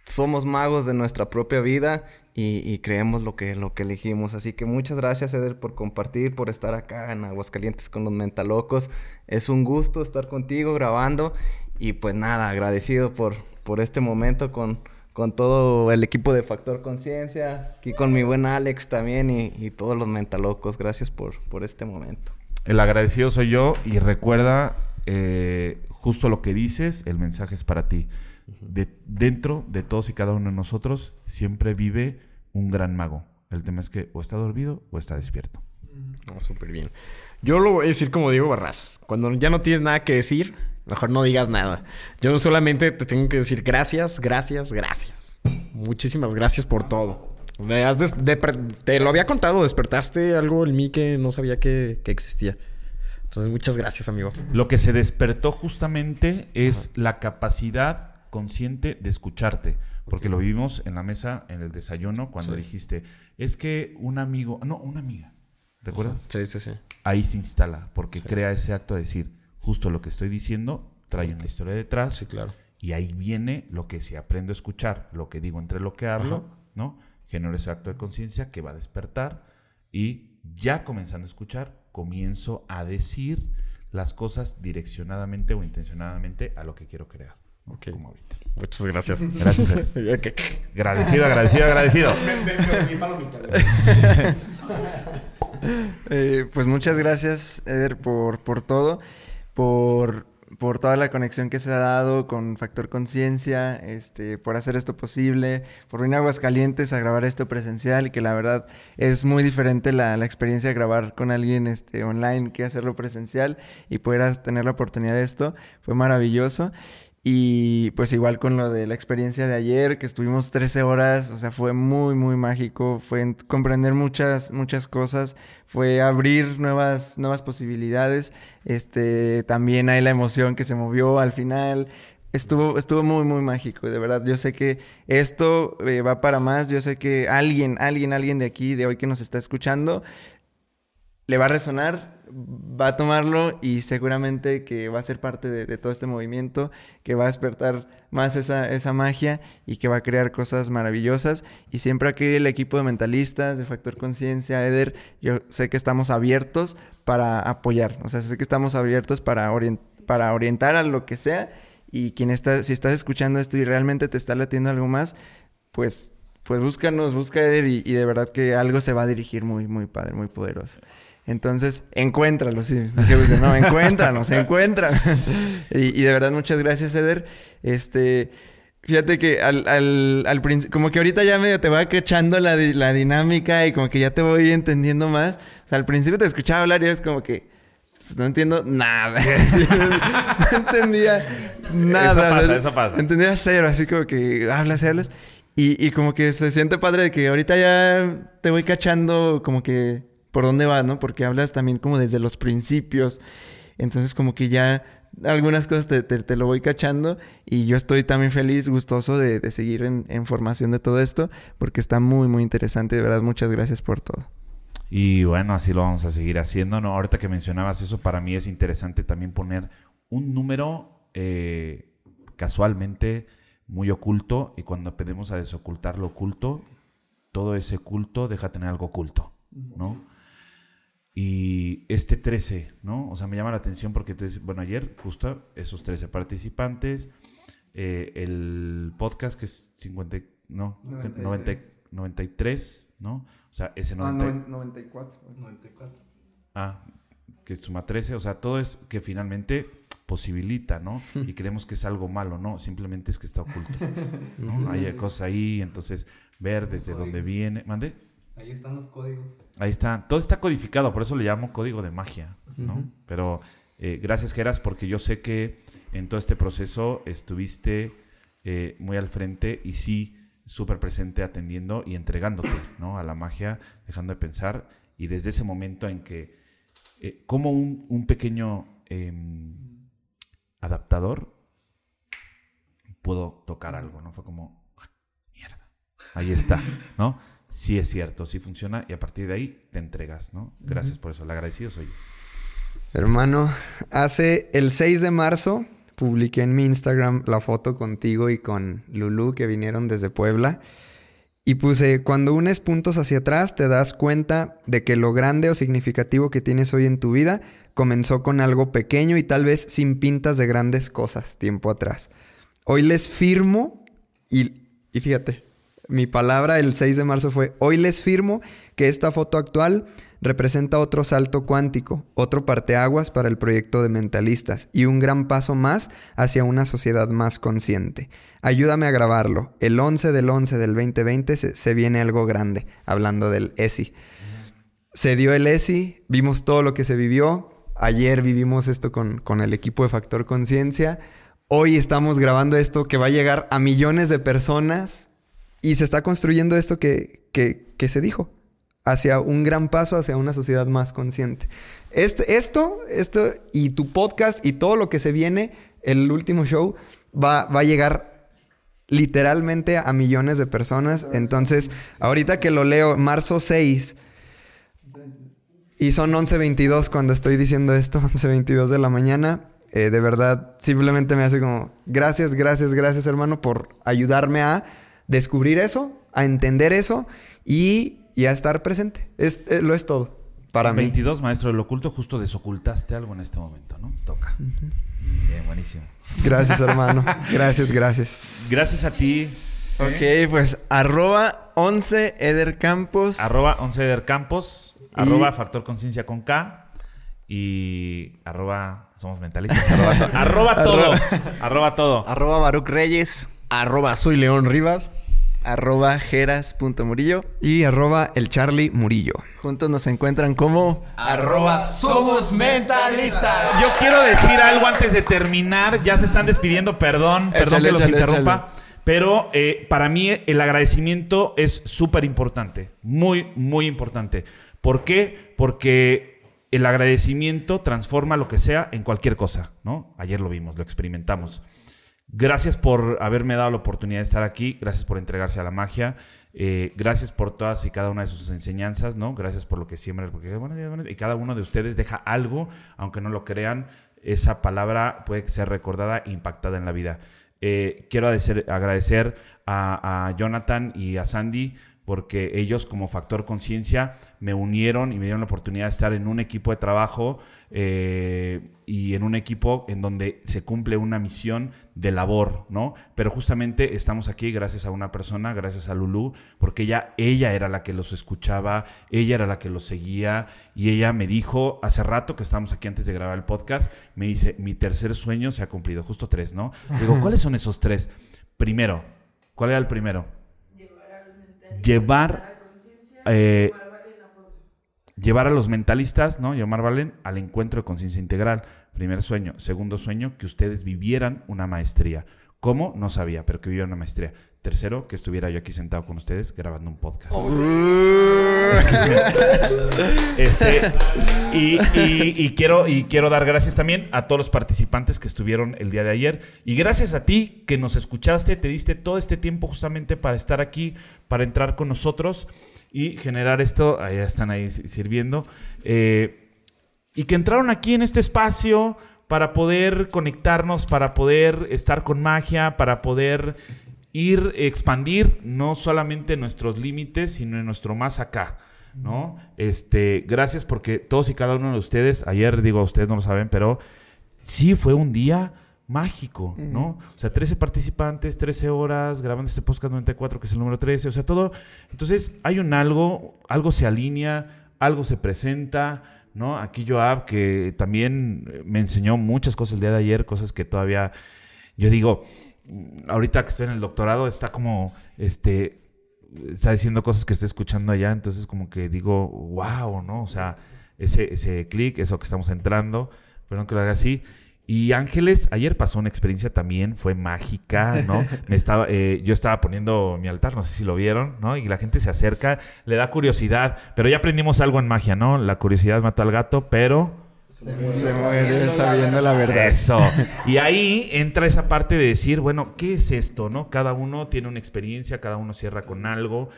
somos magos de nuestra propia vida y, creemos lo que, lo que elegimos. Así que muchas gracias, Eder, por compartir, por estar acá en Aguascalientes con los Mentalocos. Es un gusto estar contigo grabando y pues nada, agradecido por, por este momento con, con todo el equipo de Factor Conciencia, aquí con mi buen Alex también y, y todos los Mentalocos. Gracias por, por este momento. El agradecido soy yo y recuerda eh, justo lo que dices, el mensaje es para ti. De, dentro de todos y cada uno de nosotros siempre vive un gran mago. El tema es que o está dormido o está despierto. No, súper bien. Yo lo voy a decir como Diego Barrazas. Cuando ya no tienes nada que decir, mejor no digas nada. Yo solamente te tengo que decir gracias, gracias, gracias. Muchísimas gracias por todo. Me has des- de- te lo había contado, despertaste algo en mí que no sabía que, que existía. Entonces, muchas gracias, amigo. Lo que se despertó justamente es la capacidad consciente de escucharte. Porque lo vivimos en la mesa, en el desayuno, cuando Sí. dijiste, es que un amigo, no, una amiga, ¿recuerdas? Sí, sí, sí. Ahí se instala, porque crea ese acto de decir, justo lo que estoy diciendo, trae una historia detrás. Sí, claro. Y ahí viene lo que si aprendo a escuchar, lo que digo entre lo que hablo, Ajá. ¿no? Genero ese acto de conciencia que va a despertar y ya comenzando a escuchar, comienzo a decir las cosas direccionadamente o intencionadamente a lo que quiero crear. Ok. Como ahorita. Muchas gracias. Gracias. *laughs* Agradecido, agradecido, agradecido. *laughs* *laughs* Eh, pues muchas gracias, Eder, por, por todo. Por por toda la conexión que se ha dado con Factor Conciencia, este, por hacer esto posible, por venir a Aguascalientes a grabar esto presencial que la verdad es muy diferente la, la experiencia de grabar con alguien este, online que hacerlo presencial y poder tener la oportunidad de esto. Fue maravilloso. Y pues igual con lo de la experiencia de ayer, que estuvimos 13 horas, o sea, fue muy, muy mágico, fue comprender muchas, muchas cosas, fue abrir nuevas, nuevas posibilidades, este, también hay la emoción que se movió al final, estuvo, estuvo muy, muy mágico, de verdad, yo sé que esto eh, va para más, yo sé que alguien, alguien, alguien de aquí, de hoy que nos está escuchando, le va a resonar, va a tomarlo y seguramente que va a ser parte de, todo este movimiento, que va a despertar más esa, esa, magia y que va a crear cosas maravillosas. Y siempre aquí el equipo de mentalistas, de Factor Conciencia, Eder, yo sé que estamos abiertos para apoyar, o sea, sé que estamos abiertos para, para orientar a lo que sea. Y quien está, si estás escuchando esto y realmente te está latiendo algo más, pues, pues búscanos, busca Eder y, y de verdad que algo se va a dirigir muy, muy padre, muy poderoso. Entonces, encuéntralo, sí. No, encuéntranos, *laughs* encuentran. y, y, de verdad, muchas gracias, Eder. Este, fíjate que al, al, al principio, como que ahorita ya medio te va cachando la, la, dinámica y como que ya te voy entendiendo más. O sea, al principio te escuchaba hablar y eres como que, pues, no entiendo nada. *laughs* no entendía nada. Eso pasa, eso pasa. Entendía cero, así como que hablas, hablas. Y, y como que se siente padre de que ahorita ya te voy cachando como que por dónde va, ¿no? Porque hablas también como desde los principios. Entonces como que ya algunas cosas te, te, lo voy cachando y yo estoy también feliz, gustoso de, de seguir en, en, formación de todo esto porque está muy, muy interesante. De verdad, muchas gracias por todo. Y bueno, así lo vamos a seguir haciendo. ¿no? Ahorita que mencionabas eso, para mí es interesante también poner un número eh, casualmente muy oculto y cuando pedimos a desocultar lo oculto, todo ese culto deja tener algo oculto, ¿no? Y este 13, ¿no? O sea, me llama la atención porque, bueno, ayer justo esos 13 participantes, eh, el podcast que es 50, no, 93, ¿no? O sea, ese 90, ah, 94. 94. Ah, que suma 13, o sea, todo es que finalmente posibilita, ¿no? *laughs* Y creemos que es algo malo, ¿no? Simplemente es que está oculto, *laughs* ¿no? Hay cosas ahí, entonces ver desde dónde viene, ¿mande? Ahí están los códigos. Ahí está. Todo está codificado, por eso le llamo código de magia, ¿no? Pero eh, gracias, Geras, porque yo sé que en todo este proceso estuviste eh, muy al frente y sí súper presente atendiendo y entregándote, ¿no? A la magia, dejando de pensar. Y desde ese momento en que, eh, como un, un pequeño em, adaptador pudo tocar algo, ¿no? Fue como, mierda, ahí está, ¿no? Sí es cierto, sí funciona y a partir de ahí te entregas, ¿no? Gracias por eso, el agradecido soy yo. Hermano, hace el 6 de marzo publiqué en mi Instagram la foto contigo y con Lulu que vinieron desde Puebla. Y puse, cuando unes puntos hacia atrás te das cuenta de que lo grande o significativo que tienes hoy en tu vida comenzó con algo pequeño y tal vez sin pintas de grandes cosas tiempo atrás. Hoy les firmo y, y fíjate, mi palabra el 6 de marzo fue, hoy les firmo que esta foto actual representa otro salto cuántico, otro parteaguas para el proyecto de mentalistas y un gran paso más hacia una sociedad más consciente. Ayúdame a grabarlo. El 11 del 11 del 2020 se, viene algo grande, hablando del ESI. Se dio el ESI, vimos todo lo que se vivió. Ayer vivimos esto con, con el equipo de Factor Conciencia. Hoy estamos grabando esto que va a llegar a millones de personas y se está construyendo esto que, que, se dijo, hacia un gran paso, hacia una sociedad más consciente. Este, esto, esto y tu podcast y todo lo que se viene, el último show, va, va a llegar literalmente a millones de personas. Entonces, ahorita que lo leo, marzo 6, y son 11.22 cuando estoy diciendo esto, *laughs* 11.22 de la mañana. Eh, de verdad, simplemente me hace como, gracias, gracias, gracias hermano por ayudarme a descubrir eso, a entender eso y, a estar presente. Es, eh, lo es todo. Para 22, maestro del oculto, justo desocultaste algo en este momento, ¿no? Toca. Bien, buenísimo. Gracias, hermano. *laughs* gracias, gracias. Gracias a ti. Ok, pues arroba 11 Eder Campos. Arroba 11 Eder Campos. Arroba Factor Conciencia con K. y arroba somos mentalistas. Arroba, to- *laughs* arroba todo. arroba todo. *laughs* Arroba Baruch Reyes. Arroba soy León Rivas. Arroba jeras.murillo. Y arroba el Charlie Murillo. Juntos nos encuentran como... Arroba somos mentalistas. Yo quiero decir algo antes de terminar. Ya se están despidiendo, perdón, perdón Échale, que los échale, interrumpa. Pero eh, para mí el agradecimiento es súper importante. Muy, muy importante. ¿Por qué? Porque el agradecimiento transforma lo que sea en cualquier cosa, ¿no? Ayer lo vimos, lo experimentamos. Gracias por haberme dado la oportunidad de estar aquí. Gracias por entregarse a la magia. Eh, gracias por todas y cada una de sus enseñanzas, ¿no? Gracias por lo que siembran, porque bueno, y cada uno de ustedes deja algo, aunque no lo crean, esa palabra puede ser recordada e impactada en la vida. Eh, quiero agradecer, a Jonathan y a Sandy porque ellos como factor conciencia me unieron y me dieron la oportunidad de estar en un equipo de trabajo eh, y en un equipo en donde se cumple una misión de labor, ¿no? Pero justamente estamos aquí gracias a una persona, gracias a Lulu, porque ella, ella era la que los escuchaba, ella era la que los seguía y ella me dijo hace rato que estábamos aquí antes de grabar el podcast, me dice, mi tercer sueño se ha cumplido, justo tres, ¿no? Digo, ¿cuáles son esos tres? Primero, ¿cuál era el primero? Llevar, eh, llevar a los mentalistas, ¿no? Llamar Valen al encuentro de conciencia integral. Primer sueño. Segundo sueño, que ustedes vivieran una maestría. ¿Cómo? No sabía, pero que vivieran una maestría. Tercero, que estuviera yo aquí sentado con ustedes grabando un podcast. *laughs* Este, y, y- y quiero, y quiero dar gracias también a todos los participantes que estuvieron el día de ayer. Y gracias a ti que nos escuchaste, te diste todo este tiempo justamente para estar aquí, para entrar con nosotros y generar esto. Ahí están ahí sirviendo. Eh, y que entraron aquí en este espacio para poder conectarnos, para poder estar con magia, para poder ir, expandir no solamente nuestros límites, sino en nuestro más acá. ¿No? Este, gracias porque todos y cada uno de ustedes, ayer digo, ustedes no lo saben, pero sí fue un día mágico, ¿no? O sea, 13 participantes, 13 horas, grabando este podcast 94, que es el número 13, o sea, todo. Entonces, hay un algo, algo se alinea, algo se presenta, ¿no? Aquí Joab, que también me enseñó muchas cosas el día de ayer, cosas que todavía, yo digo, mm, ahorita que estoy en el doctorado, está como, este, está diciendo cosas que estoy escuchando allá, entonces como que digo, wow, ¿no? O sea, ese, ese clic, eso que estamos entrando, perdón que lo haga así. Y Ángeles, ayer pasó una experiencia también, fue mágica, ¿no? *laughs* Me estaba, eh, yo estaba poniendo mi altar, no sé si lo vieron, ¿no? Y la gente se acerca, le da curiosidad, pero ya aprendimos algo en magia, ¿no? La curiosidad mató al gato, pero... Se muere sabiendo la verdad. Eso. Y ahí entra esa parte de decir, bueno, ¿qué es esto, no? Cada uno tiene una experiencia, cada uno cierra con algo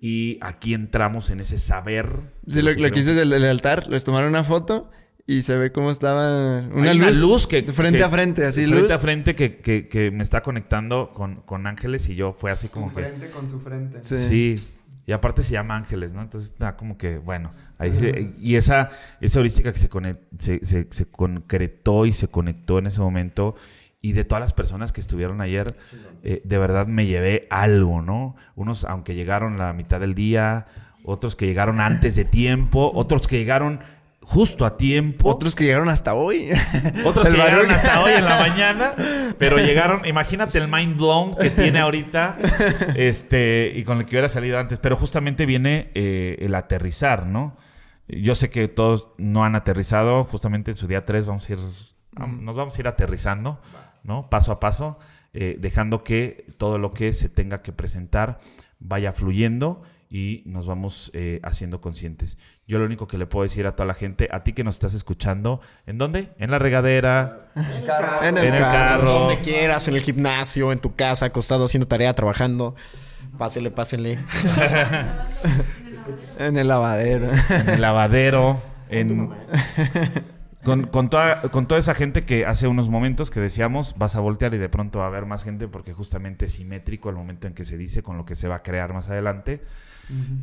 y aquí entramos en ese saber. Sí, lo, lo que hice del, del altar, les tomaron una foto y se ve cómo estaba una, Hay luz, que frente que- a frente, así frente luz. a frente que, que- que me está conectando con, con Ángeles y yo fue así como que con su frente. sí. y aparte se llama Ángeles, ¿no? Entonces está como que bueno, ahí se- y esa esa heurística que se, conec- se, se- se concretó y se conectó en ese momento y de todas las personas que estuvieron ayer, eh, de verdad me llevé algo, ¿no? Unos aunque llegaron la mitad del día, otros que llegaron antes de tiempo, otros que llegaron justo a tiempo. Otros que llegaron hasta hoy. *laughs* Otros El que llegaron hasta hoy en la *laughs* mañana, pero llegaron, imagínate el mind blown que tiene ahorita, este, y con el que hubiera salido antes, pero justamente viene eh, el aterrizar, ¿no? Yo sé que todos no han aterrizado, justamente en su día 3 vamos a ir, vam- nos vamos a ir aterrizando, ¿no? Paso a paso, eh, dejando que todo lo que se tenga que presentar vaya fluyendo y nos vamos eh, haciendo conscientes. Yo lo único que le puedo decir a toda la gente, a ti que nos estás escuchando, ¿en dónde? En la regadera, En el, en el carro. carro, Donde quieras, en el gimnasio, en tu casa, acostado haciendo tarea, trabajando. Pásele, pásele. *laughs* En el lavadero. en el lavadero, *laughs* en... Con, con toda, con toda esa gente que hace unos momentos que decíamos, vas a voltear y de pronto va a haber más gente porque justamente es simétrico el momento en que se dice con lo que se va a crear más adelante.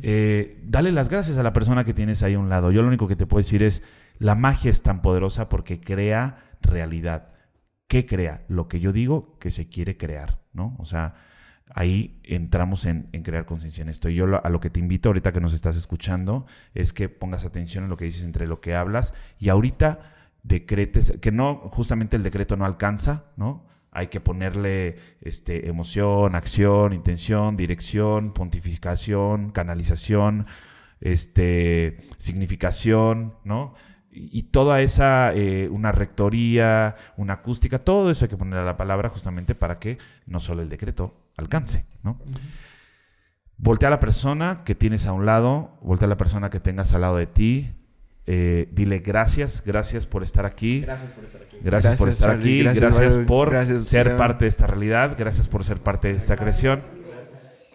Eh, dale las gracias a la persona que tienes ahí a un lado. Yo lo único que te puedo decir es, la magia es tan poderosa porque crea realidad. ¿Qué crea? Lo que yo digo que se quiere crear, ¿no? O sea, ahí entramos en, crear conciencia en esto. Y yo a lo que te invito ahorita que nos estás escuchando es que pongas atención en lo que dices entre lo que hablas y ahorita decretes, que no, justamente el decreto no alcanza, ¿no? Hay que ponerle este, emoción, acción, intención, dirección, pontificación, canalización, este, significación, ¿no? Y, y toda esa, eh, una rectoría, una acústica, todo eso hay que poner a la palabra justamente para que no solo el decreto alcance, ¿no? Voltea a la persona que tienes a un lado, voltea a la persona que tengas al lado de ti, eh, dile gracias, gracias por estar aquí. Gracias por estar aquí. Gracias, por estar Charlie. aquí, Gracias, por Gracias, ser parte de esta realidad, gracias por ser parte de esta creación.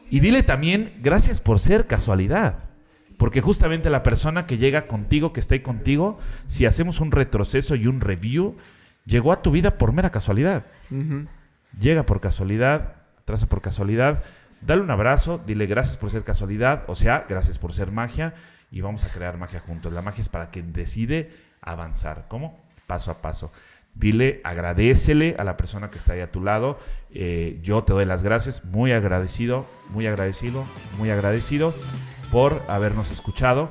Y dile también gracias por ser casualidad. Porque justamente la persona que llega contigo, que está ahí contigo, si hacemos un retroceso y un review, llegó a tu vida por mera casualidad. Llega por casualidad, traza por casualidad. Dale un abrazo, dile gracias por ser casualidad, o sea, gracias por ser magia y vamos a crear magia juntos. La magia es para quien decide avanzar. ¿Cómo? Paso a paso. Dile, agradecele a la persona que está ahí a tu lado. Eh, yo te doy las gracias, muy agradecido, muy agradecido, muy agradecido por habernos escuchado.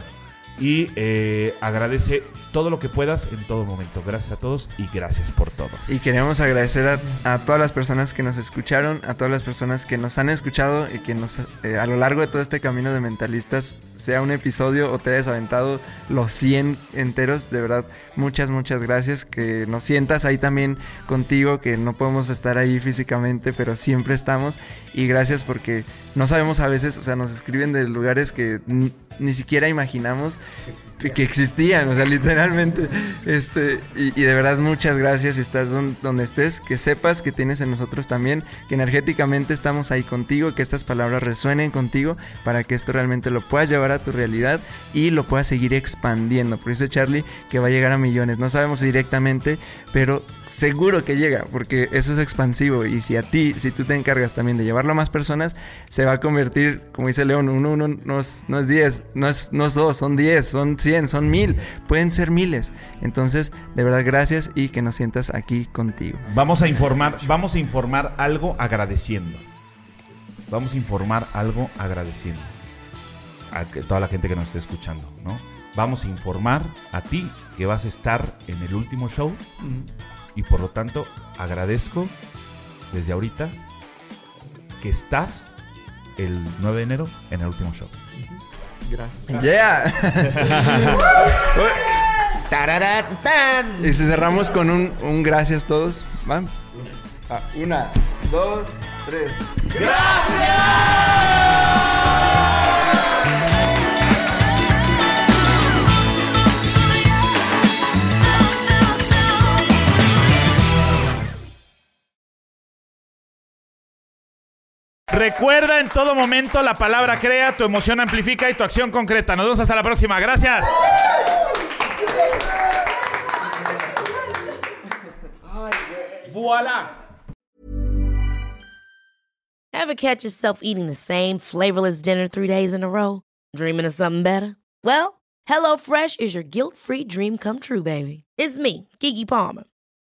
Y eh, agradece todo lo que puedas en todo momento. Gracias a todos y gracias por todo. Y queremos agradecer a, todas las personas que nos escucharon, a todas las personas que nos han escuchado y que nos eh, a lo largo de todo este camino de mentalistas, sea un episodio o te hayas aventado los 100 enteros, de verdad, muchas, muchas gracias. Que nos sientas ahí también contigo, que no podemos estar ahí físicamente, pero siempre estamos. Y gracias porque no sabemos a veces, o sea, nos escriben de lugares que ni, ni siquiera imaginamos que existían, o sea, literalmente. Este, y, y de verdad, muchas gracias. Si estás don- donde estés, que sepas que tienes en nosotros también, que energéticamente estamos ahí contigo, que estas palabras resuenen contigo para que esto realmente lo puedas llevar a tu realidad y lo puedas seguir expandiendo. Por eso, Charlie, que va a llegar a millones. No sabemos directamente, pero seguro que llega, porque eso es expansivo. Y si a ti, si tú te encargas también de llevarlo a más personas, se va a convertir, como dice León, uno, uno no es, no es 10, no es, no es dos, son 10, son 100, son mil, pueden ser miles. Entonces, de verdad, gracias y que nos sientas aquí contigo. Vamos a informar, vamos a informar algo agradeciendo. Vamos a informar algo agradeciendo. A que- toda la gente que nos esté escuchando, ¿no? Vamos a informar a ti que vas a estar en el último show y por lo tanto agradezco desde ahorita que estás el 9 de enero en el último show. Gracias. ¡Yeah! *laughs* Tararán, tan. y si cerramos con un, un gracias todos, ¿va? Ah, una, dos, tres. Recuerda en todo momento la palabra crea, tu emoción amplifica y tu acción concreta. Nos vemos hasta la próxima. Gracias. Voilà. Ever catch yourself eating the same flavorless dinner three days in a row? Dreaming of something better? Well, HelloFresh is your guilt free dream come true, baby. It's me, Kiki Palmer.